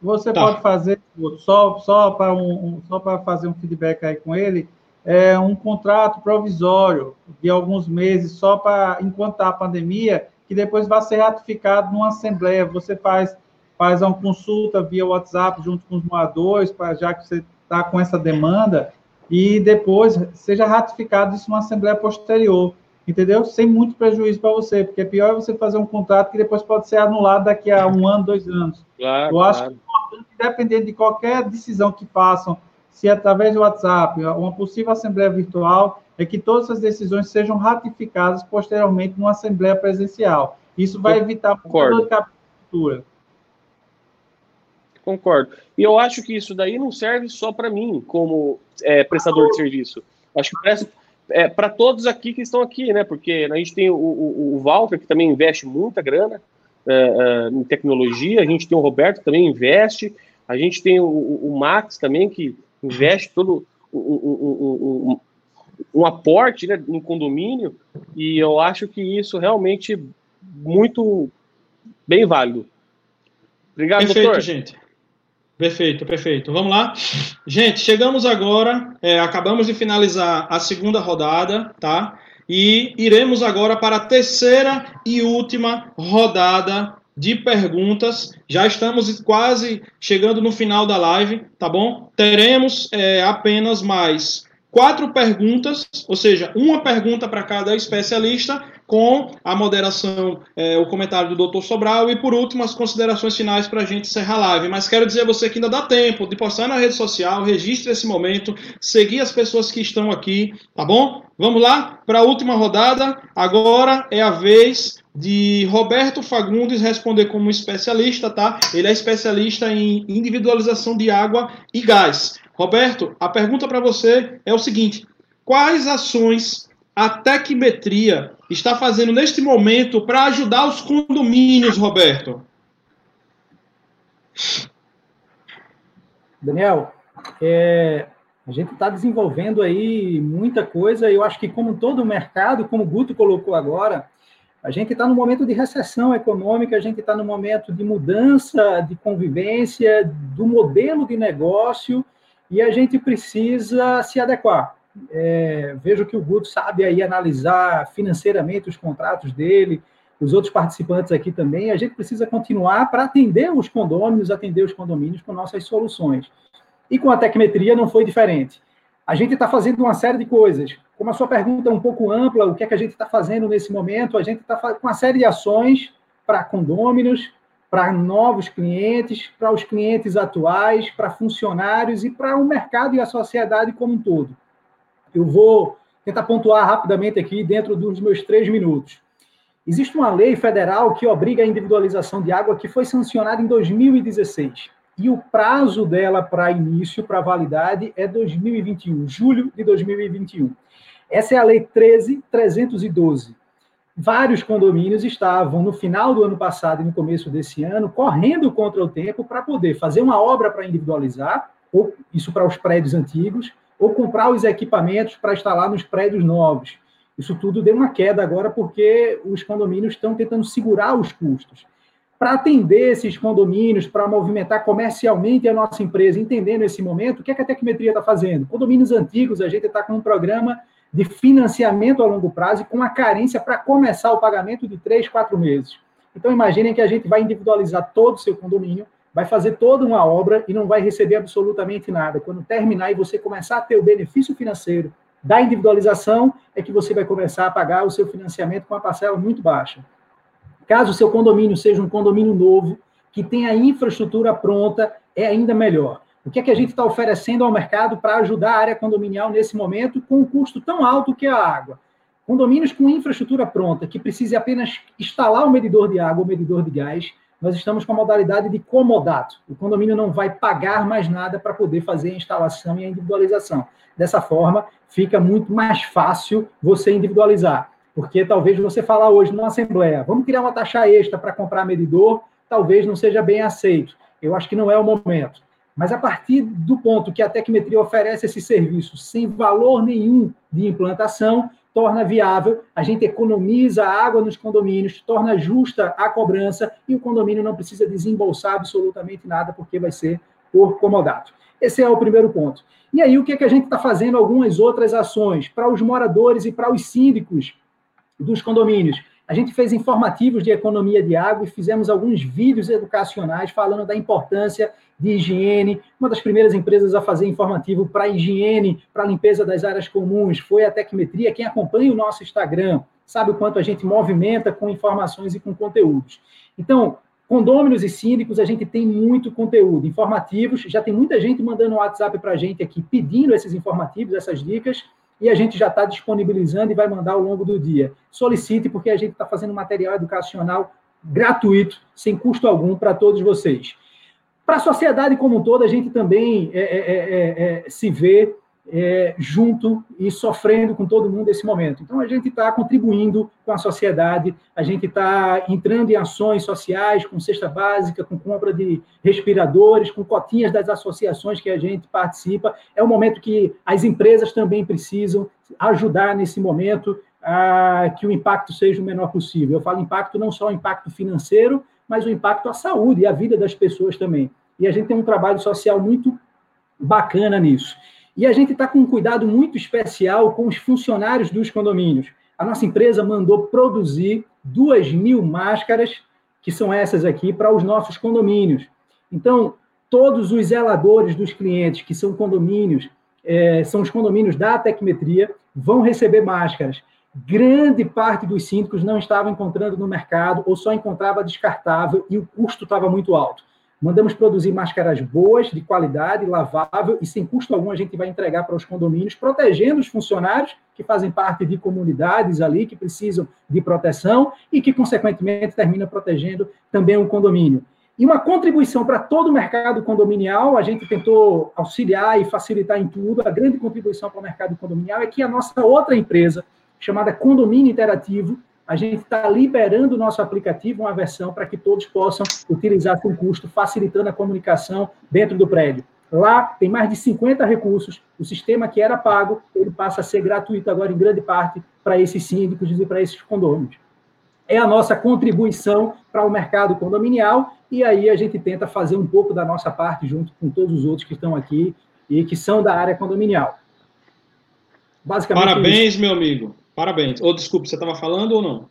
Você tá. pode fazer, só, só para um, um, só fazer um feedback aí com ele, é um contrato provisório de alguns meses, só para enquanto tá a pandemia, que depois vai ser ratificado numa assembleia. Você faz, faz uma consulta via WhatsApp junto com os moradores, para já que você está com essa demanda e depois seja ratificado isso numa assembleia posterior, entendeu? Sem muito prejuízo para você, porque é pior é você fazer um contrato que depois pode ser anulado daqui a um ano, dois anos. Claro, Eu acho claro. que é importante, dependendo de qualquer decisão que façam, se através do WhatsApp, uma possível assembleia virtual, é que todas as decisões sejam ratificadas posteriormente numa assembleia presencial. Isso vai evitar toda a captura. Concordo. E eu acho que isso daí não serve só para mim, como é, prestador de serviço. Acho que presta é, para todos aqui que estão aqui, né? Porque a gente tem o, o, o Walter, que também investe muita grana é, é, em tecnologia, a gente tem o Roberto, que também investe, A gente tem o, o Max também, que investe todo um, um, aporte né, no condomínio, e eu acho que isso realmente muito bem válido. Obrigado, Perfeito, doutor. gente. Perfeito, perfeito. Vamos lá. Gente, chegamos agora, é, acabamos de finalizar a segunda rodada, tá? E iremos agora para a terceira e última rodada de perguntas. Já estamos quase chegando no final da live, tá bom? Teremos é, apenas mais quatro perguntas, ou seja, uma pergunta para cada especialista, com a moderação, é, o comentário do doutor Sobral e, por último, as considerações finais para a gente encerrar a live. Mas quero dizer a você que ainda dá tempo de postar na rede social, registre esse momento, seguir as pessoas que estão aqui, tá bom? Vamos lá para a última rodada. Agora é a vez de Roberto Fagundes responder como especialista, tá? Ele é especialista em individualização de água e gás. Roberto, a pergunta para você é o seguinte: quais ações a Tecmetria está fazendo neste momento para ajudar os condomínios, Roberto? Daniel, é, a gente está desenvolvendo aí muita coisa. Eu acho que, como todo o mercado, como o Guto colocou agora, a gente está no momento de recessão econômica, a gente está no momento de mudança de convivência, do modelo de negócio, e a gente precisa se adequar. É, vejo que o Guto sabe aí analisar financeiramente os contratos dele, os outros participantes aqui também. A gente precisa continuar para atender os condôminos, atender os condomínios com nossas soluções. E com a Tecmetria não foi diferente. A gente está fazendo uma série de coisas. Como a sua pergunta é um pouco ampla, o que é que a gente está fazendo nesse momento? A gente está com uma série de ações para condôminos, para novos clientes, para os clientes atuais, para funcionários e para o mercado e a sociedade como um todo. Eu vou tentar pontuar rapidamente aqui dentro dos meus três minutos. Existe uma lei federal que obriga a individualização de água que foi sancionada em 2016. E o prazo dela para início, para validade, é 2021, julho de 2021. Essa é a Lei 13312. Vários condomínios estavam, no final do ano passado e no começo desse ano, correndo contra o tempo para poder fazer uma obra para individualizar, ou isso para os prédios antigos, ou comprar os equipamentos para instalar nos prédios novos. Isso tudo deu uma queda agora porque os condomínios estão tentando segurar os custos. Para atender esses condomínios, para movimentar comercialmente a nossa empresa, entendendo esse momento, o que, é que a Tecmetria está fazendo? Condomínios antigos, a gente está com um programa de financiamento a longo prazo e com uma carência para começar o pagamento de três, quatro meses. Então, imaginem que a gente vai individualizar todo o seu condomínio, vai fazer toda uma obra e não vai receber absolutamente nada. Quando terminar e você começar a ter o benefício financeiro da individualização, é que você vai começar a pagar o seu financiamento com uma parcela muito baixa. Caso o seu condomínio seja um condomínio novo, que tenha a infraestrutura pronta, é ainda melhor. O que é que a gente está oferecendo ao mercado para ajudar a área condominial nesse momento com um custo tão alto que é a água? Condomínios com infraestrutura pronta, que precise apenas instalar o medidor de água, o medidor de gás, nós estamos com a modalidade de comodato. O condomínio não vai pagar mais nada para poder fazer a instalação e a individualização. Dessa forma, fica muito mais fácil você individualizar. Porque talvez você falar hoje numa assembleia, vamos criar uma taxa extra para comprar medidor, talvez não seja bem aceito. Eu acho que não é o momento. Mas a partir do ponto que a Tecmetria oferece esse serviço sem valor nenhum de implantação, torna viável, a gente economiza água nos condomínios, torna justa a cobrança e o condomínio não precisa desembolsar absolutamente nada porque vai ser por comodato. Esse é o primeiro ponto. E aí, o que, é que a gente está fazendo? Algumas outras ações para os moradores e para os síndicos dos condomínios. A gente fez informativos de economia de água e fizemos alguns vídeos educacionais falando da importância de higiene. Uma das primeiras empresas a fazer informativo para higiene, para limpeza das áreas comuns, foi a Tecmetria. Quem acompanha o nosso Instagram sabe o quanto a gente movimenta com informações e com conteúdos. Então, condôminos e síndicos, a gente tem muito conteúdo. Informativos, já tem muita gente mandando WhatsApp para a gente aqui pedindo esses informativos, essas dicas e a gente já está disponibilizando e vai mandar ao longo do dia. Solicite, porque a gente está fazendo material educacional gratuito, sem custo algum, para todos vocês. Para a sociedade como um todo, a gente também é é, é, é, é, se vê é, junto e sofrendo com todo mundo esse momento. Então, a gente está contribuindo com a sociedade, a gente está entrando em ações sociais, com cesta básica, com compra de respiradores, com cotinhas das associações que a gente participa. É um momento que as empresas também precisam ajudar nesse momento a que o impacto seja o menor possível. Eu falo impacto não só o impacto financeiro, mas o impacto à saúde e à vida das pessoas também. E a gente tem um trabalho social muito bacana nisso. E a gente está com um cuidado muito especial com os funcionários dos condomínios. A nossa empresa mandou produzir duas mil máscaras, que são essas aqui, para os nossos condomínios. Então, todos os zeladores dos clientes, que são condomínios, é, são os condomínios da Tecmetria, vão receber máscaras. Grande parte dos síndicos não estava encontrando no mercado ou só encontrava descartável e o custo estava muito alto. Mandamos produzir máscaras boas, de qualidade, lavável e sem custo algum a gente vai entregar para os condomínios, protegendo os funcionários que fazem parte de comunidades ali que precisam de proteção e que, consequentemente, termina protegendo também o condomínio. E uma contribuição para todo o mercado condominial, a gente tentou auxiliar e facilitar em tudo. A grande contribuição para o mercado condominial é que a nossa outra empresa, chamada Condomínio Interativo, a gente está liberando o nosso aplicativo, uma versão para que todos possam utilizar sem custo, facilitando a comunicação dentro do prédio. Lá tem mais de 50 recursos. O sistema que era pago, ele passa a ser gratuito agora em grande parte para esses síndicos e para esses condôminos. É a nossa contribuição para o mercado condominial e aí a gente tenta fazer um pouco da nossa parte junto com todos os outros que estão aqui e que são da área condominial. Basicamente Parabéns, meu amigo. Parabéns. Ou, desculpe, você estava falando ou não?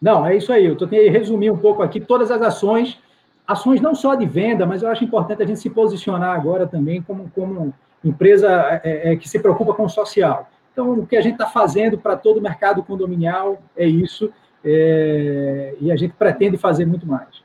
Não, é isso aí. Eu tentei resumir um pouco aqui todas as ações, ações não só de venda, mas eu acho importante a gente se posicionar agora também como, como empresa é, é, que se preocupa com o social. Então, o que a gente está fazendo para todo o mercado condominial é isso, é, e a gente pretende fazer muito mais.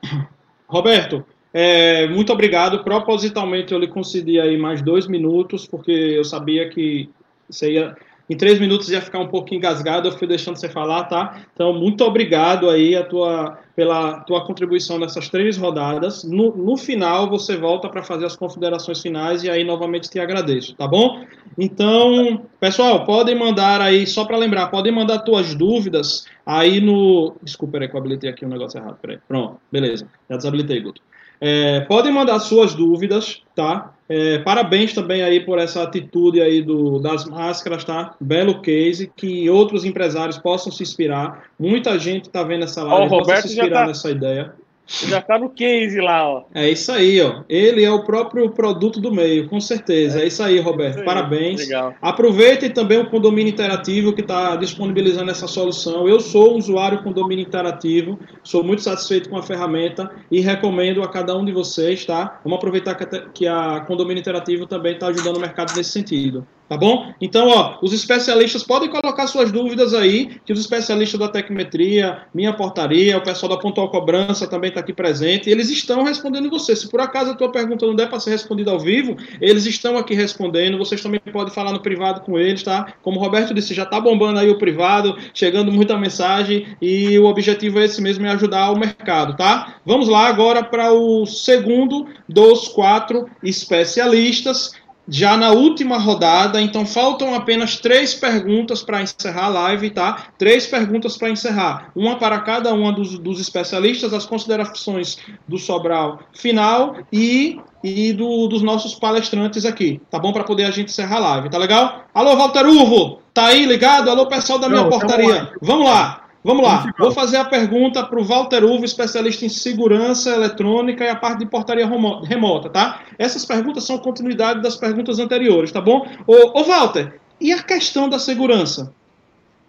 Roberto, é, muito obrigado. Propositalmente eu lhe concedi aí mais dois minutos, porque eu sabia que você ia em três minutos ia ficar um pouco engasgado, eu fui deixando você falar, tá? Então, muito obrigado aí a tua, pela tua contribuição nessas três rodadas. No, no final, você volta para fazer as considerações finais e aí novamente te agradeço, tá bom? Então, pessoal, podem mandar aí, só para lembrar, podem mandar tuas dúvidas aí no. Desculpa, peraí, que eu habilitei aqui um negócio errado, peraí. Pronto, beleza, já desabilitei, Guto. É, podem mandar suas dúvidas, tá? É, parabéns também aí por essa atitude aí do, das máscaras, tá? Belo case, que outros empresários possam se inspirar. Muita gente está vendo essa live, oh, possa se inspirar tá... nessa ideia. Já está no case lá, ó. É isso aí, ó. Ele é o próprio produto do meio, com certeza. É, é isso aí, Roberto. Isso aí. Parabéns. Legal. Aproveitem também o condomínio interativo que está disponibilizando essa solução. Eu sou usuário condomínio interativo, sou muito satisfeito com a ferramenta e recomendo a cada um de vocês, tá? Vamos aproveitar que a condomínio interativo também está ajudando o mercado nesse sentido. Tá bom? Então, ó, os especialistas podem colocar suas dúvidas aí, que os especialistas da Tecmetria, minha portaria, o pessoal da Pontual Cobrança também está aqui presente, eles estão respondendo você. Se por acaso a tua pergunta não der para ser respondida ao vivo, eles estão aqui respondendo, vocês também podem falar no privado com eles, tá? Como o Roberto disse, já está bombando aí o privado, chegando muita mensagem, e o objetivo é esse mesmo, é ajudar o mercado, tá? Vamos lá agora para o segundo dos quatro especialistas, já na última rodada, então faltam apenas três perguntas para encerrar a live, tá? Três perguntas para encerrar, uma para cada uma dos, dos, especialistas, as considerações do Sobral final e, e do, dos nossos palestrantes aqui, tá bom? Para poder a gente encerrar a live, tá legal? Alô, Walter Urvo, tá aí ligado? Alô, pessoal da minha Não, portaria, vamos lá. Vamos lá, vou fazer a pergunta para o Walter Uvo, especialista em segurança eletrônica e a parte de portaria remota, tá? Essas perguntas são continuidade das perguntas anteriores, tá bom? Ô, ô Walter, e a questão da segurança?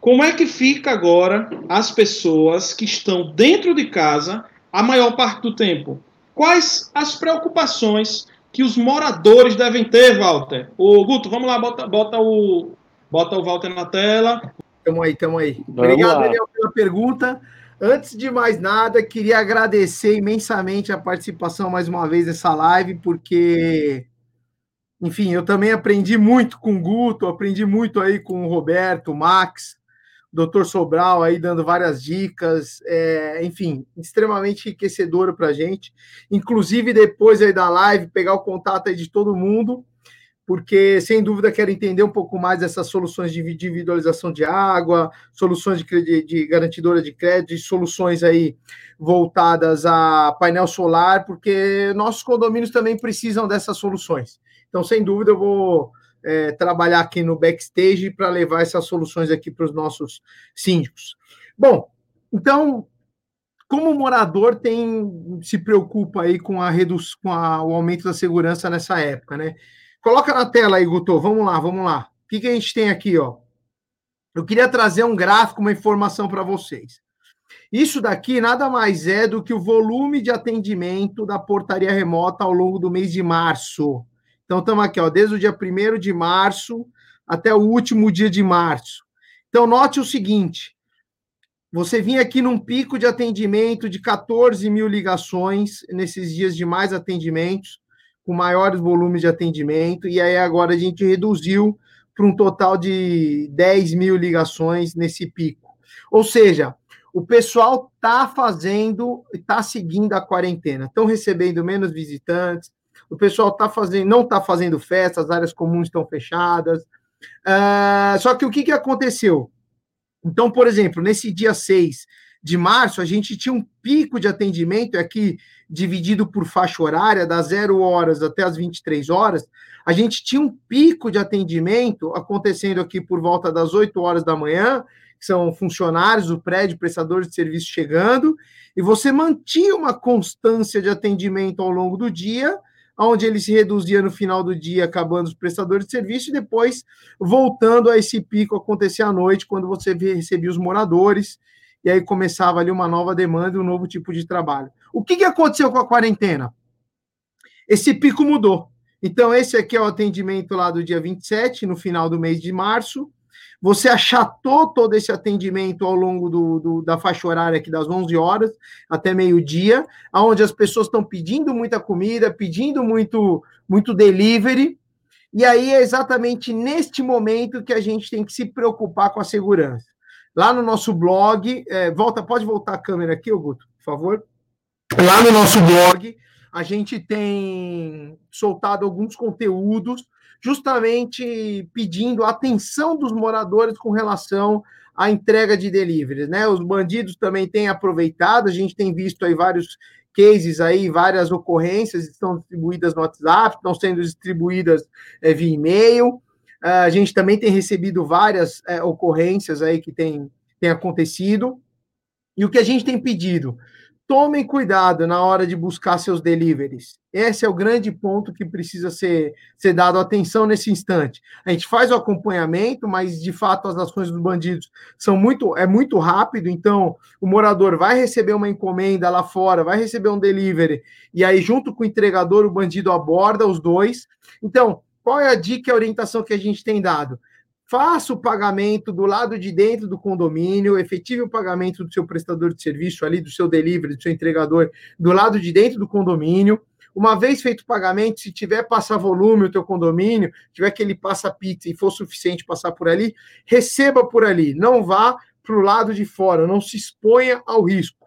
Como é que fica agora as pessoas que estão dentro de casa a maior parte do tempo? Quais as preocupações que os moradores devem ter, Walter? Ô, Guto, vamos lá, bota, bota, o, bota o Walter na tela. Tamo aí, tamo aí. Vamos Obrigado, lá. Daniel, pela pergunta. Antes de mais nada, queria agradecer imensamente a participação mais uma vez nessa live, porque, enfim, eu também aprendi muito com o Guto, aprendi muito aí com o Roberto, o Max, o Dr. Sobral aí dando várias dicas, é, enfim, extremamente enriquecedor para a gente. Inclusive, depois aí da live, pegar o contato aí de todo mundo porque sem dúvida quero entender um pouco mais dessas soluções de individualização de água, soluções de, de garantidora de crédito, soluções aí voltadas a painel solar, porque nossos condomínios também precisam dessas soluções. Então, sem dúvida, eu vou é, trabalhar aqui no backstage para levar essas soluções aqui para os nossos síndicos. Bom, então, como morador tem se preocupa aí com a redução, com a, o aumento da segurança nessa época, né? Coloca na tela aí, Guto. Vamos lá, vamos lá. O que, que a gente tem aqui, ó? Eu queria trazer um gráfico, uma informação para vocês. Isso daqui nada mais é do que o volume de atendimento da portaria remota ao longo do mês de março. Então, estamos aqui, ó, desde o dia 1 de março até o último dia de março. Então, note o seguinte: você vinha aqui num pico de atendimento de 14 mil ligações nesses dias de mais atendimentos com maiores volumes de atendimento, e aí agora a gente reduziu para um total de 10 mil ligações nesse pico. Ou seja, o pessoal está fazendo, está seguindo a quarentena, estão recebendo menos visitantes, o pessoal tá fazendo, não está fazendo festa, as áreas comuns estão fechadas. Uh, só que o que, que aconteceu? Então, por exemplo, nesse dia 6 de março, a gente tinha um pico de atendimento aqui dividido por faixa horária, das 0 horas até as 23 horas, a gente tinha um pico de atendimento acontecendo aqui por volta das 8 horas da manhã, que são funcionários do prédio, prestadores de serviço chegando, e você mantinha uma constância de atendimento ao longo do dia, onde ele se reduzia no final do dia, acabando os prestadores de serviço, e depois voltando a esse pico acontecer à noite, quando você recebia os moradores, e aí começava ali uma nova demanda e um novo tipo de trabalho. O que, que aconteceu com a quarentena? Esse pico mudou. Então, esse aqui é o atendimento lá do dia 27, no final do mês de março. Você achatou todo esse atendimento ao longo do, do, da faixa horária aqui das 11 horas até meio-dia, onde as pessoas estão pedindo muita comida, pedindo muito, muito delivery. E aí é exatamente neste momento que a gente tem que se preocupar com a segurança. Lá no nosso blog, é, volta, pode voltar a câmera aqui, Guto, por favor. Lá no nosso blog, a gente tem soltado alguns conteúdos justamente pedindo atenção dos moradores com relação à entrega de deliveries, né? Os bandidos também têm aproveitado, a gente tem visto aí vários cases aí, várias ocorrências estão distribuídas no WhatsApp, estão sendo distribuídas é, via e-mail. Ah, a gente também tem recebido várias é, ocorrências aí que tem, tem acontecido. E o que a gente tem pedido? Tomem cuidado na hora de buscar seus deliveries. Esse é o grande ponto que precisa ser, ser dado atenção nesse instante. A gente faz o acompanhamento, mas de fato as ações dos bandidos são muito é muito rápido, então o morador vai receber uma encomenda lá fora, vai receber um delivery, e aí junto com o entregador o bandido aborda os dois. Então, qual é a dica e a orientação que a gente tem dado? Faça o pagamento do lado de dentro do condomínio, efetive o pagamento do seu prestador de serviço ali, do seu delivery, do seu entregador, do lado de dentro do condomínio. Uma vez feito o pagamento, se tiver passar volume o teu condomínio, tiver que ele passa pizza e for suficiente passar por ali, receba por ali. Não vá para o lado de fora, não se exponha ao risco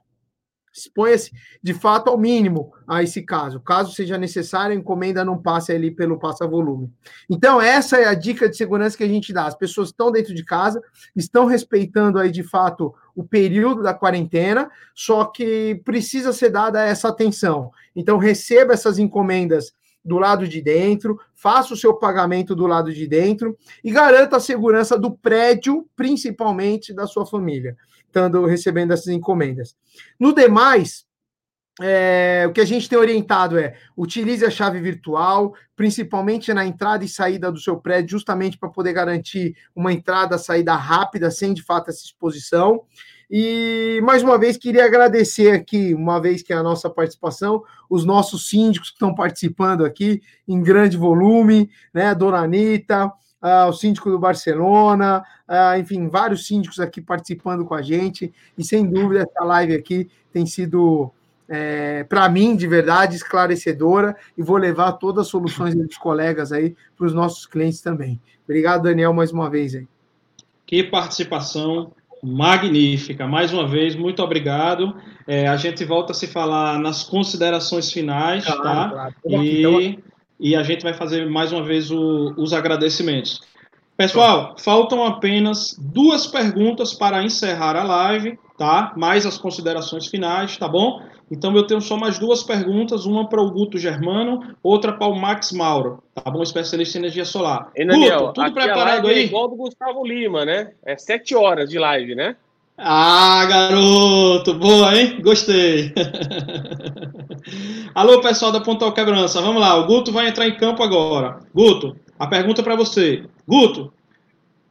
exponha-se de fato ao mínimo a esse caso. Caso seja necessário, a encomenda não passe ali pelo passa-volume. Então, essa é a dica de segurança que a gente dá. As pessoas estão dentro de casa, estão respeitando aí de fato o período da quarentena, só que precisa ser dada essa atenção. Então, receba essas encomendas do lado de dentro, faça o seu pagamento do lado de dentro e garanta a segurança do prédio, principalmente da sua família estando recebendo essas encomendas. No demais, é, o que a gente tem orientado é utilize a chave virtual, principalmente na entrada e saída do seu prédio, justamente para poder garantir uma entrada, saída rápida, sem de fato essa exposição. E mais uma vez queria agradecer aqui, uma vez que é a nossa participação, os nossos síndicos que estão participando aqui em grande volume, né? Dona Anitta, uh, o síndico do Barcelona, uh, enfim, vários síndicos aqui participando com a gente, e sem dúvida essa live aqui tem sido, é, para mim, de verdade, esclarecedora, e vou levar todas as soluções dos colegas aí para os nossos clientes também. Obrigado, Daniel, mais uma vez aí. Que participação magnífica. Mais uma vez, muito obrigado. É, a gente volta a se falar nas considerações finais, claro, tá? Claro. E e a gente vai fazer mais uma vez o, os agradecimentos. Pessoal, faltam apenas duas perguntas para encerrar a live, tá? Mais as considerações finais, tá bom? Então eu tenho só mais duas perguntas, uma para o Guto Germano, outra para o Max Mauro, tá bom? Especialista em energia solar. E, Daniel, Guto, tudo preparado é aí? É igual do Gustavo Lima, né? É sete horas de live, né? Ah, garoto! Boa, hein? Gostei. Alô, pessoal da Pontal Quebrança, vamos lá. O Guto vai entrar em campo agora. Guto, a pergunta para você. Guto,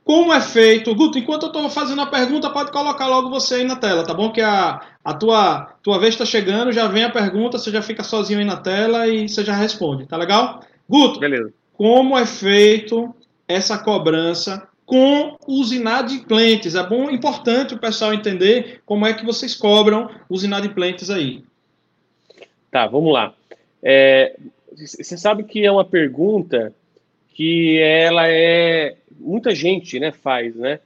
como é feito? Guto, enquanto eu estou fazendo a pergunta, pode colocar logo você aí na tela, tá bom? Que a, a tua, tua vez está chegando, já vem a pergunta, você já fica sozinho aí na tela e você já responde, tá legal? Guto, Beleza. como é feito essa cobrança com os inadimplentes. É bom, importante o pessoal entender como é que vocês cobram os inadimplentes aí. Tá, vamos lá. É, você sabe que é uma pergunta que ela é muita gente, né, faz, né?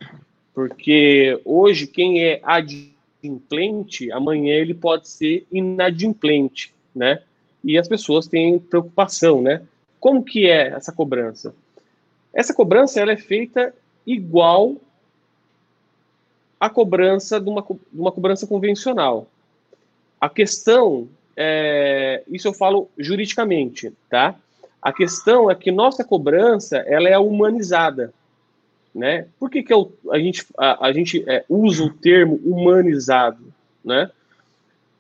Porque hoje quem é adimplente, amanhã ele pode ser inadimplente, né? E as pessoas têm preocupação, né? Como que é essa cobrança? Essa cobrança ela é feita igual à cobrança de uma, de uma cobrança convencional. A questão, é, isso eu falo juridicamente, tá? A questão é que nossa cobrança ela é humanizada, né? Por que, que eu, a gente, a, a gente é, usa o termo humanizado, né?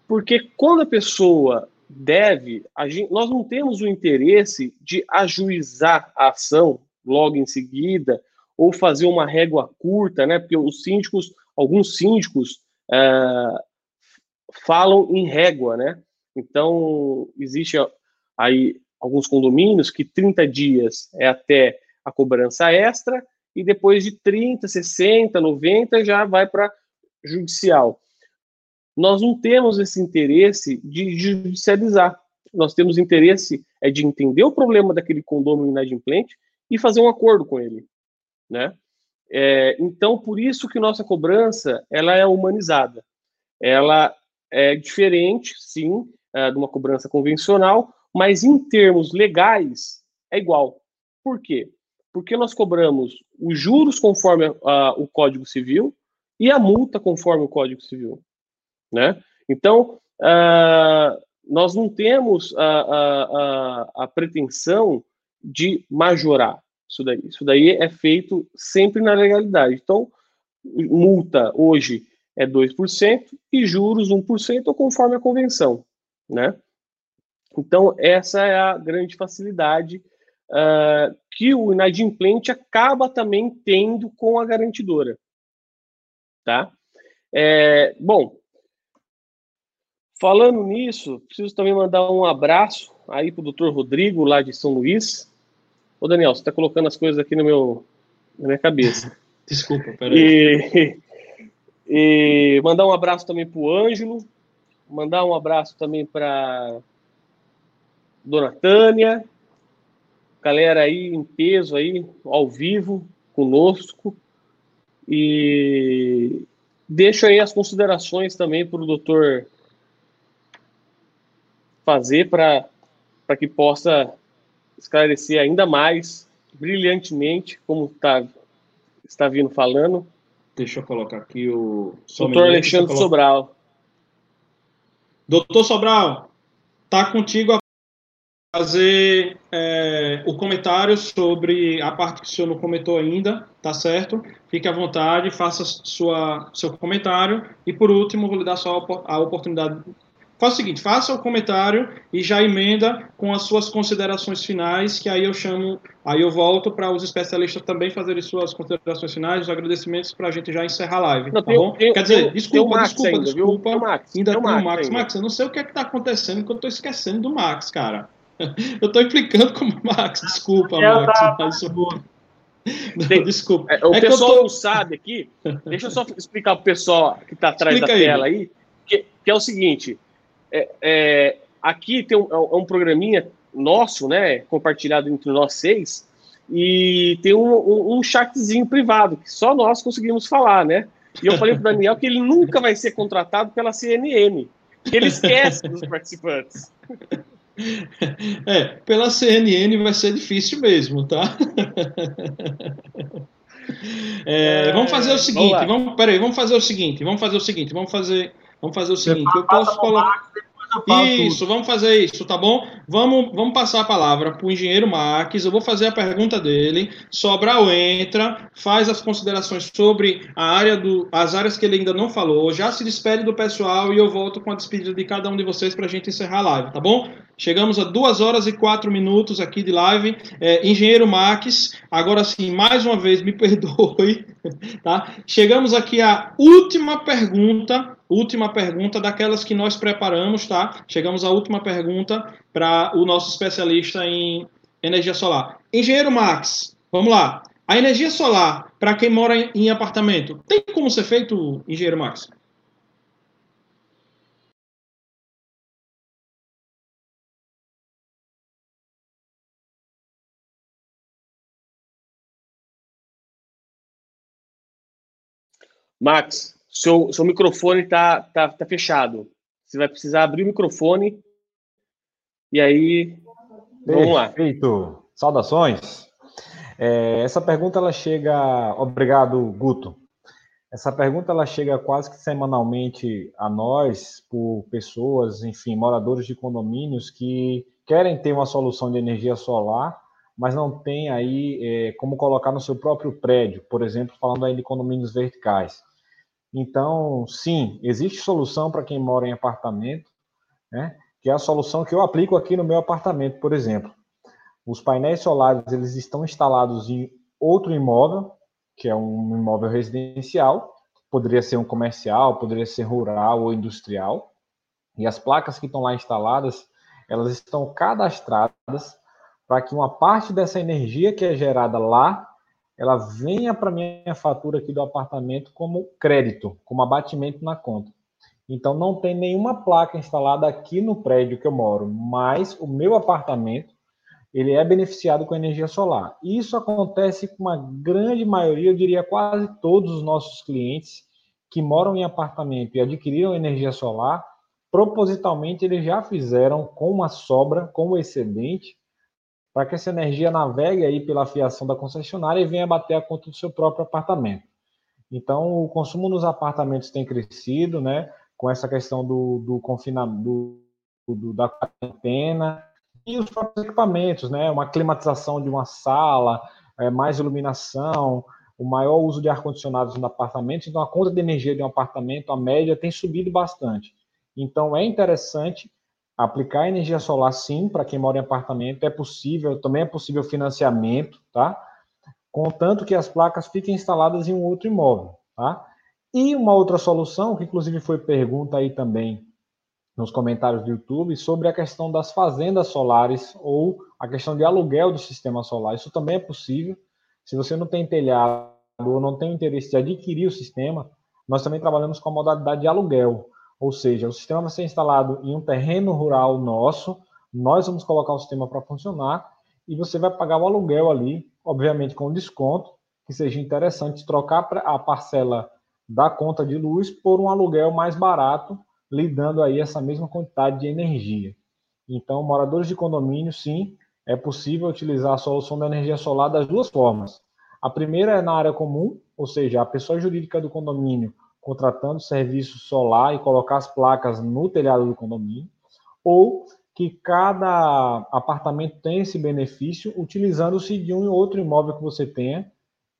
Porque quando a pessoa deve, a gente, nós não temos o interesse de ajuizar a ação logo em seguida ou fazer uma régua curta, né? Porque os síndicos, alguns síndicos é, falam em régua, né? Então, existe aí alguns condomínios que 30 dias é até a cobrança extra e depois de 30, 60, 90 já vai para judicial. Nós não temos esse interesse de judicializar. Nós temos interesse é de entender o problema daquele condomínio inadimplente e fazer um acordo com ele né? É, então, por isso que nossa cobrança ela é humanizada. Ela é diferente, sim, é, de uma cobrança convencional, mas em termos legais é igual. Por quê? Porque nós cobramos os juros conforme o Código Civil e a multa conforme o Código Civil, né? Então, uh, nós não temos a, a, a, a pretensão de majorar. Isso daí. Isso daí é feito sempre na legalidade. Então, multa hoje é 2% e juros 1% conforme a convenção, né? Então, essa é a grande facilidade uh, que o inadimplente acaba também tendo com a garantidora, tá? É, bom, falando nisso, preciso também mandar um abraço aí para o doutor Rodrigo, lá de São Luís, Ô, Daniel, você está colocando as coisas aqui no meu, na minha cabeça. Desculpa, peraí. E, e mandar um abraço também para o Ângelo, mandar um abraço também para Dona Tânia, galera aí em peso aí, ao vivo, conosco. E deixo aí as considerações também para o doutor fazer para que possa esclarecer ainda mais, brilhantemente, como tá, está vindo falando. Deixa eu colocar aqui o. Doutor Alexandre Sobral. Doutor Sobral, tá contigo a fazer é, o comentário sobre a parte que o senhor não comentou ainda, tá certo? Fique à vontade, faça sua, seu comentário. E por último, vou lhe dar só a oportunidade Faça o seguinte, faça o comentário e já emenda com as suas considerações finais, que aí eu chamo, aí eu volto para os especialistas também fazerem suas considerações finais, os agradecimentos para a gente já encerrar a live, não, tá tem, bom? Tem, Quer dizer, tem, desculpa, desculpa, ainda, desculpa, viu? Max, ainda tem o Max, Max, Max, eu não sei o que é que está acontecendo, que eu estou esquecendo do Max, cara. Eu estou implicando com o Max, desculpa, Max. Tá, mas... Não, desculpa. É, o é pessoal tô... não sabe aqui, deixa eu só explicar para o pessoal que está atrás Explica da aí. tela aí, que, que é o seguinte, é, é, aqui tem um, é um programinha nosso, né, compartilhado entre nós seis, e tem um, um, um, chatzinho privado, que só nós conseguimos falar, né? E eu falei para o Daniel que ele nunca vai ser contratado pela CNN, que ele esquece dos participantes. É, pela CNN vai ser difícil mesmo, tá? É, vamos fazer o seguinte, vamos, vamos peraí, vamos fazer o seguinte, vamos fazer o seguinte, vamos fazer, vamos fazer o seguinte, eu posso colocar isso, vamos fazer isso, tá bom? Vamos, vamos passar a palavra para o engenheiro Marques. Eu vou fazer a pergunta dele. Sobral entra, faz as considerações sobre a área do, as áreas que ele ainda não falou. Já se despede do pessoal e eu volto com a despedida de cada um de vocês para a gente encerrar a live, tá bom? Chegamos a duas horas e quatro minutos aqui de live. É, engenheiro Marques, agora sim, mais uma vez, me perdoe, tá? Chegamos aqui à última pergunta última pergunta daquelas que nós preparamos, tá? Chegamos à última pergunta para o nosso especialista em energia solar. Engenheiro Max, vamos lá. A energia solar, para quem mora em, em apartamento, tem como ser feito, engenheiro Max? Max, seu, seu microfone está tá, tá fechado. Você vai precisar abrir o microfone. E aí, vamos lá. Perfeito. Saudações. É, essa pergunta ela chega. Obrigado, Guto. Essa pergunta ela chega quase que semanalmente a nós por pessoas, enfim, moradores de condomínios que querem ter uma solução de energia solar, mas não tem aí é, como colocar no seu próprio prédio, por exemplo, falando aí de condomínios verticais. Então, sim, existe solução para quem mora em apartamento, né? que é a solução que eu aplico aqui no meu apartamento, por exemplo. Os painéis solares eles estão instalados em outro imóvel, que é um imóvel residencial, poderia ser um comercial, poderia ser rural ou industrial, e as placas que estão lá instaladas, elas estão cadastradas para que uma parte dessa energia que é gerada lá ela venha para minha fatura aqui do apartamento como crédito, como abatimento na conta. Então não tem nenhuma placa instalada aqui no prédio que eu moro, mas o meu apartamento ele é beneficiado com energia solar. Isso acontece com uma grande maioria, eu diria quase todos os nossos clientes que moram em apartamento e adquiriram energia solar, propositalmente eles já fizeram com uma sobra, com o excedente, para que essa energia navegue aí pela fiação da concessionária e venha bater a conta do seu próprio apartamento. Então, o consumo nos apartamentos tem crescido, né, com essa questão do, do confinamento, do, do, da quarentena e os próprios equipamentos, né, uma climatização de uma sala, é, mais iluminação, o maior uso de ar-condicionados no apartamento, então a conta de energia de um apartamento, a média, tem subido bastante. Então, é interessante Aplicar energia solar, sim, para quem mora em apartamento, é possível, também é possível financiamento, tá? Contanto que as placas fiquem instaladas em um outro imóvel, tá? E uma outra solução, que inclusive foi pergunta aí também nos comentários do YouTube, sobre a questão das fazendas solares ou a questão de aluguel do sistema solar. Isso também é possível. Se você não tem telhado ou não tem interesse de adquirir o sistema, nós também trabalhamos com a modalidade de aluguel. Ou seja, o sistema vai ser instalado em um terreno rural nosso, nós vamos colocar o sistema para funcionar e você vai pagar o aluguel ali, obviamente com desconto, que seja interessante trocar a parcela da conta de luz por um aluguel mais barato, lhe dando aí essa mesma quantidade de energia. Então, moradores de condomínio, sim, é possível utilizar a solução da energia solar das duas formas. A primeira é na área comum, ou seja, a pessoa jurídica do condomínio contratando serviço solar e colocar as placas no telhado do condomínio, ou que cada apartamento tem esse benefício utilizando-se de um outro imóvel que você tenha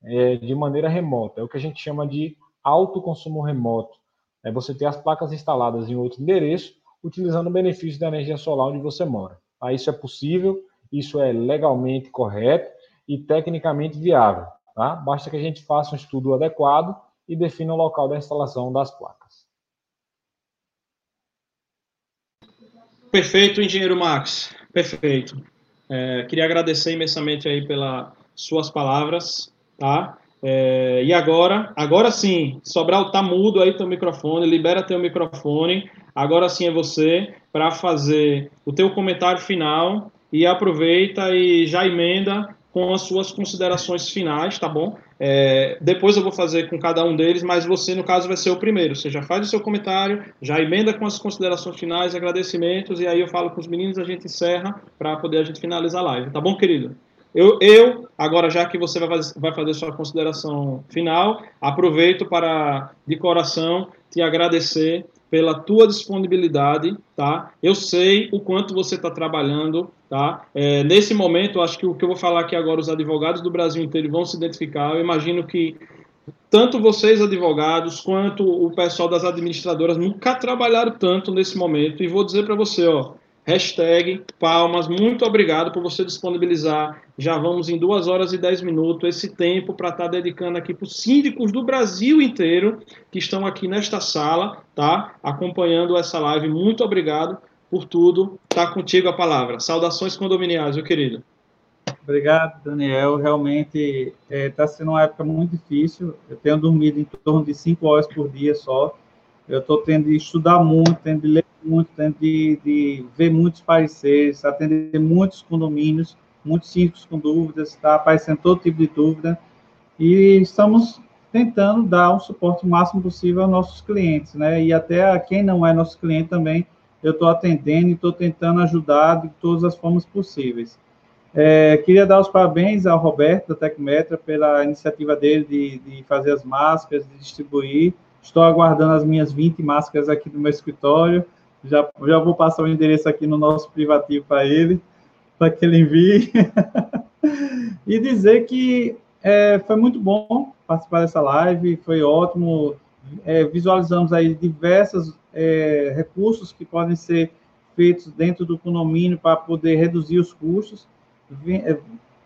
é, de maneira remota. É o que a gente chama de autoconsumo remoto. É você ter as placas instaladas em outro endereço, utilizando o benefício da energia solar onde você mora. Tá? Isso é possível, isso é legalmente correto e tecnicamente viável. Tá? Basta que a gente faça um estudo adequado e defina o local da instalação das placas. Perfeito, engenheiro Max. Perfeito. É, queria agradecer imensamente aí pelas suas palavras, tá? É, e agora, agora sim, Sobral tá mudo aí teu microfone, libera teu microfone. Agora sim é você para fazer o teu comentário final e aproveita e já emenda com as suas considerações finais, tá bom? É, depois eu vou fazer com cada um deles, mas você, no caso, vai ser o primeiro. Você já faz o seu comentário, já emenda com as considerações finais, agradecimentos, e aí eu falo com os meninos, a gente encerra para poder a gente finalizar a live, tá bom, querido? Eu, eu, agora, já que você vai fazer, vai fazer sua consideração final, aproveito para, de coração, te agradecer pela tua disponibilidade, tá? Eu sei o quanto você está trabalhando, tá? É, nesse momento, acho que o que eu vou falar aqui agora, os advogados do Brasil inteiro vão se identificar. Eu imagino que tanto vocês, advogados, quanto o pessoal das administradoras nunca trabalharam tanto nesse momento. E vou dizer para você, ó, Hashtag palmas, muito obrigado por você disponibilizar. Já vamos em duas horas e dez minutos esse tempo para estar tá dedicando aqui para os síndicos do Brasil inteiro que estão aqui nesta sala, tá? Acompanhando essa live. Muito obrigado por tudo. Tá contigo a palavra. Saudações condominiais, meu querido. Obrigado, Daniel. Realmente está é, tá sendo uma época muito difícil. Eu tenho dormido em torno de cinco horas por dia só. Eu estou tendo de estudar muito, tendo de ler muito, tendo de, de ver muitos pareceres, atender muitos condomínios, muitos síndicos com dúvidas, está aparecendo todo tipo de dúvida. E estamos tentando dar o suporte máximo possível aos nossos clientes, né? E até a quem não é nosso cliente também, eu estou atendendo e estou tentando ajudar de todas as formas possíveis. É, queria dar os parabéns ao Roberto da Tecmetra pela iniciativa dele de, de fazer as máscaras, de distribuir. Estou aguardando as minhas 20 máscaras aqui no meu escritório. Já, já vou passar o endereço aqui no nosso privativo para ele, para que ele envie. e dizer que é, foi muito bom participar dessa live, foi ótimo. É, visualizamos aí diversos é, recursos que podem ser feitos dentro do condomínio para poder reduzir os custos. É,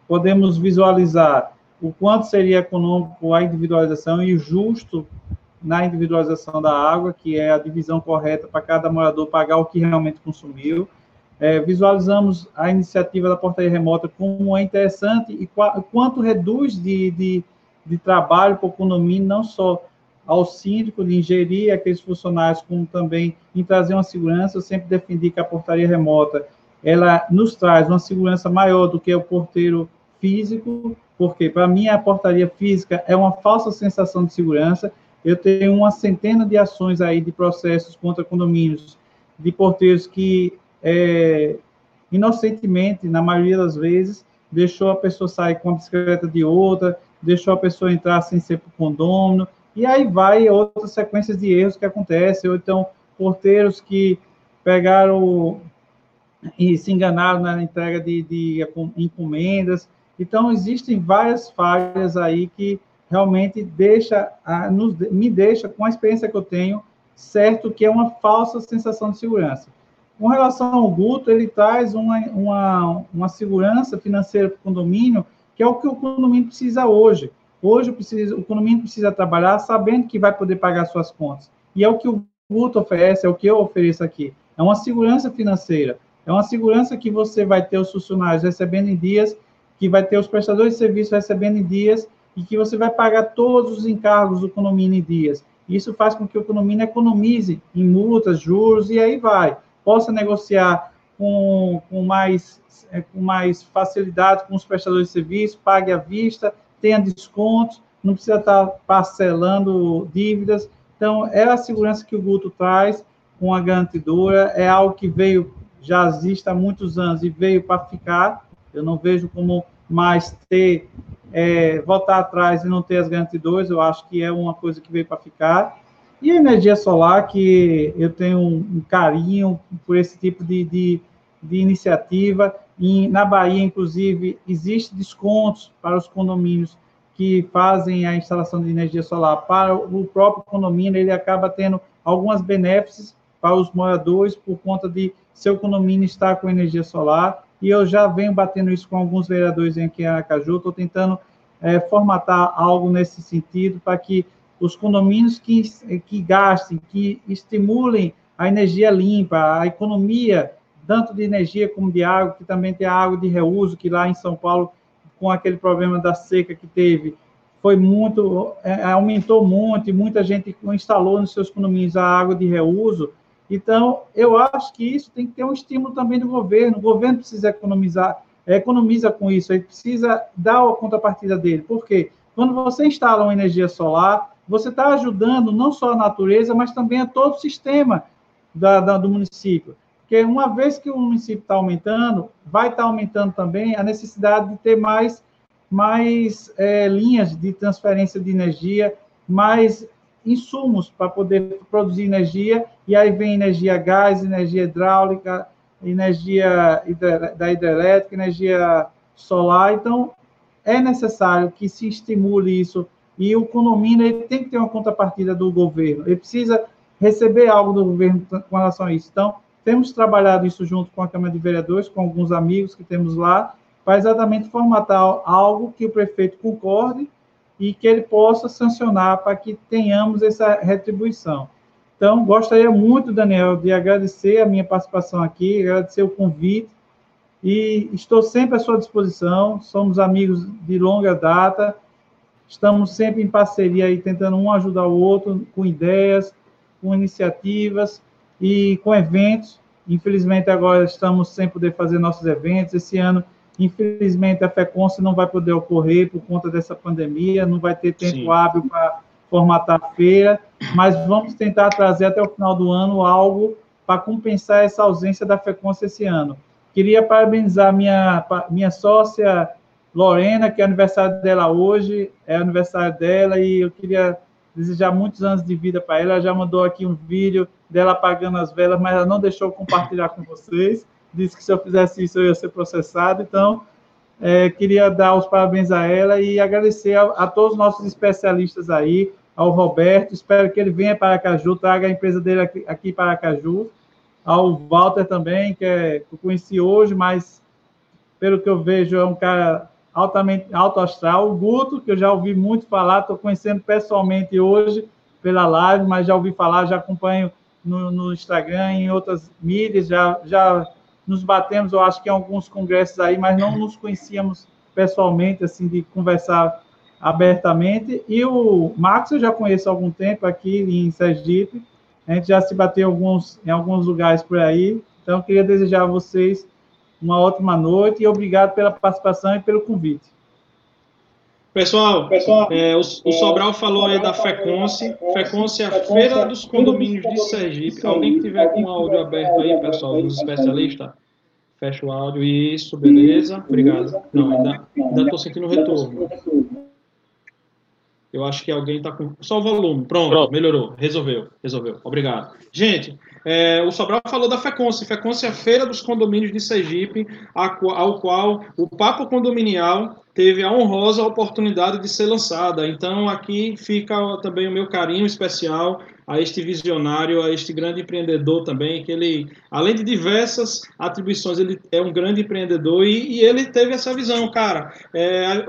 podemos visualizar o quanto seria econômico a individualização e justo na individualização da água, que é a divisão correta para cada morador pagar o que realmente consumiu. É, visualizamos a iniciativa da portaria remota como é interessante e quanto reduz de, de, de trabalho para o condomínio, não só ao síndico de ingerir aqueles funcionários, como também em trazer uma segurança. Eu sempre defendi que a portaria remota ela nos traz uma segurança maior do que o porteiro físico, porque para mim a portaria física é uma falsa sensação de segurança eu tenho uma centena de ações aí de processos contra condomínios de porteiros que, é, inocentemente, na maioria das vezes, deixou a pessoa sair com a bicicleta de outra, deixou a pessoa entrar sem ser para o condômino, e aí vai outras sequências de erros que acontecem, ou então porteiros que pegaram e se enganaram na entrega de, de encomendas. Então, existem várias falhas aí que realmente deixa, a, nos, me deixa, com a experiência que eu tenho, certo que é uma falsa sensação de segurança. Com relação ao Guto, ele traz uma, uma, uma segurança financeira para o condomínio, que é o que o condomínio precisa hoje. Hoje o condomínio precisa trabalhar sabendo que vai poder pagar suas contas. E é o que o Guto oferece, é o que eu ofereço aqui. É uma segurança financeira. É uma segurança que você vai ter os funcionários recebendo em dias, que vai ter os prestadores de serviço recebendo em dias e que você vai pagar todos os encargos do condomínio em dias. Isso faz com que o condomínio economize em multas, juros e aí vai. Possa negociar com, com, mais, é, com mais facilidade com os prestadores de serviço, pague à vista, tenha descontos, não precisa estar parcelando dívidas. Então, é a segurança que o Guto traz com a garantidora, é algo que veio, já existe há muitos anos e veio para ficar. Eu não vejo como mais ter é, voltar atrás e não ter as garantidoras, eu acho que é uma coisa que veio para ficar. E a energia solar, que eu tenho um, carinho por esse tipo de, de, de iniciativa. E na Bahia, inclusive, existe descontos para os condomínios que fazem a instalação de energia solar. Para o próprio condomínio, ele acaba tendo algumas benefícios para os moradores por conta de seu condomínio estar com energia solar e eu já venho batendo isso com alguns vereadores aqui em Aracaju, estou tentando é, formatar algo nesse sentido para que os condomínios que, que gastem, que estimulem a energia limpa, a economia, tanto de energia como de água, que também tem a água de reuso, que lá em São Paulo, com aquele problema da seca que teve, foi muito, é, aumentou muito, e muita gente instalou nos seus condomínios a água de reuso, então, eu acho que isso tem que ter um estímulo também do governo. O governo precisa economizar economiza com isso, ele precisa dar a contrapartida dele. Por quê? Quando você instala uma energia solar, você está ajudando não só a natureza, mas também a todo o sistema da, da, do município. Porque uma vez que o município está aumentando, vai estar tá aumentando também a necessidade de ter mais, mais é, linhas de transferência de energia, mais insumos para poder produzir energia, e aí vem energia gás, energia hidráulica, energia da hidrelétrica, energia solar. Então, é necessário que se estimule isso e o condomínio ele tem que ter uma contrapartida do governo. Ele precisa receber algo do governo com relação a isso. Então, temos trabalhado isso junto com a Câmara de Vereadores, com alguns amigos que temos lá, para exatamente formatar algo que o prefeito concorde e que ele possa sancionar para que tenhamos essa retribuição. Então, gostaria muito, Daniel, de agradecer a minha participação aqui, agradecer o convite e estou sempre à sua disposição. Somos amigos de longa data, estamos sempre em parceria aí, tentando um ajudar o outro com ideias, com iniciativas e com eventos. Infelizmente, agora estamos sem poder fazer nossos eventos. Esse ano, infelizmente, a FECONS não vai poder ocorrer por conta dessa pandemia, não vai ter tempo Sim. hábil para formatar a feira, mas vamos tentar trazer até o final do ano algo para compensar essa ausência da FECONS esse ano. Queria parabenizar minha, minha sócia Lorena, que é aniversário dela hoje, é aniversário dela, e eu queria desejar muitos anos de vida para ela. Ela já mandou aqui um vídeo dela apagando as velas, mas ela não deixou compartilhar com vocês. Disse que se eu fizesse isso eu ia ser processado. Então, é, queria dar os parabéns a ela e agradecer a, a, todos os nossos especialistas aí, ao Roberto. Espero que ele venha para Aracaju, traga a empresa dele aqui, aqui para Aracaju ao Walter também, que, é, que eu conheci hoje, mas pelo que eu vejo é um cara altamente alto astral. O Guto, que eu já ouvi muito falar, estou conhecendo pessoalmente hoje pela live, mas já ouvi falar, já acompanho no, no, Instagram, em outras mídias, já, já nos batemos, eu acho que em alguns congressos aí, mas não nos conhecíamos pessoalmente, assim, de conversar abertamente. E o Max eu já conheço há algum tempo aqui em Sergipe, a gente já se bateu em alguns, em alguns lugares por aí. Então, queria desejar a vocês uma ótima noite e obrigado pela participação e pelo convite. Pessoal, Pessoal é, o, o, Sobral falou aí da FECONSE. FECONSE é a Feira dos Condomínios de Sergipe. Alguém que tiver com o áudio aberto aí, pessoal, dos especialistas, fecha o áudio. Isso, beleza. Obrigado. Não, ainda estou sentindo retorno. Eu acho que alguém está com. Só o volume. Pronto, melhorou. Resolveu. Resolveu. Obrigado. Gente, é, o Sobral falou da FECONSE. FECONSE é a Feira dos Condomínios de Sergipe, ao qual o Papo Condominial teve a honrosa oportunidade de ser lançada. Então, aqui fica também o meu carinho especial a este visionário, a este grande empreendedor também, que ele, além de diversas atribuições, ele é um grande empreendedor e, e ele teve essa visão, cara. É,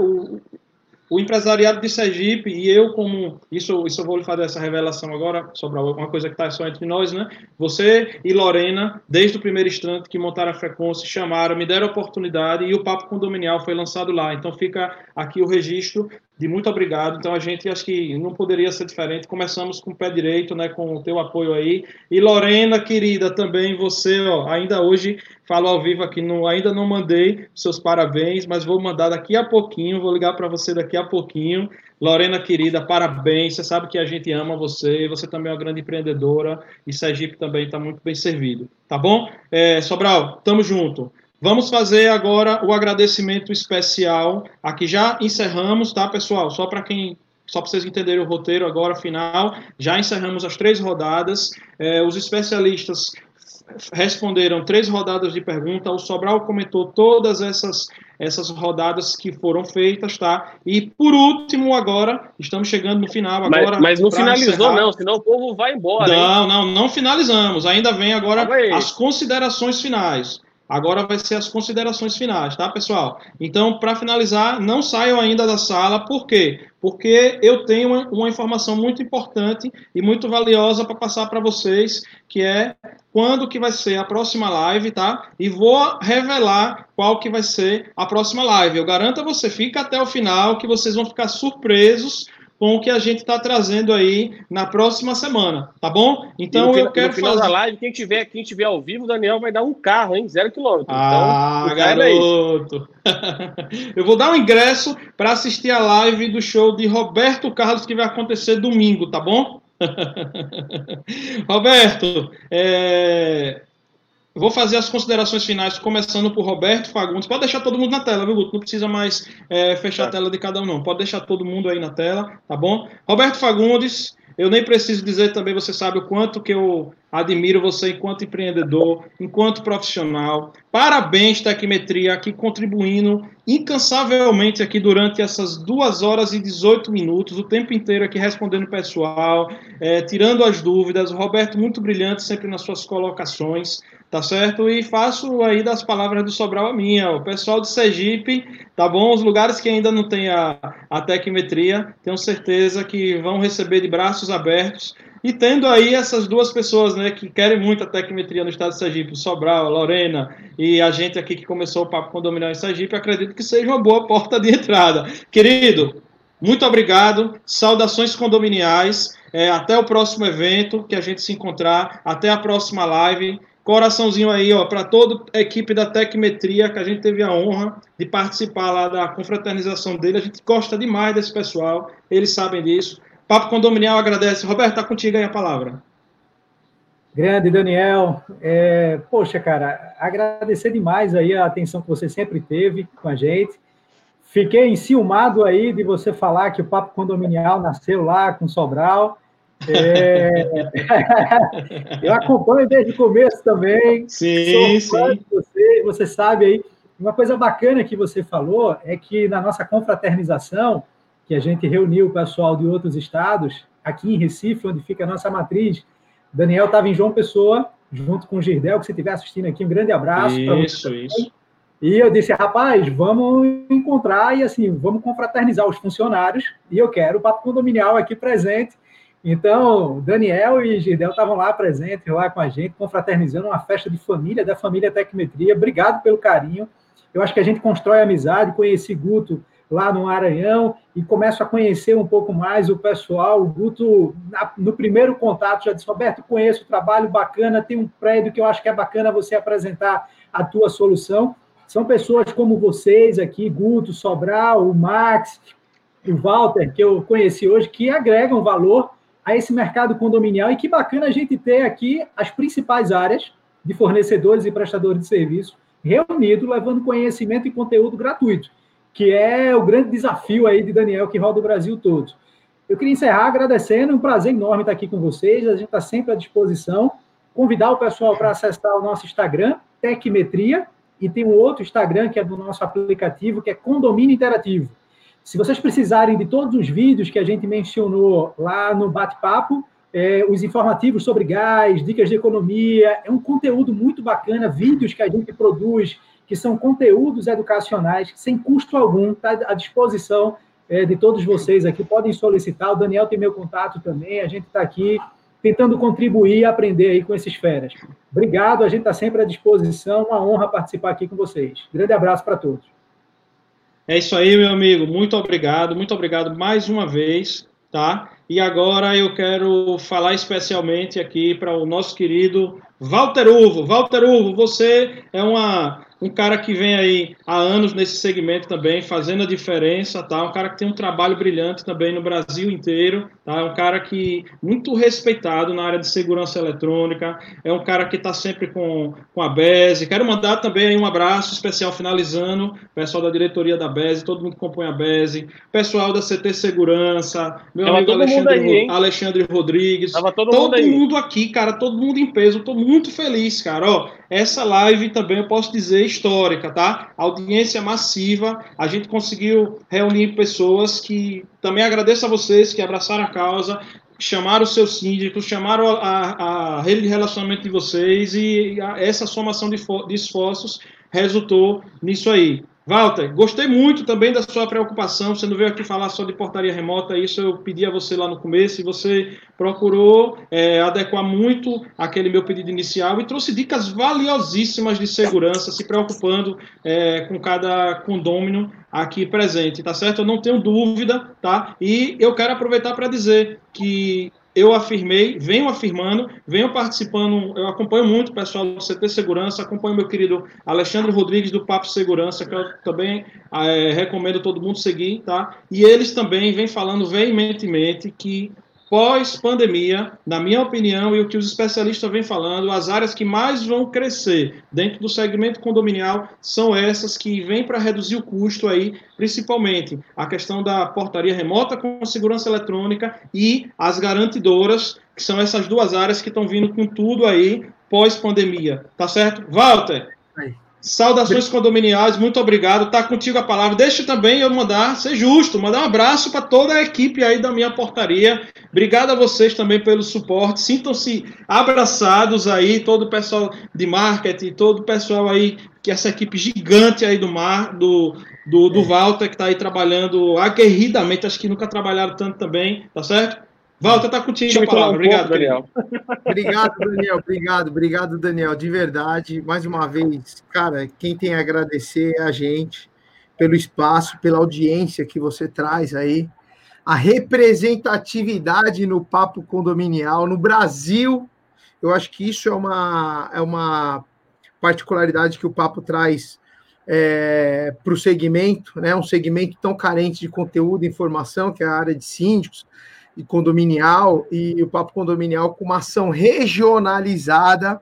o empresariado de Sergipe e eu como isso isso eu vou lhe fazer essa revelação agora sobre uma coisa que está só entre nós né? Você e Lorena desde o primeiro instante que montaram a frequência chamaram me deram a oportunidade e o papo condominial foi lançado lá. Então fica aqui o registro de muito obrigado. Então a gente acho que não poderia ser diferente. Começamos com o pé direito, né, com o teu apoio aí. E Lorena, querida, também você, ó, ainda hoje falo ao vivo aqui, não, ainda não mandei seus parabéns, mas vou mandar daqui a pouquinho, vou ligar para você daqui a pouquinho. Lorena, querida, parabéns. Você sabe que a gente ama você, você também é uma grande empreendedora e Sergipe também está muito bem servido. Tá bom? É, Sobral, tamo junto. Vamos fazer agora o agradecimento especial. Aqui já encerramos, tá, pessoal? Só para quem só para vocês entenderem o roteiro agora, final, já encerramos as três rodadas. É, os especialistas responderam três rodadas de pergunta. O Sobral comentou todas essas, essas rodadas que foram feitas, tá? E por último, agora, estamos chegando no final. Agora, mas, mas não finalizou, encerrar. não, senão o povo vai embora. Não, hein? não, não finalizamos. Ainda vem agora as considerações finais. Agora vai ser as considerações finais, tá, pessoal? Então, para finalizar, não saiam ainda da sala, por quê? Porque eu tenho uma, uma informação muito importante e muito valiosa para passar para vocês, que é quando que vai ser a próxima live, tá? E vou revelar qual que vai ser a próxima live. Eu garanto a você, fica até o final, que vocês vão ficar surpresos com o que a gente está trazendo aí na próxima semana, tá bom? Então no, eu quero no final fazer... da live, quem tiver, quem tiver ao vivo, o Daniel vai dar um carro, hein? Zero quilômetro. Ah, então, garoto! eu vou dar um ingresso para assistir a live do show de Roberto Carlos que vai acontecer domingo, tá bom? Roberto, é... vou fazer as considerações finais, começando por Roberto Fagundes. Pode deixar todo mundo na tela, viu, Guto? Não precisa mais é, fechar tá. a tela de cada um, não. Pode deixar todo mundo aí na tela, tá bom? Roberto Fagundes, eu nem preciso dizer também, você sabe o quanto que eu admiro você enquanto empreendedor, enquanto profissional. Parabéns, Tecmetria, aqui contribuindo incansavelmente aqui durante essas duas horas e 18 minutos, o tempo inteiro aqui respondendo o pessoal, é, tirando as dúvidas. O Roberto, muito brilhante sempre nas suas colocações, tá certo? E faço aí das palavras do Sobral a minha. O pessoal de Sergipe, tá bom? Os lugares que ainda não tem a, a Tecmetria, tenho certeza que vão receber de braços abertos e tendo aí essas duas pessoas né, que querem muito a tecmetria no estado de Sergipe, Sobral, Lorena e a gente aqui que começou o Papo Condominial em Sergipe, acredito que seja uma boa porta de entrada. Querido, muito obrigado, saudações condominiais, é, até o próximo evento que a gente se encontrar, até a próxima live. Coraçãozinho aí, ó, para toda a equipe da Tecmetria, que a gente teve a honra de participar lá da confraternização dele. A gente gosta demais desse pessoal, eles sabem disso. Papo Condominial agradece. Roberto, está contigo aí a palavra. Grande, Daniel. É, poxa, cara, agradecer demais aí a atenção que você sempre teve com a gente. Fiquei enciumado aí de você falar que o Papo Condominial nasceu lá com Sobral. É... Eu acompanho desde o começo também. Sim, sim. Você, você sabe aí. Uma coisa bacana que você falou é que na nossa confraternização, que a gente reuniu o pessoal de outros estados, aqui em Recife, onde fica a nossa matriz. Daniel estava em João Pessoa, junto com o Girdel, que você estiver assistindo aqui, um grande abraço. Isso, isso. E eu disse, rapaz, vamos encontrar e assim, vamos confraternizar os funcionários, e eu quero o Papo Condominial aqui presente. Então, Daniel e Girdel estavam lá presentes, lá com a gente, confraternizando uma festa de família, da família Tecmetria. Obrigado pelo carinho. Eu acho que a gente constrói amizade, conheci Guto lá no Maranhão e começo a conhecer um pouco mais o pessoal. O Guto, no primeiro contato, já disse: Roberto, conheço o trabalho bacana, tem um prédio que eu acho que é bacana você apresentar a tua solução. São pessoas como vocês aqui, Guto, Sobral, o Max, o Walter, que eu conheci hoje, que agregam valor a esse mercado condominial. E que bacana a gente ter aqui as principais áreas de fornecedores e prestadores de serviço reunidos, levando conhecimento e conteúdo gratuito que é o grande desafio aí de Daniel que roda o Brasil todo. Eu queria encerrar agradecendo, um prazer enorme estar aqui com vocês, a gente está sempre à disposição. Convidar o pessoal para acessar o nosso Instagram, Tecmetria, e tem um outro Instagram que é do nosso aplicativo, que é Condomínio Interativo. Se vocês precisarem de todos os vídeos que a gente mencionou lá no bate-papo, é, os informativos sobre gás, dicas de economia, é um conteúdo muito bacana, vídeos que a gente produz que são conteúdos educacionais sem custo algum, está à disposição é, de todos vocês aqui. Podem solicitar, o Daniel tem meu contato também, a gente está aqui tentando contribuir e aprender aí com esses feras. Obrigado, a gente está sempre à disposição, uma honra participar aqui com vocês. Grande abraço para todos. É isso aí, meu amigo. Muito obrigado, muito obrigado mais uma vez, tá? E agora eu quero falar especialmente aqui para o nosso querido Walter Uvo. Walter Uvo, você é uma um cara que vem aí há anos nesse segmento também, fazendo a diferença, tá? Um cara que tem um trabalho brilhante também no Brasil inteiro, tá? Um cara que muito respeitado na área de segurança eletrônica, é um cara que está sempre com, com a BESE. Quero mandar também um abraço especial finalizando, pessoal da diretoria da BESE, todo mundo que compõe a BESE, pessoal da CT Segurança, meu Tava amigo Alexandre, aí, Alexandre Rodrigues, Tava todo, todo mundo, mundo aqui, cara, todo mundo em peso, estou muito feliz, cara, ó, essa live também eu posso dizer histórica, tá? Audiência massiva, a gente conseguiu reunir pessoas que também agradeço a vocês que abraçaram a causa, chamaram os seus síndicos, chamaram a, a rede de relacionamento de vocês e a, essa somação de, de esforços resultou nisso aí. Walter, gostei muito também da sua preocupação. Você não veio aqui falar só de portaria remota, isso eu pedi a você lá no começo e você procurou é, adequar muito aquele meu pedido inicial e trouxe dicas valiosíssimas de segurança, se preocupando é, com cada condômino aqui presente, tá certo? Eu não tenho dúvida, tá? E eu quero aproveitar para dizer que eu afirmei, venho afirmando, venho participando, eu acompanho muito o pessoal do CT Segurança, acompanho meu querido Alexandre Rodrigues do Papo Segurança, que eu também é, recomendo todo mundo seguir, tá? E eles também vêm falando veementemente que pós-pandemia, na minha opinião, e o que os especialistas vêm falando, as áreas que mais vão crescer dentro do segmento condominial são essas que vêm para reduzir o custo aí, principalmente a questão da portaria remota com segurança eletrônica e as garantidoras, que são essas duas áreas que estão vindo com tudo aí pós-pandemia. Tá certo? Walter, Saudações condominiais, muito obrigado. Tá contigo a palavra. Deixa também eu mandar, ser justo, mandar um abraço para toda a equipe aí da minha portaria. Obrigado a vocês também pelo suporte. Sintam-se abraçados aí, todo o pessoal de marketing, todo o pessoal aí, que essa equipe gigante aí do mar, do, do, do é. Walter, que está aí trabalhando aguerridamente. Acho que nunca trabalharam tanto também, tá certo? Walter, tá contigo a palavra. Um obrigado, Daniel. Obrigado, Daniel. Obrigado, obrigado, Daniel. De verdade, mais uma vez, cara, quem tem a agradecer é a gente pelo espaço, pela audiência que você traz aí, a representatividade no papo condominial no Brasil. Eu acho que isso é uma, é uma particularidade que o papo traz é, para o segmento, né? Um segmento tão carente de conteúdo e informação, que é a área de síndicos e condominial, e o Papo Condominial, com uma ação regionalizada,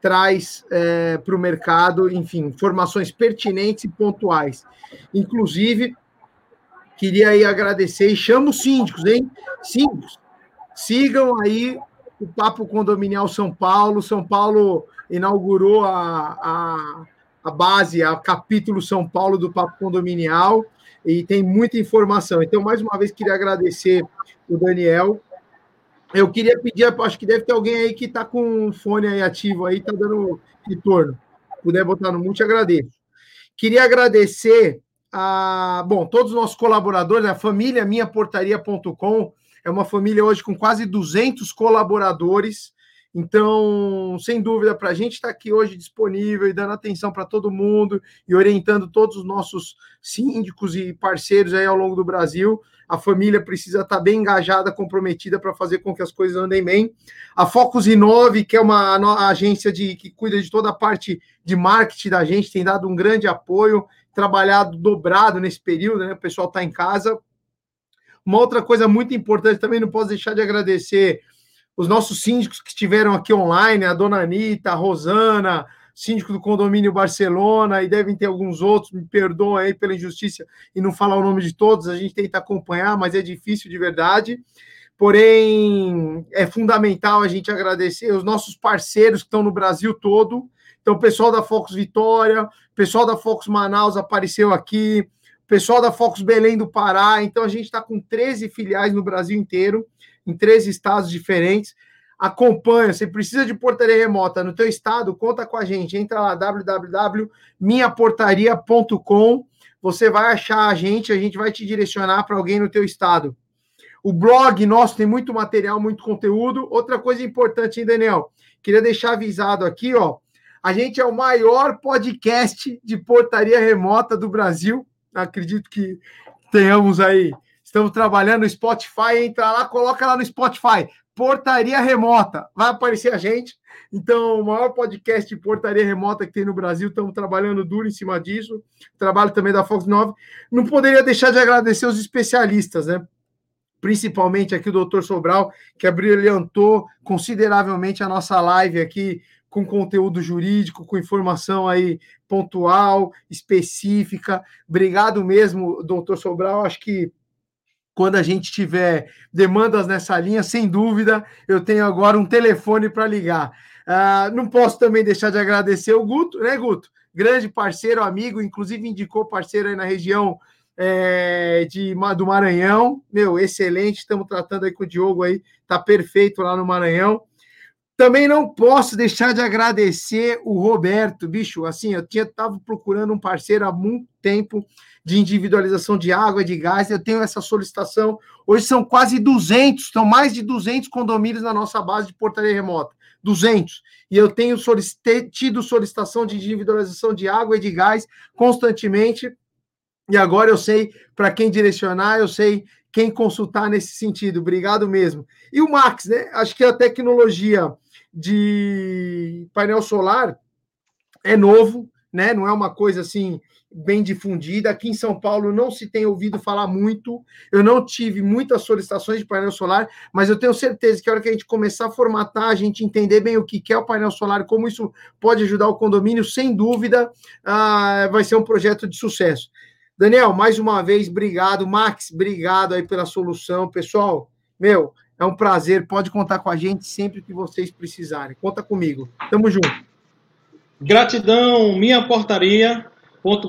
traz é, para o mercado, enfim, informações pertinentes e pontuais. Inclusive, queria aí agradecer e chamo os síndicos, hein? Síndicos, sigam aí o Papo Condominial São Paulo. São Paulo inaugurou a, a, a base, a capítulo São Paulo do Papo Condominial e tem muita informação. Então, mais uma vez, queria agradecer o Daniel. Eu queria pedir, acho que deve ter alguém aí que está com o fone aí ativo aí, está dando retorno. Se puder botar no mute, agradeço. Queria agradecer a, bom, todos os nossos colaboradores, a família minhaportaria.com, é uma família hoje com quase 200 colaboradores. Então, sem dúvida, para a gente estar tá aqui hoje disponível e dando atenção para todo mundo e orientando todos os nossos síndicos e parceiros aí ao longo do Brasil, a família precisa estar tá bem engajada, comprometida para fazer com que as coisas andem bem. A Focus Inove, que é uma agência de, que cuida de toda a parte de marketing da gente, tem dado um grande apoio, trabalhado dobrado nesse período, né? O pessoal está em casa. Uma outra coisa muito importante também, não posso deixar de agradecer os nossos síndicos que estiveram aqui online, a dona Anitta, a Rosana, síndico do condomínio Barcelona, e devem ter alguns outros, me perdoam aí pela injustiça e não falar o nome de todos, a gente tenta acompanhar, mas é difícil de verdade. Porém, é fundamental a gente agradecer os nossos parceiros que estão no Brasil todo. Então, o pessoal da Focus Vitória, o pessoal da Focus Manaus apareceu aqui, o pessoal da Focus Belém do Pará. Então, a gente está com 13 filiais no Brasil inteiro em três estados diferentes. Acompanha, você precisa de portaria remota no teu estado, conta com a gente. Entra lá www.minhaportaria.com. Você vai achar a gente, a gente vai te direcionar para alguém no teu estado. O blog nosso tem muito material, muito conteúdo. Outra coisa importante, hein, Daniel? Queria deixar avisado aqui, ó. A gente é o maior podcast de portaria remota do Brasil. Acredito que tenhamos aí Estamos trabalhando no Spotify, entra lá, coloca lá no Spotify, portaria remota, vai aparecer a gente. Então, o maior podcast de portaria remota que tem no Brasil, estamos trabalhando duro em cima disso. Trabalho também da Fox 9. Não poderia deixar de agradecer os especialistas, né? Principalmente aqui o doutor Sobral, que abrilhantou consideravelmente a nossa live aqui com conteúdo jurídico, com informação aí pontual, específica. Obrigado mesmo, doutor Sobral. Acho que quando a gente tiver demandas nessa linha, sem dúvida, eu tenho agora um telefone para ligar. Uh, não posso também deixar de agradecer o Guto, né, Guto? Grande parceiro, amigo, inclusive indicou parceiro aí na região é, de, do Maranhão. Meu, excelente, estamos tratando aí com o Diogo aí, tá perfeito lá no Maranhão. Também não posso deixar de agradecer o Roberto, bicho. Assim, eu tinha tava procurando um parceiro há muito tempo de individualização de água, de gás. Eu tenho essa solicitação. Hoje são quase 200, são mais de 200 condomínios na nossa base de portaria remota. 200. E eu tenho tido solicitação de individualização de água e de gás constantemente. E agora eu sei para quem direcionar, eu sei quem consultar nesse sentido. Obrigado mesmo. E o Max, né? Acho que a tecnologia de painel solar é novo, né? Não é uma coisa assim bem difundida. Aqui em São Paulo não se tem ouvido falar muito. Eu não tive muitas solicitações de painel solar, mas eu tenho certeza que a hora que a gente começar a formatar, a gente entender bem o que é o painel solar, como isso pode ajudar o condomínio, sem dúvida, uh, vai ser um projeto de sucesso. Daniel, mais uma vez, obrigado. Max, obrigado aí pela solução. Pessoal, meu, é um prazer. Pode contar com a gente sempre que vocês precisarem. Conta comigo. Tamo junto. Gratidão, minha portaria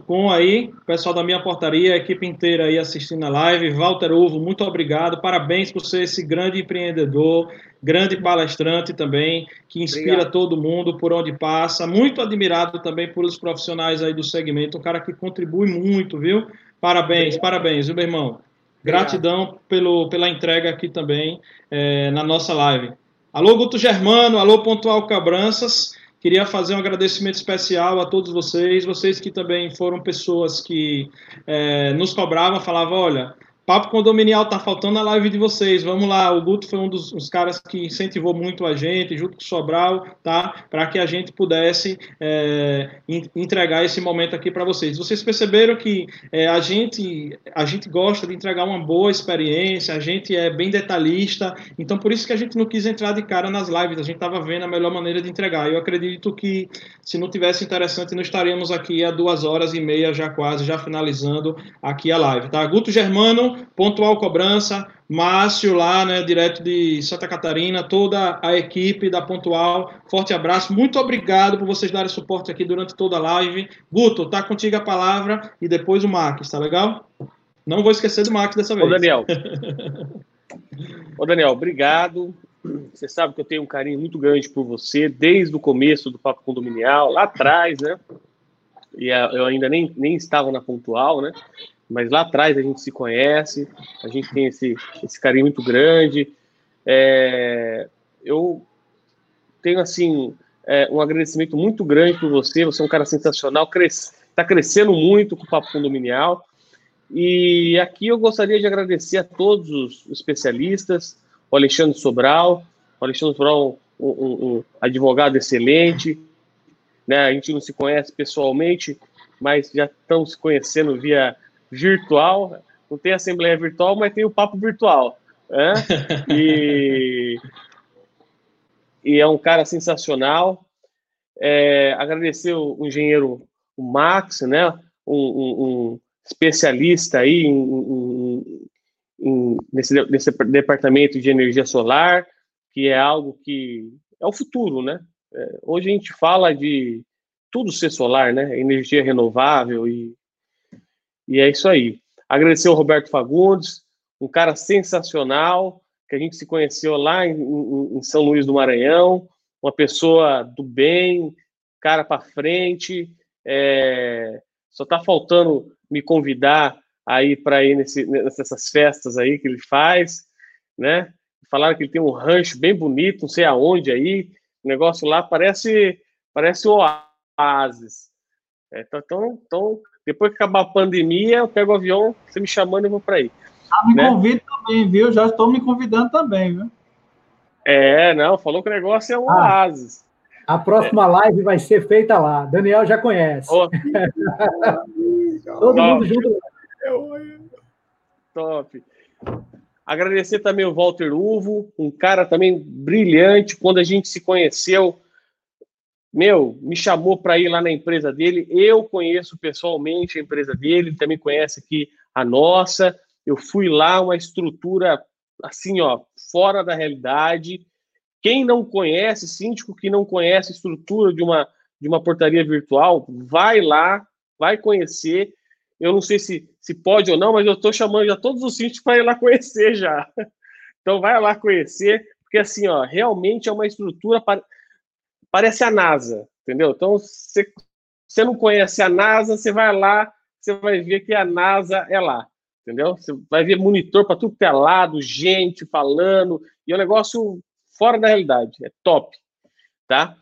com aí, pessoal da minha portaria, a equipe inteira aí assistindo a live. Walter Ovo, muito obrigado. Parabéns por ser esse grande empreendedor, grande palestrante também, que inspira obrigado. todo mundo por onde passa. Muito admirado também por os profissionais aí do segmento, um cara que contribui muito, viu? Parabéns, obrigado. parabéns, viu, meu irmão? Gratidão pelo, pela entrega aqui também é, na nossa live. Alô, Guto Germano, alô, Pontual Cabranças. Queria fazer um agradecimento especial a todos vocês, vocês que também foram pessoas que é, nos cobravam, falavam, olha, Papo Condominial, tá faltando a live de vocês. Vamos lá, o Guto foi um dos, caras que incentivou muito a gente, junto com o Sobral, tá? Para que a gente pudesse é, entregar esse momento aqui para vocês. Vocês perceberam que é, a, gente, a gente gosta de entregar uma boa experiência, a gente é bem detalhista, então por isso que a gente não quis entrar de cara nas lives, a gente estava vendo a melhor maneira de entregar. Eu acredito que se não tivesse interessante, não estaríamos aqui há duas horas e meia já quase, já finalizando aqui a live, tá? Guto Germano, Pontual Cobrança, Márcio lá, né, direto de Santa Catarina, toda a equipe da Pontual, forte abraço, muito obrigado por vocês darem suporte aqui durante toda a live. Guto, tá contigo a palavra e depois o Max, tá legal? Não vou esquecer do Max dessa vez. Ô, Daniel. Ô, Daniel, obrigado. Você sabe que eu tenho um carinho muito grande por você, desde o começo do Papo Condominial, lá atrás, né? E eu ainda nem, nem estava na Pontual, né? Mas lá atrás a gente se conhece, a gente tem esse, esse carinho muito grande. É, eu tenho, assim, é, um agradecimento muito grande por você, você é um cara sensacional, está crescendo muito com o Papo Condominial, e aqui eu gostaria de agradecer a todos os especialistas, o Alexandre Sobral, o Alexandre Sobral, um, um, um advogado excelente, né? a gente não se conhece pessoalmente, mas já estamos se conhecendo via virtual. Não tem assembleia virtual, mas tem o papo virtual. Né? E, e é um cara sensacional. É, agradecer o, o, engenheiro o Max, né? Um, um, um especialista aí em, em, em, nesse, nesse departamento de energia solar, que é algo que é o futuro, né? É, hoje a gente fala de tudo ser solar, né? Energia renovável e e é isso aí. Agradecer ao Roberto Fagundes, um cara sensacional, que a gente se conheceu lá em, em, em São Luís do Maranhão, uma pessoa do bem, cara para frente. É, só está faltando me convidar aí para ir nesse, nessas festas aí que ele faz, né? Falaram que ele tem um rancho bem bonito, não sei aonde aí. O negócio lá parece parece um oásis. É, então, então, depois que acabar a pandemia, eu pego o avião, você me chamando e eu vou para aí. Ah, me né? convida também, viu? Já estou me convidando também, viu? É, não, falou que o negócio é um ah, oásis. A próxima é. live vai ser feita lá. Daniel já conhece. Oh. Todo Top. mundo junto. Top. Agradecer também o Walter Uvo, um cara também brilhante. Quando a gente se conheceu, meu, me chamou para ir lá na empresa dele. Eu conheço pessoalmente a empresa dele, ele também conhece aqui a nossa. Eu fui lá, uma estrutura assim, ó, fora da realidade. Quem não conhece, síndico que não conhece a estrutura de uma, de uma portaria virtual, vai lá, vai conhecer. Eu não sei se, se pode ou não, mas eu estou chamando já todos os síndicos para ir lá conhecer já. Então vai lá conhecer, porque assim, ó, realmente é uma estrutura parece a NASA, entendeu? Então, você, você não conhece a NASA, você vai lá, você vai ver que a NASA é lá, entendeu? Você vai ver monitor para tudo que é lado, gente falando, e é um negócio fora da realidade, é top, tá?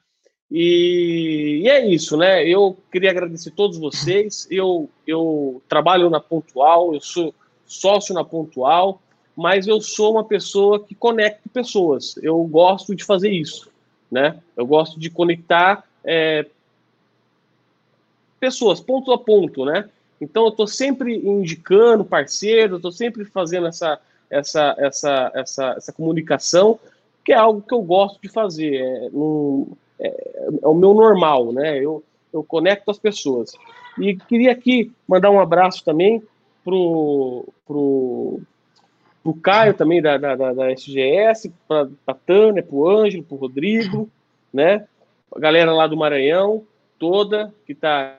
E, e, é isso, né? Eu queria agradecer a todos vocês. Eu, eu trabalho na Pontual, eu sou sócio na Pontual, mas eu sou uma pessoa que conecta pessoas. Eu gosto de fazer isso, né? Eu gosto de conectar é, pessoas, ponto a ponto, né? Então eu estou sempre indicando parceiros, estou sempre fazendo essa, essa, essa, essa, essa comunicação, que é algo que eu gosto de fazer. É, um, é, é o meu normal, né? Eu, eu conecto as pessoas. E queria aqui mandar um abraço também pro, pro, pro Caio também da, da, da SGS, para a Tânia, pro Ângelo, pro Rodrigo, né? A galera lá do Maranhão toda que está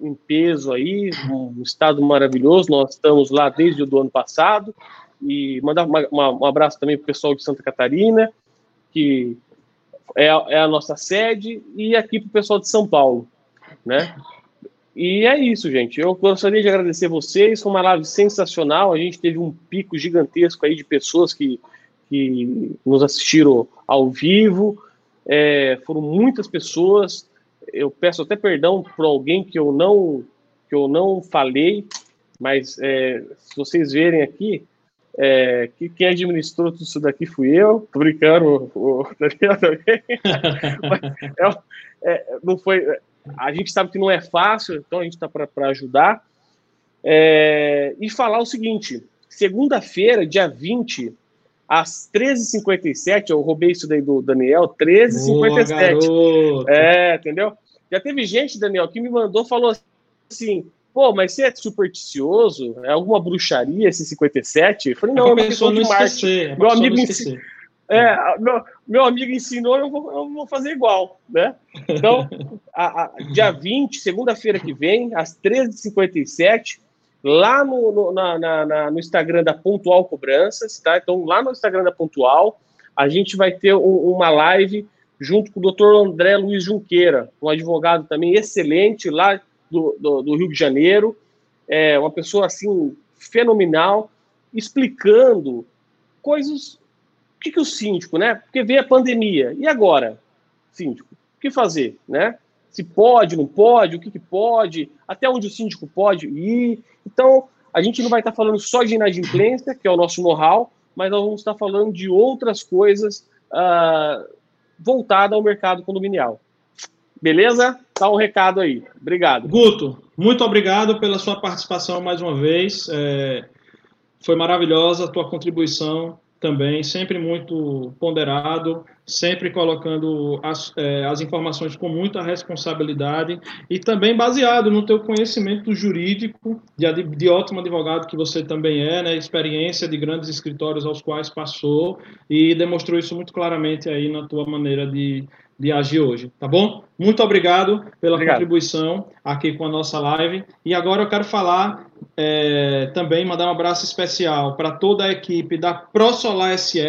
em peso aí, um estado maravilhoso. Nós estamos lá desde o ano passado. E mandar uma, uma, um abraço também para o pessoal de Santa Catarina, que é, é a nossa sede, e aqui para o pessoal de São Paulo, né? E é isso, gente. Eu gostaria de agradecer vocês. Foi uma live sensacional. A gente teve um pico gigantesco aí de pessoas que, que nos assistiram ao vivo. É, foram muitas pessoas. Eu peço até perdão por alguém que eu não que eu não falei, mas é, se vocês verem aqui, é, que quem administrou tudo isso daqui fui eu, tô brincando, o, Daniel também. é, é, não foi, a gente sabe que não é fácil, então a gente está para ajudar. É, e falar o seguinte: segunda-feira, dia 20, às 13h57, eu roubei isso daí do Daniel, 13h57. É, entendeu? Já teve gente, Daniel, que me mandou, falou assim: pô, mas você é supersticioso? É alguma bruxaria esse 57? Eu falei, não, é uma questão de marketing. Meu amigo. É, meu, meu amigo ensinou, eu vou, eu vou fazer igual, né? Então, a, a, dia 20, segunda-feira que vem, às 13h57, lá no, no, na, na, no Instagram da Pontual Cobranças, tá? Então, lá no Instagram da Pontual, a gente vai ter um, uma live junto com o Dr. André Luiz Junqueira, um advogado também excelente lá do, do, do Rio de Janeiro, é uma pessoa assim fenomenal, explicando coisas. O que, que o síndico, né? Porque veio a pandemia. E agora, síndico? O que fazer, né? Se pode, não pode, o que, que pode, até onde o síndico pode ir. Então, a gente não vai estar falando só de inadimplência, que é o nosso know-how, mas nós vamos estar falando de outras coisas uh, voltadas ao mercado condominial. Beleza? Tá um recado aí. Obrigado. Guto, muito obrigado pela sua participação mais uma vez. É, foi maravilhosa a tua contribuição também, sempre muito ponderado, sempre colocando as, é, as informações com muita responsabilidade e também baseado no teu conhecimento jurídico, de, de ótimo advogado que você também é, né, experiência de grandes escritórios aos quais passou e demonstrou isso muito claramente aí na tua maneira de, de agir hoje, tá bom? Muito obrigado pela obrigado. contribuição aqui com a nossa live. E agora eu quero falar é, também, mandar um abraço especial para toda a equipe da ProSolar SE.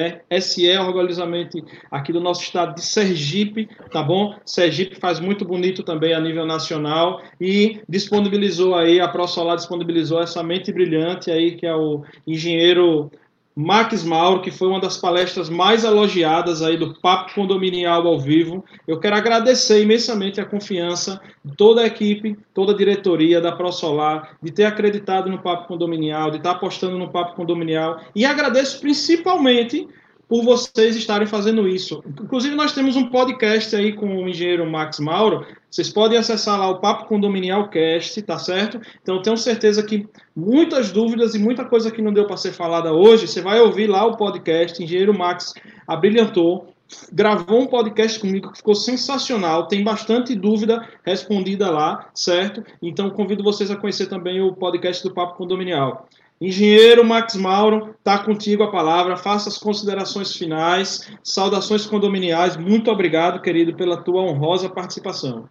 SE é orgulhosamente aqui do nosso estado de Sergipe, tá bom? Sergipe faz muito bonito também a nível nacional e disponibilizou aí, a ProSolar disponibilizou essa mente brilhante aí, que é o engenheiro Max Mauro, que foi uma das palestras mais elogiadas aí do Papo Condominial ao vivo. Eu quero agradecer imensamente a confiança de toda a equipe, toda a diretoria da ProSolar, de ter acreditado no Papo Condominial, de estar apostando no Papo Condominial. E agradeço principalmente por vocês estarem fazendo isso. Inclusive, nós temos um podcast aí com o engenheiro Max Mauro. Vocês podem acessar lá o Papo Condominial Cast, tá certo? Então, tenho certeza que muitas dúvidas e muita coisa que não deu para ser falada hoje, você vai ouvir lá o podcast. Engenheiro Max abrilhantou, gravou um podcast comigo que ficou sensacional, tem bastante dúvida respondida lá, certo? Então convido vocês a conhecer também o podcast do Papo Condominial. Engenheiro Max Mauro, está contigo a palavra. Faça as considerações finais. Saudações condominiais. Muito obrigado, querido, pela tua honrosa participação.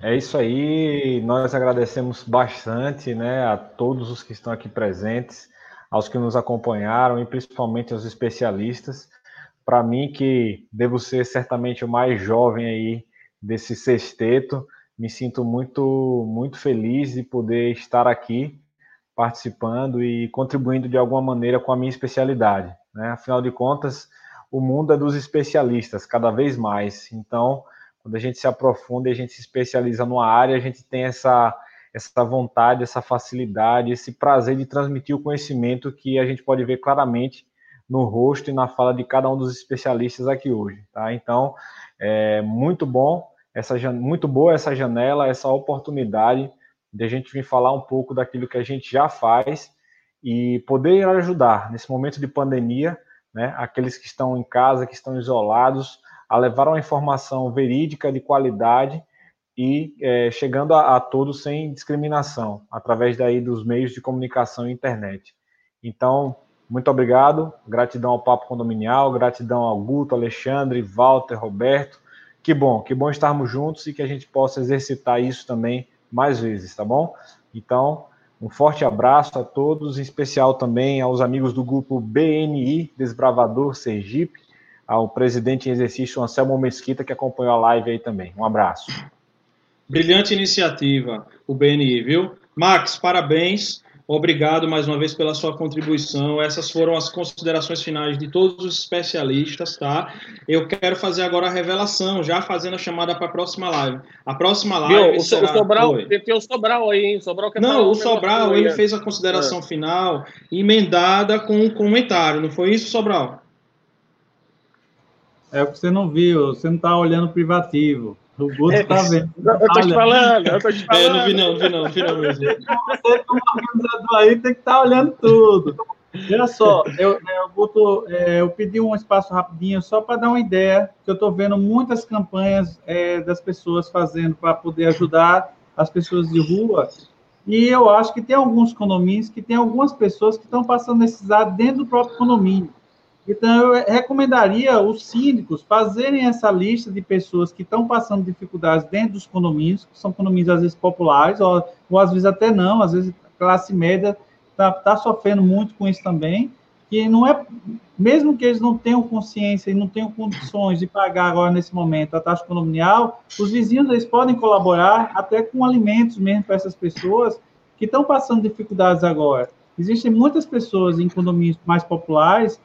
É isso aí. Nós agradecemos bastante, né, a todos os que estão aqui presentes. aos que nos acompanharam e principalmente aos especialistas. Para mim, que devo ser certamente o mais jovem aí desse sexteto, me sinto muito, muito feliz de poder estar aqui participando e contribuindo de alguma maneira com a minha especialidade. Né? Afinal de contas, o mundo é dos especialistas, cada vez mais. Então, quando a gente se aprofunda e a gente se especializa numa área, a gente tem essa, essa vontade, essa facilidade, esse prazer de transmitir o conhecimento que a gente pode ver claramente no rosto e na fala de cada um dos especialistas aqui hoje. Tá? Então, é muito bom, essa, muito boa essa janela, essa oportunidade de a gente vir falar um pouco daquilo que a gente já faz e poder ajudar nesse momento de pandemia, né, aqueles que estão em casa, que estão isolados, a levar uma informação verídica, de qualidade e é, chegando a, a, todos sem discriminação, através daí dos meios de comunicação e internet. Então, muito obrigado, gratidão ao Papo Condominial, gratidão ao Guto, Alexandre, Walter, Roberto. Que bom, que bom estarmos juntos e que a gente possa exercitar isso também mais vezes, tá bom? Então, um forte abraço a todos, em especial também aos amigos do grupo BNI Desbravador Sergipe, ao presidente em exercício Anselmo Mesquita, que acompanhou a live aí também. Um abraço. Brilhante iniciativa, o BNI, viu? Max, parabéns. Obrigado mais uma vez pela sua contribuição. Essas foram as considerações finais de todos os especialistas, tá? Eu quero fazer agora a revelação, já fazendo a chamada para a próxima live. A próxima live Viu, será... O Sobral, tem o Sobral aí, hein? Sobral quer Não, o Sobral, ele fez a consideração é. final emendada com um comentário, não foi isso, Sobral? É o que você não viu, você não está olhando privativo. O Guto é, tá vendo. Eu tô te falando, eu tô te falando. É, não vi não, vi não, vi não mesmo. Você, como organizador aí, tem que estar tá olhando tudo. Olha só, eu, né, eu, Guto, é, eu pedi um espaço rapidinho só para dar uma ideia, que eu estou vendo muitas campanhas é, das pessoas fazendo para poder ajudar as pessoas de rua. E eu acho que tem alguns condomínios que tem algumas pessoas que estão passando necessidade dentro do próprio condomínio. Então, eu recomendaria os síndicos fazerem essa lista de pessoas que estão passando dificuldades dentro dos condomínios, que são condomínios às vezes populares, ou, ou às vezes até não, às vezes classe média está tá sofrendo muito com isso também, que não é, mesmo que eles não tenham consciência e não tenham condições de pagar agora nesse momento a taxa condominial, os vizinhos eles podem colaborar até com alimentos mesmo para essas pessoas que estão passando dificuldades agora. Existem muitas pessoas em condomínios mais populares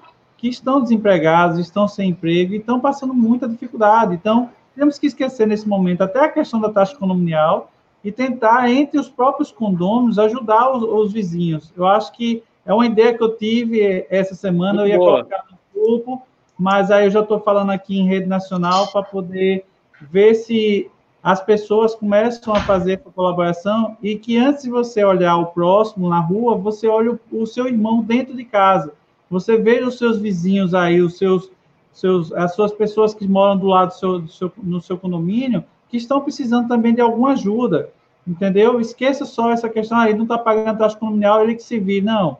que estão desempregados, estão sem emprego e estão passando muita dificuldade. Então, temos que esquecer nesse momento até a questão da taxa condominial e tentar, entre os próprios condôminos, ajudar os, os vizinhos. Eu acho que é uma ideia que eu tive essa semana, Muito eu ia boa. colocar no grupo, mas aí eu já estou falando aqui em rede nacional para poder ver se as pessoas começam a fazer colaboração e que antes de você olhar o próximo na rua, você olha o, o seu irmão dentro de casa. Você veja os seus vizinhos aí, os seus, seus, as suas pessoas que moram do lado do seu, do seu, no seu condomínio, que estão precisando também de alguma ajuda, entendeu? Esqueça só essa questão, aí ah, não está pagando taxa condominial, ele que se vire. Não,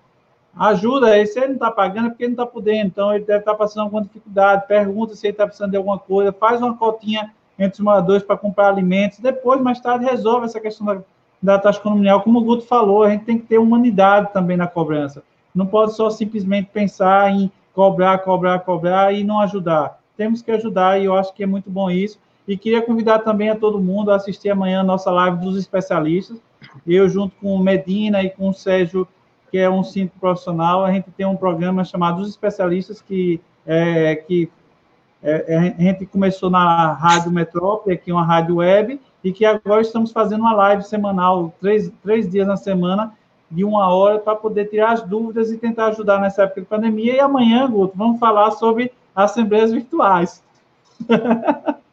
ajuda aí, se ele não está pagando é porque ele não está podendo, então ele deve estar tá passando alguma dificuldade, pergunta se ele está precisando de alguma coisa, faz uma cotinha entre os moradores para comprar alimentos, depois, mais tarde, resolve essa questão da, da taxa condominial. Como o Guto falou, a gente tem que ter humanidade também na cobrança. Não pode só simplesmente pensar em cobrar, cobrar, cobrar e não ajudar. Temos que ajudar e eu acho que é muito bom isso. E queria convidar também a todo mundo a assistir amanhã a nossa live dos especialistas. Eu, junto com o Medina e com o Sérgio, que é um cinto profissional, a gente tem um programa chamado Os Especialistas, que, é, que é, é a gente começou na Rádio Metrópole, aqui uma rádio web, e que agora estamos fazendo uma live semanal, três, três dias na semana, de uma hora para poder tirar as dúvidas e tentar ajudar nessa época de pandemia. E amanhã, Guto, vamos falar sobre assembleias virtuais. Boa.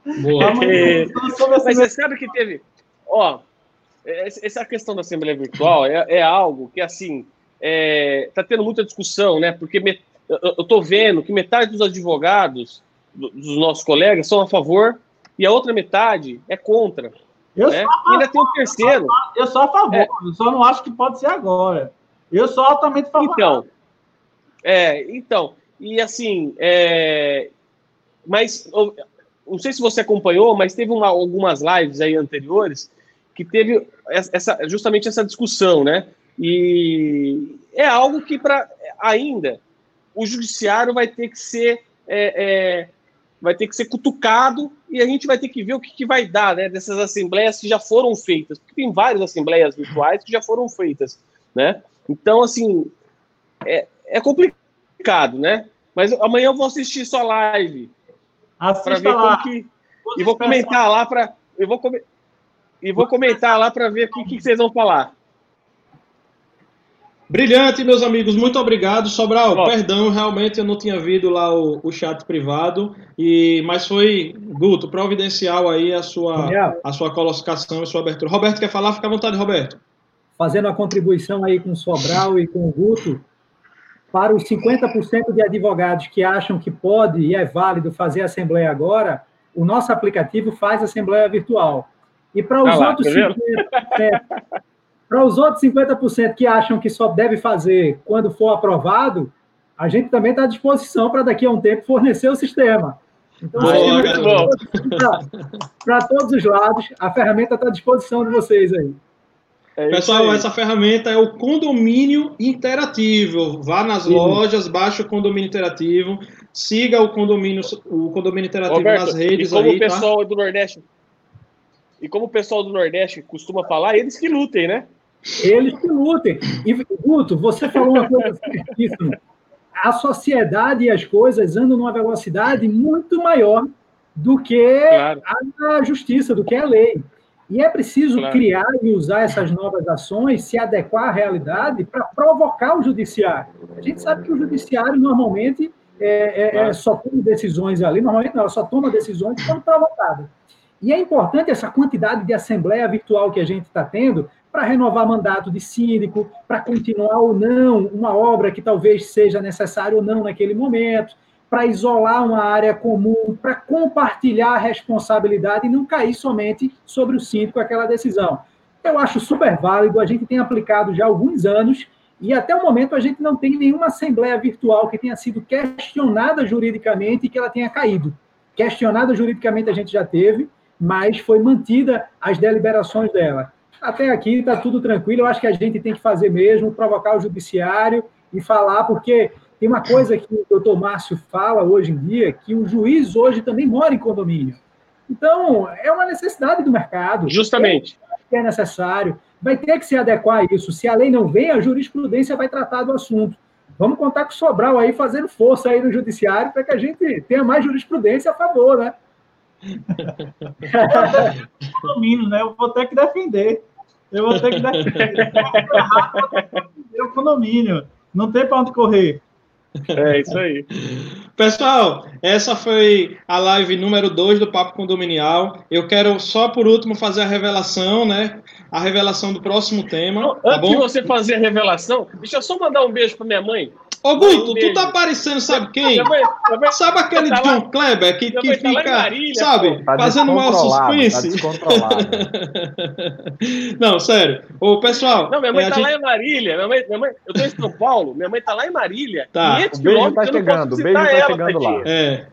É, mas você sabe que teve. Ó, essa questão da Assembleia Virtual é, é algo que, assim, está é, tá tendo muita discussão, né? Porque me, eu estou vendo que metade dos advogados, dos nossos colegas, são a favor e a outra metade é contra. Eu né? sou ainda tem o terceiro. Eu sou a favor, é. eu só não acho que pode ser agora. Eu sou altamente favorável. Então, é, então, e assim, é, mas não sei se você acompanhou, mas teve uma, algumas lives aí anteriores que teve essa, justamente essa discussão, né? E é algo que para ainda, o judiciário vai ter que ser é, é, vai ter que ser cutucado e a gente vai ter que ver o que, que, vai dar né, dessas assembleias que já foram feitas, porque tem várias assembleias virtuais que já foram feitas, né? Então, assim, é, é complicado, né? Mas amanhã eu vou assistir sua live para ver lá. como que e vou comentar lá para eu vou com... e vou comentar lá para ver o que, que vocês vão falar. Brilhante, meus amigos, muito obrigado. Sobral, Bom. perdão, realmente eu não tinha visto lá o, o, chat privado, e mas foi, Guto, providencial aí a sua, a sua colocação e sua abertura. Roberto quer falar? Fica à vontade, Roberto. Fazendo a contribuição aí com o Sobral e com o Guto, para os 50% de advogados que acham que pode e é válido fazer assembleia agora, o nosso aplicativo faz assembleia virtual. E para os tá outros tá 50%, para os outros 50% que acham que só deve fazer quando for aprovado, a gente também está à disposição para daqui a um tempo fornecer o sistema. Então, para todos os lados, a ferramenta está à disposição de vocês aí. É Pessoal, essa ferramenta é o condomínio interativo. Vá nas Sim. lojas, baixe o condomínio interativo, siga o condomínio, o condomínio interativo Roberto, nas redes. E como aí, o tá? pessoal tá? do Nordeste. E como o pessoal do Nordeste costuma falar, eles que lutem, né? Eles que lutem. E, Guto, você falou uma coisa certíssima. A sociedade e as coisas andam numa velocidade muito maior do que claro. a justiça, do que a lei. E é preciso claro. criar e usar essas novas ações, se adequar à realidade para provocar o judiciário. A gente sabe que o judiciário normalmente é, é, claro. é, só toma decisões ali, normalmente não, ela só toma decisões quando provocada. E é importante essa quantidade de assembleia virtual que a gente está tendo para renovar mandato de síndico, para continuar ou não uma obra que talvez seja necessária ou não naquele momento, para isolar uma área comum, para compartilhar a responsabilidade e não cair somente sobre o síndico aquela decisão. Eu acho super válido, a gente tem aplicado já há alguns anos e até o momento a gente não tem nenhuma assembleia virtual que tenha sido questionada juridicamente e que ela tenha caído. Questionada juridicamente a gente já teve, mas foi mantida as deliberações dela. Até aqui está tudo tranquilo. Eu acho que a gente tem que fazer mesmo, provocar o judiciário e falar, porque tem uma coisa que o doutor Márcio fala hoje em dia, que o juiz hoje também mora em condomínio. Então, é uma necessidade do mercado. Justamente. É necessário. Vai ter que se adequar a isso. Se a lei não vem, a jurisprudência vai tratar do assunto. Vamos contar com o Sobral aí, fazendo força aí no judiciário para que a gente tenha mais jurisprudência a favor, né? condomínio, né? Eu vou ter que defender. Eu vou ter que defender o condomínio. Não tem para onde correr. É isso aí. Pessoal, essa foi a live número 2 do Papo Condominial. Eu quero só por último fazer a revelação, né? A revelação do próximo tema. Tá Antes de você fazer a revelação, deixa eu só mandar um beijo para minha mãe. Ô, Guto, tu tá parecendo, sabe quem? sabe aquele tá John Kleber que, que tá fica, Marília, sabe, tá fazendo mal suspense? Tá não, sério. Ô, pessoal. Não, minha mãe é, tá gente... lá em Marília. Minha mãe, minha mãe, eu tô em São Paulo, minha mãe tá lá em Marília. Tá. 500 o beijo tá chegando, o beijo tá chegando lá. É.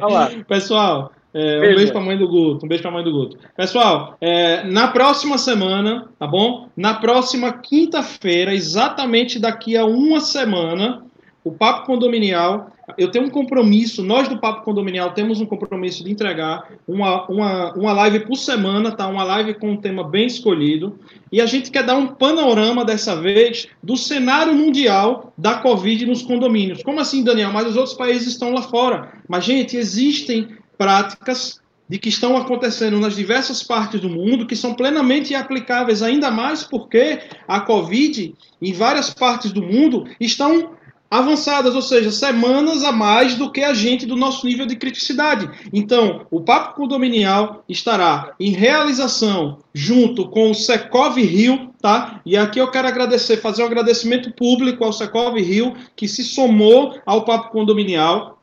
Olha lá. Pessoal, é, um beijo, beijo para a mãe do Guto. Um beijo para a mãe do Guto. Pessoal, é, na próxima semana, tá bom? Na próxima quinta-feira, exatamente daqui a uma semana, o Papo Condominial. Eu tenho um compromisso, nós do Papo Condominial temos um compromisso de entregar uma, uma, uma live por semana, tá? Uma live com um tema bem escolhido. E a gente quer dar um panorama dessa vez do cenário mundial da Covid nos condomínios. Como assim, Daniel? Mas os outros países estão lá fora. Mas, gente, existem práticas de que estão acontecendo nas diversas partes do mundo, que são plenamente aplicáveis, ainda mais porque a Covid, em várias partes do mundo, estão avançadas, ou seja, semanas a mais do que a gente do nosso nível de criticidade. Então, o Papo Condominial estará em realização junto com o Secov Rio, tá? E aqui eu quero agradecer, fazer um agradecimento público ao Secov Rio, que se somou ao Papo Condominial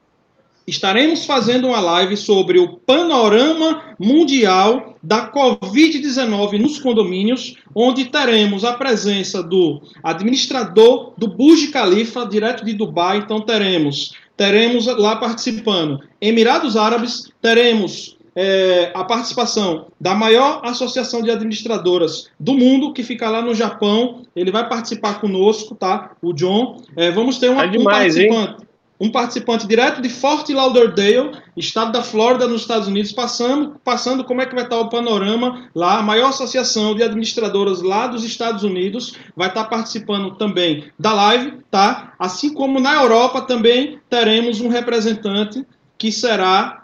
estaremos fazendo uma live sobre o panorama mundial da Covid-19 nos condomínios, onde teremos a presença do administrador do Burj Khalifa, direto de Dubai. Então teremos teremos lá participando Emirados Árabes, teremos é, a participação da maior associação de administradoras do mundo, que fica lá no Japão. Ele vai participar conosco, tá? O John. É, vamos ter uma, é demais, um participante. Hein? Um participante direto de Fort Lauderdale, estado da Flórida, nos Estados Unidos, passando, passando como é que vai estar o panorama lá. A maior associação de administradoras lá dos Estados Unidos vai estar participando também da live, tá? Assim como na Europa também teremos um representante que será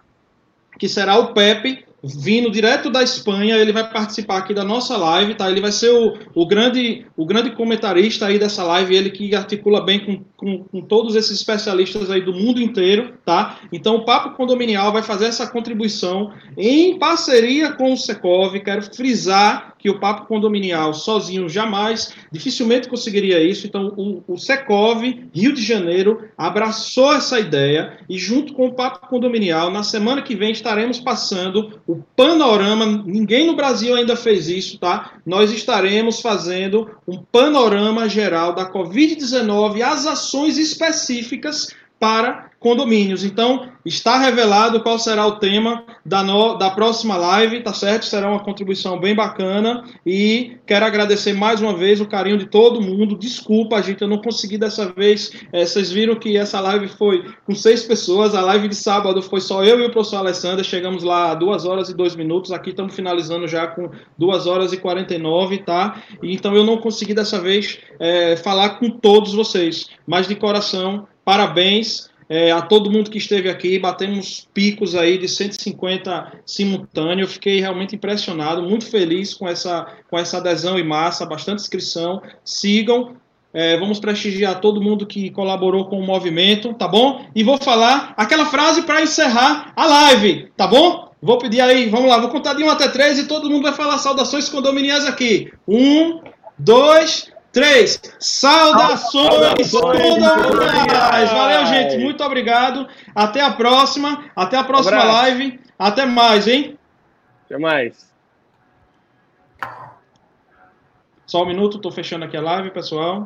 que será o Pepe, vindo direto da Espanha, ele vai participar aqui da nossa live, tá? Ele vai ser o, o, grande, o grande comentarista aí dessa live, ele que articula bem com, com, com, todos esses especialistas aí do mundo inteiro, tá? Então o Papo Condominial vai fazer essa contribuição em parceria com o Secov, quero frisar que o Papo Condominial sozinho jamais, dificilmente conseguiria isso. Então, o, o Secov, Rio de Janeiro, abraçou essa ideia e, junto com o Papo Condominial, na semana que vem estaremos passando o panorama. Ninguém no Brasil ainda fez isso, tá? Nós estaremos fazendo um panorama geral da Covid-19, as ações específicas para condomínios. Então, está revelado qual será o tema da, no, da próxima live, tá certo? Será uma contribuição bem bacana e quero agradecer mais uma vez o carinho de todo mundo. Desculpa, gente, eu não consegui dessa vez. É, vocês viram que essa live foi com seis pessoas. A live de sábado foi só eu e o professor Alessandro. Chegamos lá a duas horas e dois minutos. Aqui estamos finalizando já com duas horas e quarenta e nove, tá? Então eu não consegui dessa vez é, falar com todos vocês, mas de coração, parabéns é, a todo mundo que esteve aqui, batemos picos aí de 150 simultâneo. fiquei realmente impressionado, muito feliz com essa, com essa adesão em massa, bastante inscrição. Sigam, é, vamos prestigiar todo mundo que colaborou com o movimento, tá bom? E vou falar aquela frase para encerrar a live, tá bom? Vou pedir aí, vamos lá, vou contar de 1 até 3 e todo mundo vai falar saudações condominiais aqui. Um, dois, Três, saudações, Valeu, gente. Muito obrigado. Até a próxima. Até a próxima live. Até mais, hein? Até mais. Só um minuto, estou fechando aqui a live, pessoal.